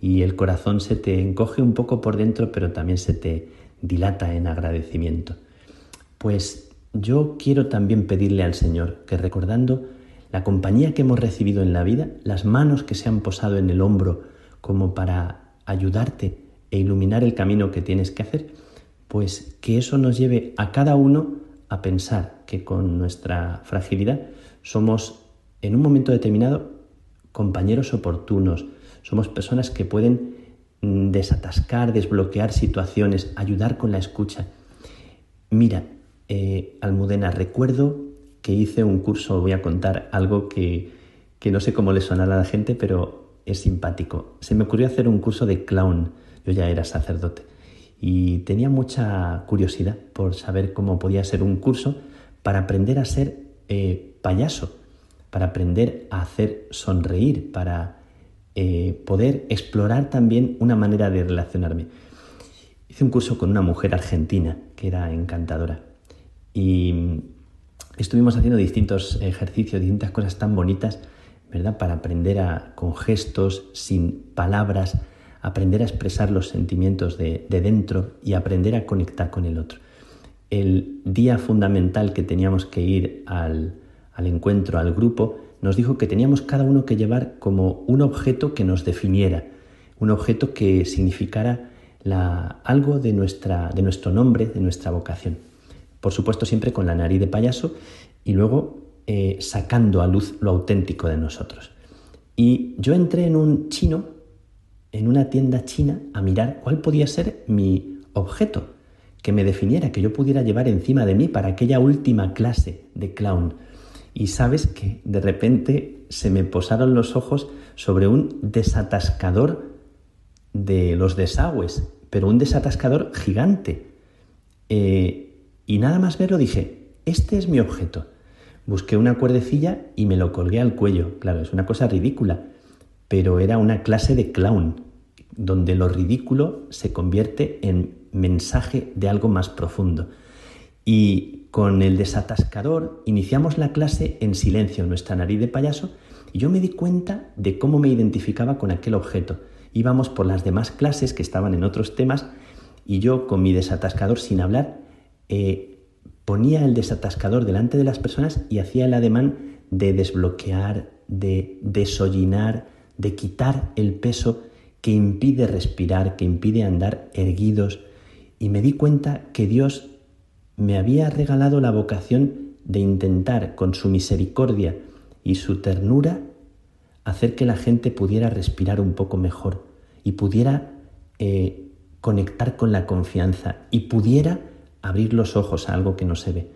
Y el corazón se te encoge un poco por dentro pero también se te dilata en agradecimiento. Pues yo quiero también pedirle al Señor que recordando la compañía que hemos recibido en la vida, las manos que se han posado en el hombro como para ayudarte e iluminar el camino que tienes que hacer, pues que eso nos lleve a cada uno a pensar que con nuestra fragilidad somos en un momento determinado compañeros oportunos, somos personas que pueden mm, desatascar, desbloquear situaciones, ayudar con la escucha. Mira, eh, Almudena, recuerdo que hice un curso, voy a contar algo que, que no sé cómo le sonará a la gente, pero es simpático. Se me ocurrió hacer un curso de clown. Yo ya era sacerdote y tenía mucha curiosidad por saber cómo podía ser un curso para aprender a ser eh, payaso, para aprender a hacer sonreír, para eh, poder explorar también una manera de relacionarme. Hice un curso con una mujer argentina que era encantadora y estuvimos haciendo distintos ejercicios, distintas cosas tan bonitas, ¿verdad? Para aprender a, con gestos, sin palabras, aprender a expresar los sentimientos de, dentro y aprender a conectar con el otro. El día fundamental que teníamos que ir al, al encuentro, al grupo, nos dijo que teníamos cada uno que llevar como un objeto que nos definiera, un objeto que significara la, algo de, nuestra, de nuestro nombre, de nuestra vocación. Por supuesto, siempre con la nariz de payaso y luego eh, sacando a luz lo auténtico de nosotros. Y yo entré en un chino, en una tienda china, a mirar cuál podía ser mi objeto que me definiera, que yo pudiera llevar encima de mí para aquella última clase de clown y sabes que de repente se me posaron los ojos sobre un desatascador de los desagües, pero un desatascador gigante. Eh, y nada más verlo dije, este es mi objeto. Busqué una cuerdecilla y me lo colgué al cuello. Claro, es una cosa ridícula, pero era una clase de clown, donde lo ridículo se convierte en mensaje de algo más profundo. Y con el desatascador iniciamos la clase en silencio, en nuestra nariz de payaso, y yo me di cuenta de cómo me identificaba con aquel objeto. Íbamos por las demás clases que estaban en otros temas y yo con mi desatascador sin hablar eh, ponía el desatascador delante de las personas y hacía el ademán de desbloquear, de desollinar, de quitar el peso que impide respirar, que impide andar erguidos. Y me di cuenta que Dios me había regalado la vocación de intentar con su misericordia y su ternura hacer que la gente pudiera respirar un poco mejor y pudiera eh, conectar con la confianza y pudiera abrir los ojos a algo que no se ve.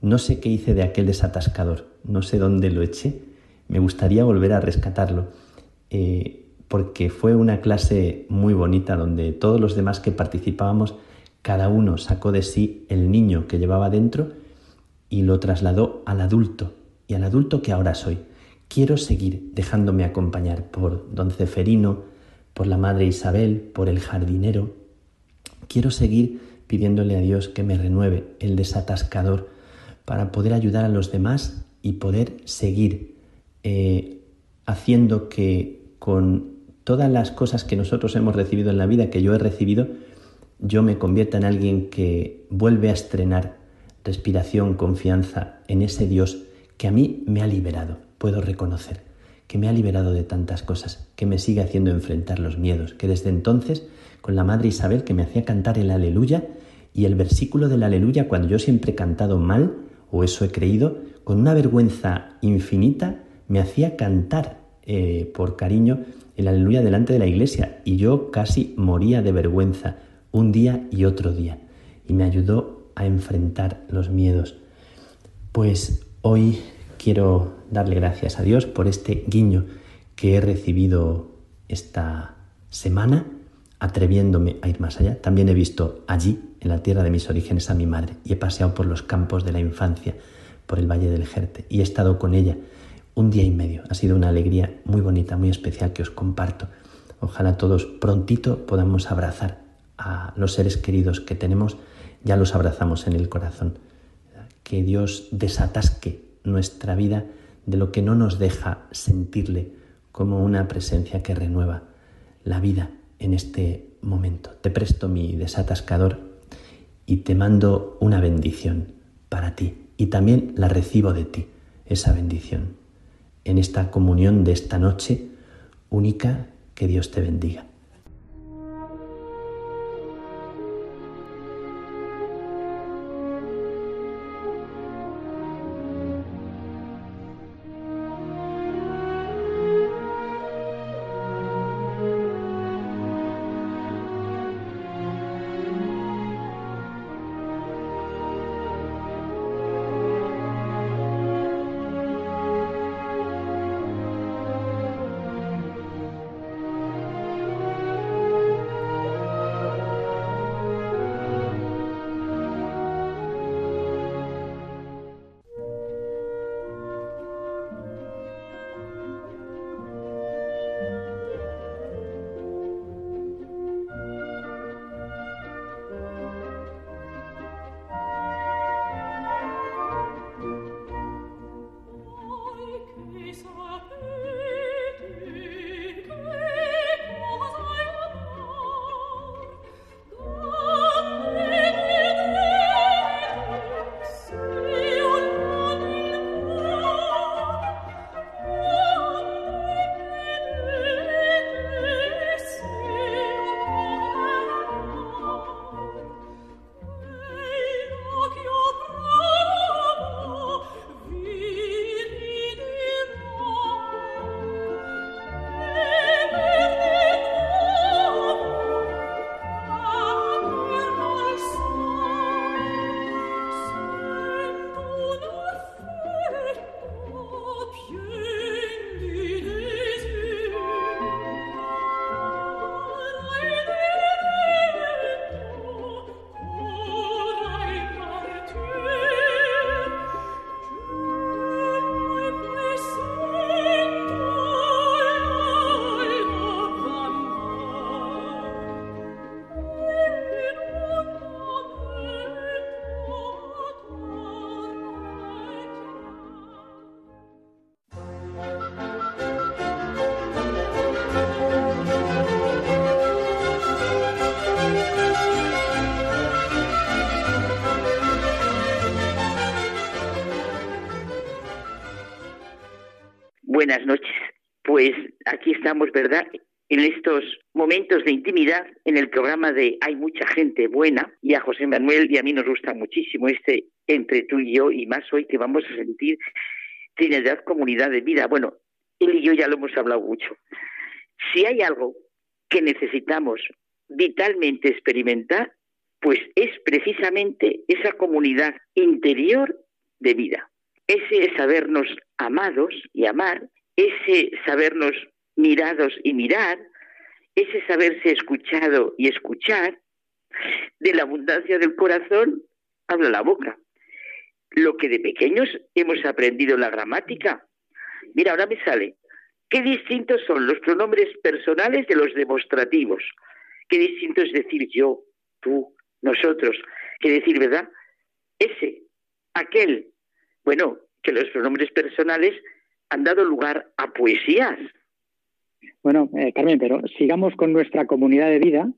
No sé qué hice de aquel desatascador, no sé dónde lo eché, me gustaría volver a rescatarlo, eh, porque fue una clase muy bonita donde todos los demás que participábamos cada uno sacó de sí el niño que llevaba dentro y lo trasladó al adulto y al adulto que ahora soy. Quiero seguir dejándome acompañar por don Ceferino, por la madre Isabel, por el jardinero. Quiero seguir pidiéndole a Dios que me renueve el desatascador para poder ayudar a los demás y poder seguir eh, haciendo que con todas las cosas que nosotros hemos recibido en la vida, que yo he recibido, yo me convierta en alguien que vuelve a estrenar respiración, confianza en ese Dios que a mí me ha liberado, puedo reconocer, que me ha liberado de tantas cosas, que me sigue haciendo enfrentar los miedos, que desde entonces, con la Madre Isabel que me hacía cantar el aleluya y el versículo del aleluya cuando yo siempre he cantado mal, o eso he creído, con una vergüenza infinita, me hacía cantar eh, por cariño el aleluya delante de la iglesia y yo casi moría de vergüenza un día y otro día, y me ayudó a enfrentar los miedos. Pues hoy quiero darle gracias a Dios por este guiño que he recibido esta semana, atreviéndome a ir más allá. También he visto allí, en la tierra de mis orígenes, a mi madre, y he paseado por los campos de la infancia, por el Valle del Jerte, y he estado con ella un día y medio. Ha sido una alegría muy bonita, muy especial que os comparto. Ojalá todos prontito podamos abrazar a los seres queridos que tenemos, ya los abrazamos en el corazón. Que Dios desatasque nuestra vida de lo que no nos deja sentirle como una presencia que renueva la vida en este momento. Te presto mi desatascador y te mando una bendición para ti y también la recibo de ti, esa bendición, en esta comunión de esta noche única, que Dios te bendiga. Buenas noches. Pues aquí estamos, ¿verdad? En estos momentos de intimidad en el programa de Hay mucha gente buena y a José Manuel y a mí nos gusta muchísimo este entre tú y yo y más hoy que vamos a sentir Trinidad Comunidad de Vida. Bueno, él y yo ya lo hemos hablado mucho. Si hay algo que necesitamos vitalmente experimentar, pues es precisamente esa comunidad interior de vida. Ese sabernos amados y amar, ese sabernos mirados y mirar, ese saberse escuchado y escuchar, de la abundancia del corazón habla la boca. Lo que de pequeños hemos aprendido la gramática. Mira, ahora me sale. Qué distintos son los pronombres personales de los demostrativos. Qué distinto es decir yo, tú, nosotros. Qué decir, ¿verdad? Ese, aquel. Bueno, que los pronombres personales han dado lugar a poesías. Bueno, eh, Carmen, pero sigamos con nuestra comunidad de vida,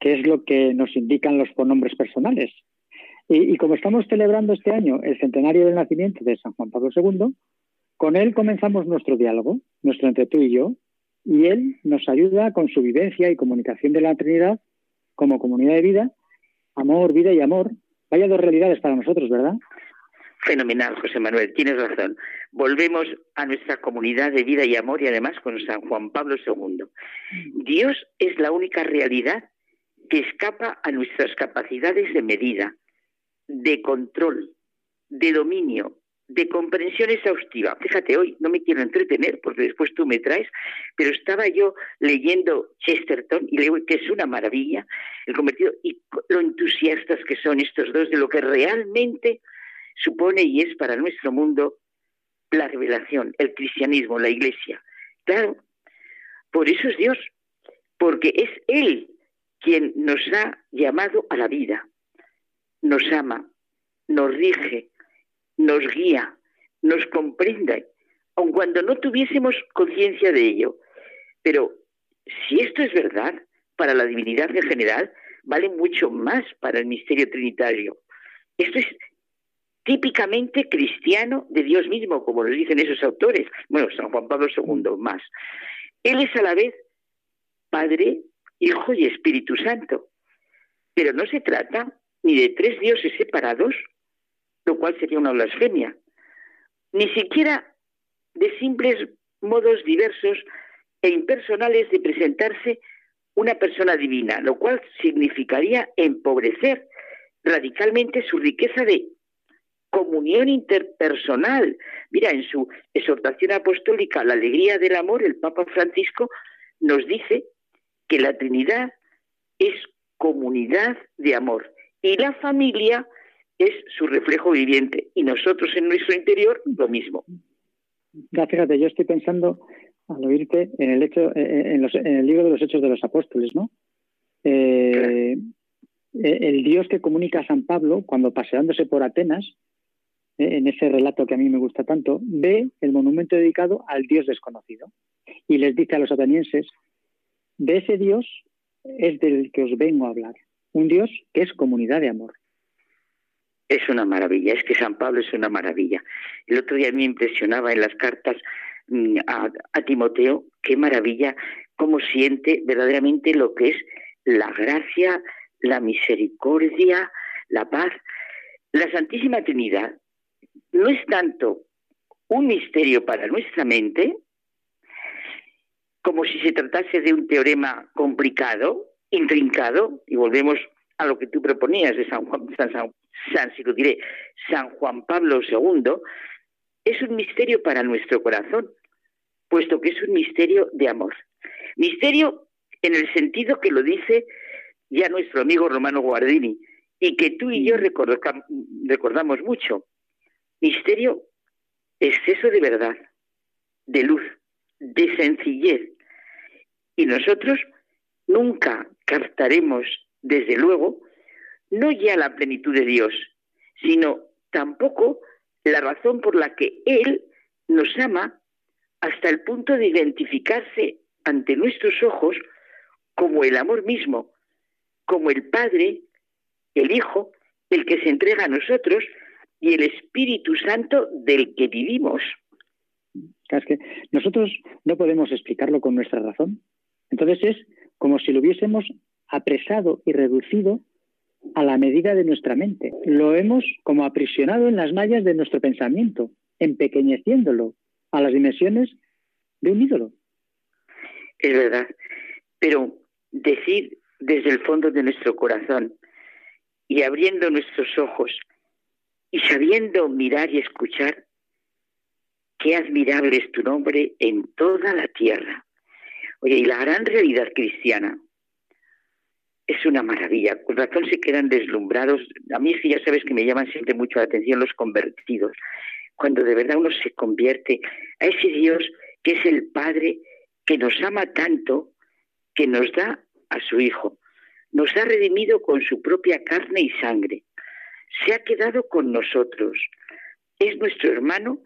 que es lo que nos indican los pronombres personales. Y, y, como estamos celebrando este año el centenario del nacimiento de San Juan Pablo II, con él comenzamos nuestro diálogo, nuestro entre tú y yo, y él nos ayuda con su vivencia y comunicación de la Trinidad como comunidad de vida, amor, vida y amor. Vaya dos realidades para nosotros, ¿verdad? Fenomenal, José Manuel, tienes razón. Volvemos a nuestra comunidad de vida y amor y además con San Juan Pablo II. Dios es la única realidad que escapa a nuestras capacidades de medida, de control, de dominio, de comprensión exhaustiva. Fíjate, hoy no me quiero entretener porque después tú me traes, pero estaba yo leyendo Chesterton y leo que es una maravilla el convertido y lo entusiastas que son estos dos de lo que realmente supone y es para nuestro mundo la revelación, el cristianismo, la iglesia. Claro, por eso es Dios, porque es Él quien nos ha llamado a la vida, nos ama, nos rige, nos guía, nos comprende, aun cuando no tuviésemos conciencia de ello. Pero si esto es verdad para la divinidad en general, vale mucho más para el misterio trinitario. Esto es típicamente cristiano de Dios mismo, como lo dicen esos autores. Bueno, San Juan Pablo II más. Él es a la vez Padre, Hijo y Espíritu Santo. Pero no se trata ni de tres dioses separados, lo cual sería una blasfemia, ni siquiera de simples modos diversos e impersonales de presentarse una persona divina, lo cual significaría empobrecer radicalmente su riqueza de comunión interpersonal. Mira, en su exhortación apostólica La alegría del amor, el Papa Francisco nos dice que la Trinidad es comunidad de amor y la familia es su reflejo viviente y nosotros en nuestro interior lo mismo. Ya, fíjate, yo estoy pensando al oírte en el hecho, eh, eh, en, el libro de los Hechos de los Apóstoles, ¿no? Eh, el Dios que comunica a San Pablo cuando paseándose por Atenas, en ese relato que a mí me gusta tanto, ve el monumento dedicado al Dios desconocido y les dice a los atenienses, de ese Dios es del que os vengo a hablar, un Dios que es comunidad de amor es una maravilla, es que San Pablo es una maravilla. El otro día me impresionaba en las cartas mm, a, a, Timoteo, qué maravilla, cómo siente verdaderamente lo que es la gracia, la misericordia, la paz. La Santísima Trinidad no es tanto un misterio para nuestra mente, como si se tratase de un teorema complicado, intrincado, y volvemos a lo que tú proponías de San Juan, San, San, si lo diré, San Juan Pablo II, es un misterio para nuestro corazón, puesto que es un misterio de amor. Misterio en el sentido que lo dice ya nuestro amigo Romano Guardini, y que tú y yo recordamos mucho. Misterio, exceso de verdad, de luz, de sencillez. Y nosotros nunca captaremos, desde luego, no ya la plenitud de Dios, sino tampoco la razón por la que Él nos ama hasta el punto de identificarse ante nuestros ojos como el amor mismo, como el Padre, el Hijo, el que se entrega a nosotros y el Espíritu Santo del que vivimos. Es que nosotros no podemos explicarlo con nuestra razón. Entonces es como si lo hubiésemos apresado y reducido a la medida de nuestra mente. Lo hemos como aprisionado en las mallas de nuestro pensamiento, empequeñeciéndolo a las dimensiones de un ídolo. Es verdad, pero decir desde el fondo de nuestro corazón y abriendo nuestros ojos y sabiendo mirar y escuchar, qué admirable es tu nombre en toda la tierra. Oye, y la gran realidad cristiana es una maravilla. Con razón se quedan deslumbrados. A mí sí, ya sabes que me llaman siempre mucho la atención los convertidos. Cuando de verdad uno se convierte a ese Dios que es el Padre que nos ama tanto, que nos da a su Hijo. Nos ha redimido con su propia carne y sangre. Se ha quedado con nosotros. Es nuestro hermano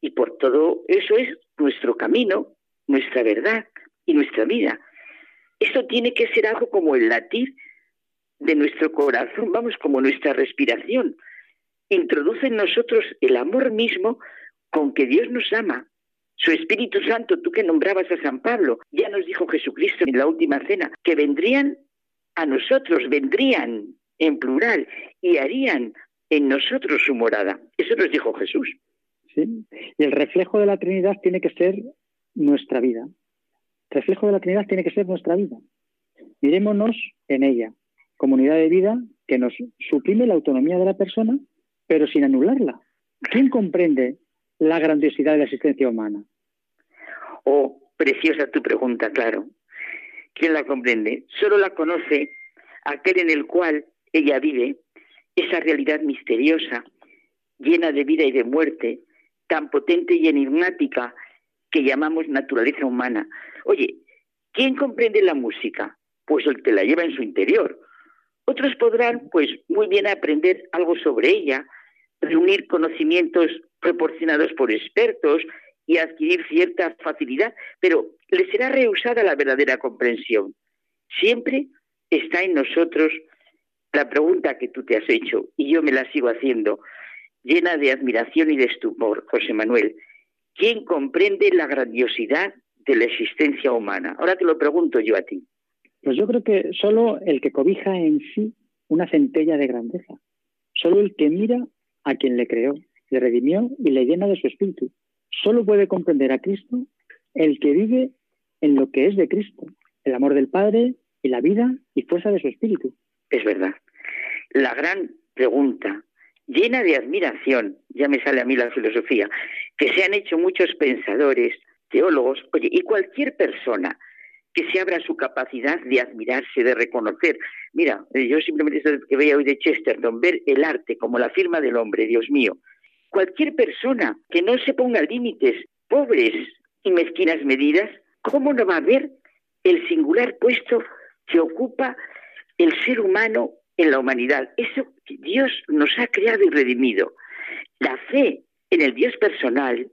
y por todo eso es nuestro camino, nuestra verdad y nuestra vida. Esto tiene que ser algo como el latir de nuestro corazón, vamos, como nuestra respiración. Introduce en nosotros el amor mismo con que Dios nos ama. Su Espíritu Santo, tú que nombrabas a San Pablo, ya nos dijo Jesucristo en la última cena, que vendrían a nosotros, vendrían en plural y harían en nosotros su morada. Eso nos dijo Jesús. ¿sí? Y el reflejo de la Trinidad tiene que ser nuestra vida. El reflejo de la Trinidad tiene que ser nuestra vida. Mirémonos en ella, comunidad de vida que nos suprime la autonomía de la persona, pero sin anularla. ¿Quién comprende la grandiosidad de la existencia humana? Oh, preciosa tu pregunta, claro. ¿Quién la comprende? Solo la conoce aquel en el cual ella vive, esa realidad misteriosa, llena de vida y de muerte, tan potente y enigmática que llamamos naturaleza humana. Oye, ¿quién comprende la música? Pues el que la lleva en su interior. Otros podrán, pues, muy bien aprender algo sobre ella, reunir conocimientos proporcionados por expertos y adquirir cierta facilidad, pero le será rehusada la verdadera comprensión. Siempre está en nosotros la pregunta que tú te has hecho y yo me la sigo haciendo llena de admiración y de estupor, José Manuel. ¿Quién comprende la grandiosidad de la existencia humana? Ahora te lo pregunto yo a ti. Pues yo creo que solo el que cobija en sí una centella de grandeza, solo el que mira a quien le creó, le redimió y le llena de su espíritu, solo puede comprender a Cristo el que vive en lo que es de Cristo, el amor del Padre y la vida y fuerza de su espíritu. Es verdad. La gran pregunta llena de admiración, ya me sale a mí la filosofía, que se han hecho muchos pensadores, teólogos, oye, y cualquier persona que se abra su capacidad de admirarse, de reconocer. Mira, eh, yo simplemente que veía hoy de Chesterton, ver el arte como la firma del hombre, Dios mío. Cualquier persona que no se ponga límites pobres y mezquinas medidas, ¿cómo no va a ver el singular puesto que ocupa el ser humano en la humanidad. Eso Dios nos ha creado y redimido. La fe en el Dios personal,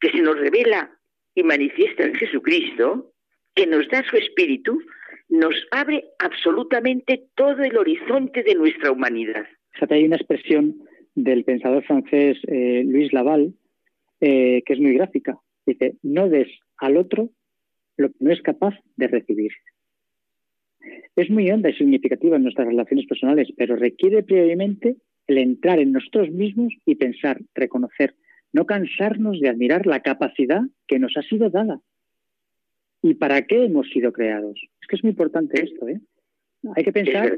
que se nos revela y manifiesta en Jesucristo, que nos da su espíritu, nos abre absolutamente todo el horizonte de nuestra humanidad. hay una expresión del pensador francés eh, Luis Laval eh, que es muy gráfica. Dice, no des al otro lo que no es capaz de recibir. Es muy honda y significativa en nuestras relaciones personales, pero requiere previamente el entrar en nosotros mismos y pensar, reconocer, no cansarnos de admirar la capacidad que nos ha sido dada. ¿Y para qué hemos sido creados? Es que es muy importante esto, ¿eh? Hay que pensar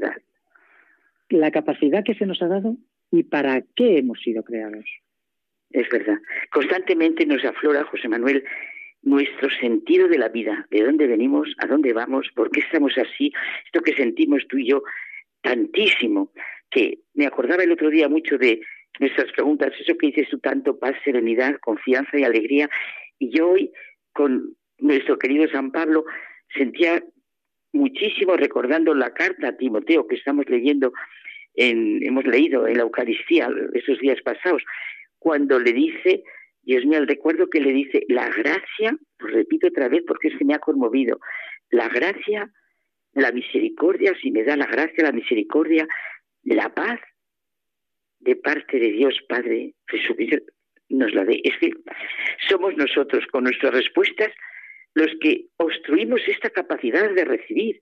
la capacidad que se nos ha dado y para qué hemos sido creados. Es verdad. Constantemente nos aflora, José Manuel, nuestro sentido de la vida, de dónde venimos, a dónde vamos, por qué estamos así, esto que sentimos tú y yo tantísimo, que me acordaba el otro día mucho de nuestras preguntas, eso que dices tú tanto, paz, serenidad, confianza y alegría, y yo hoy con nuestro querido San Pablo sentía muchísimo recordando la carta a Timoteo que estamos leyendo, en, hemos leído en la Eucaristía esos días pasados, cuando le dice Dios mío, el recuerdo que le dice, la gracia, lo repito otra vez porque que me ha conmovido, la gracia, la misericordia, si me da la gracia, la misericordia, la paz de parte de Dios Padre Jesucristo, nos la dé. Es que somos nosotros con nuestras respuestas los que obstruimos esta capacidad de recibir,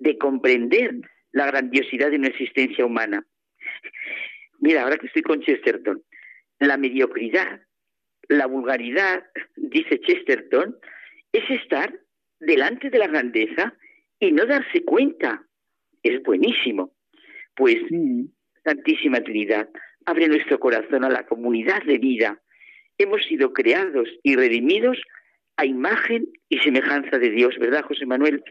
de comprender la grandiosidad de una existencia humana. Mira, ahora que estoy con Chesterton, la mediocridad, la vulgaridad, dice Chesterton, es estar delante de la grandeza y no darse cuenta. Es buenísimo. Pues, mm. Santísima Trinidad, abre nuestro corazón a la comunidad de vida. Hemos sido creados y redimidos a imagen y semejanza de Dios, ¿verdad, José Manuel?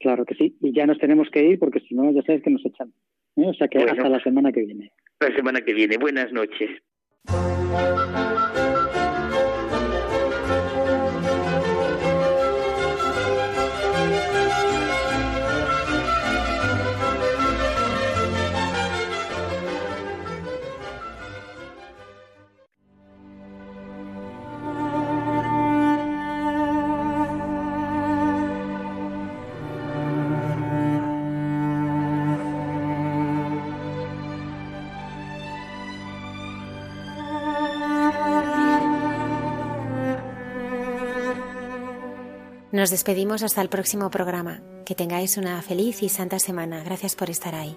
Claro que sí, y ya nos tenemos que ir porque si no, ya sabes que nos echan. ¿eh? O sea que hasta la semana que viene. La semana que viene. Buenas noches. Nos despedimos hasta el próximo programa. Que tengáis una feliz y santa semana. Gracias por estar ahí.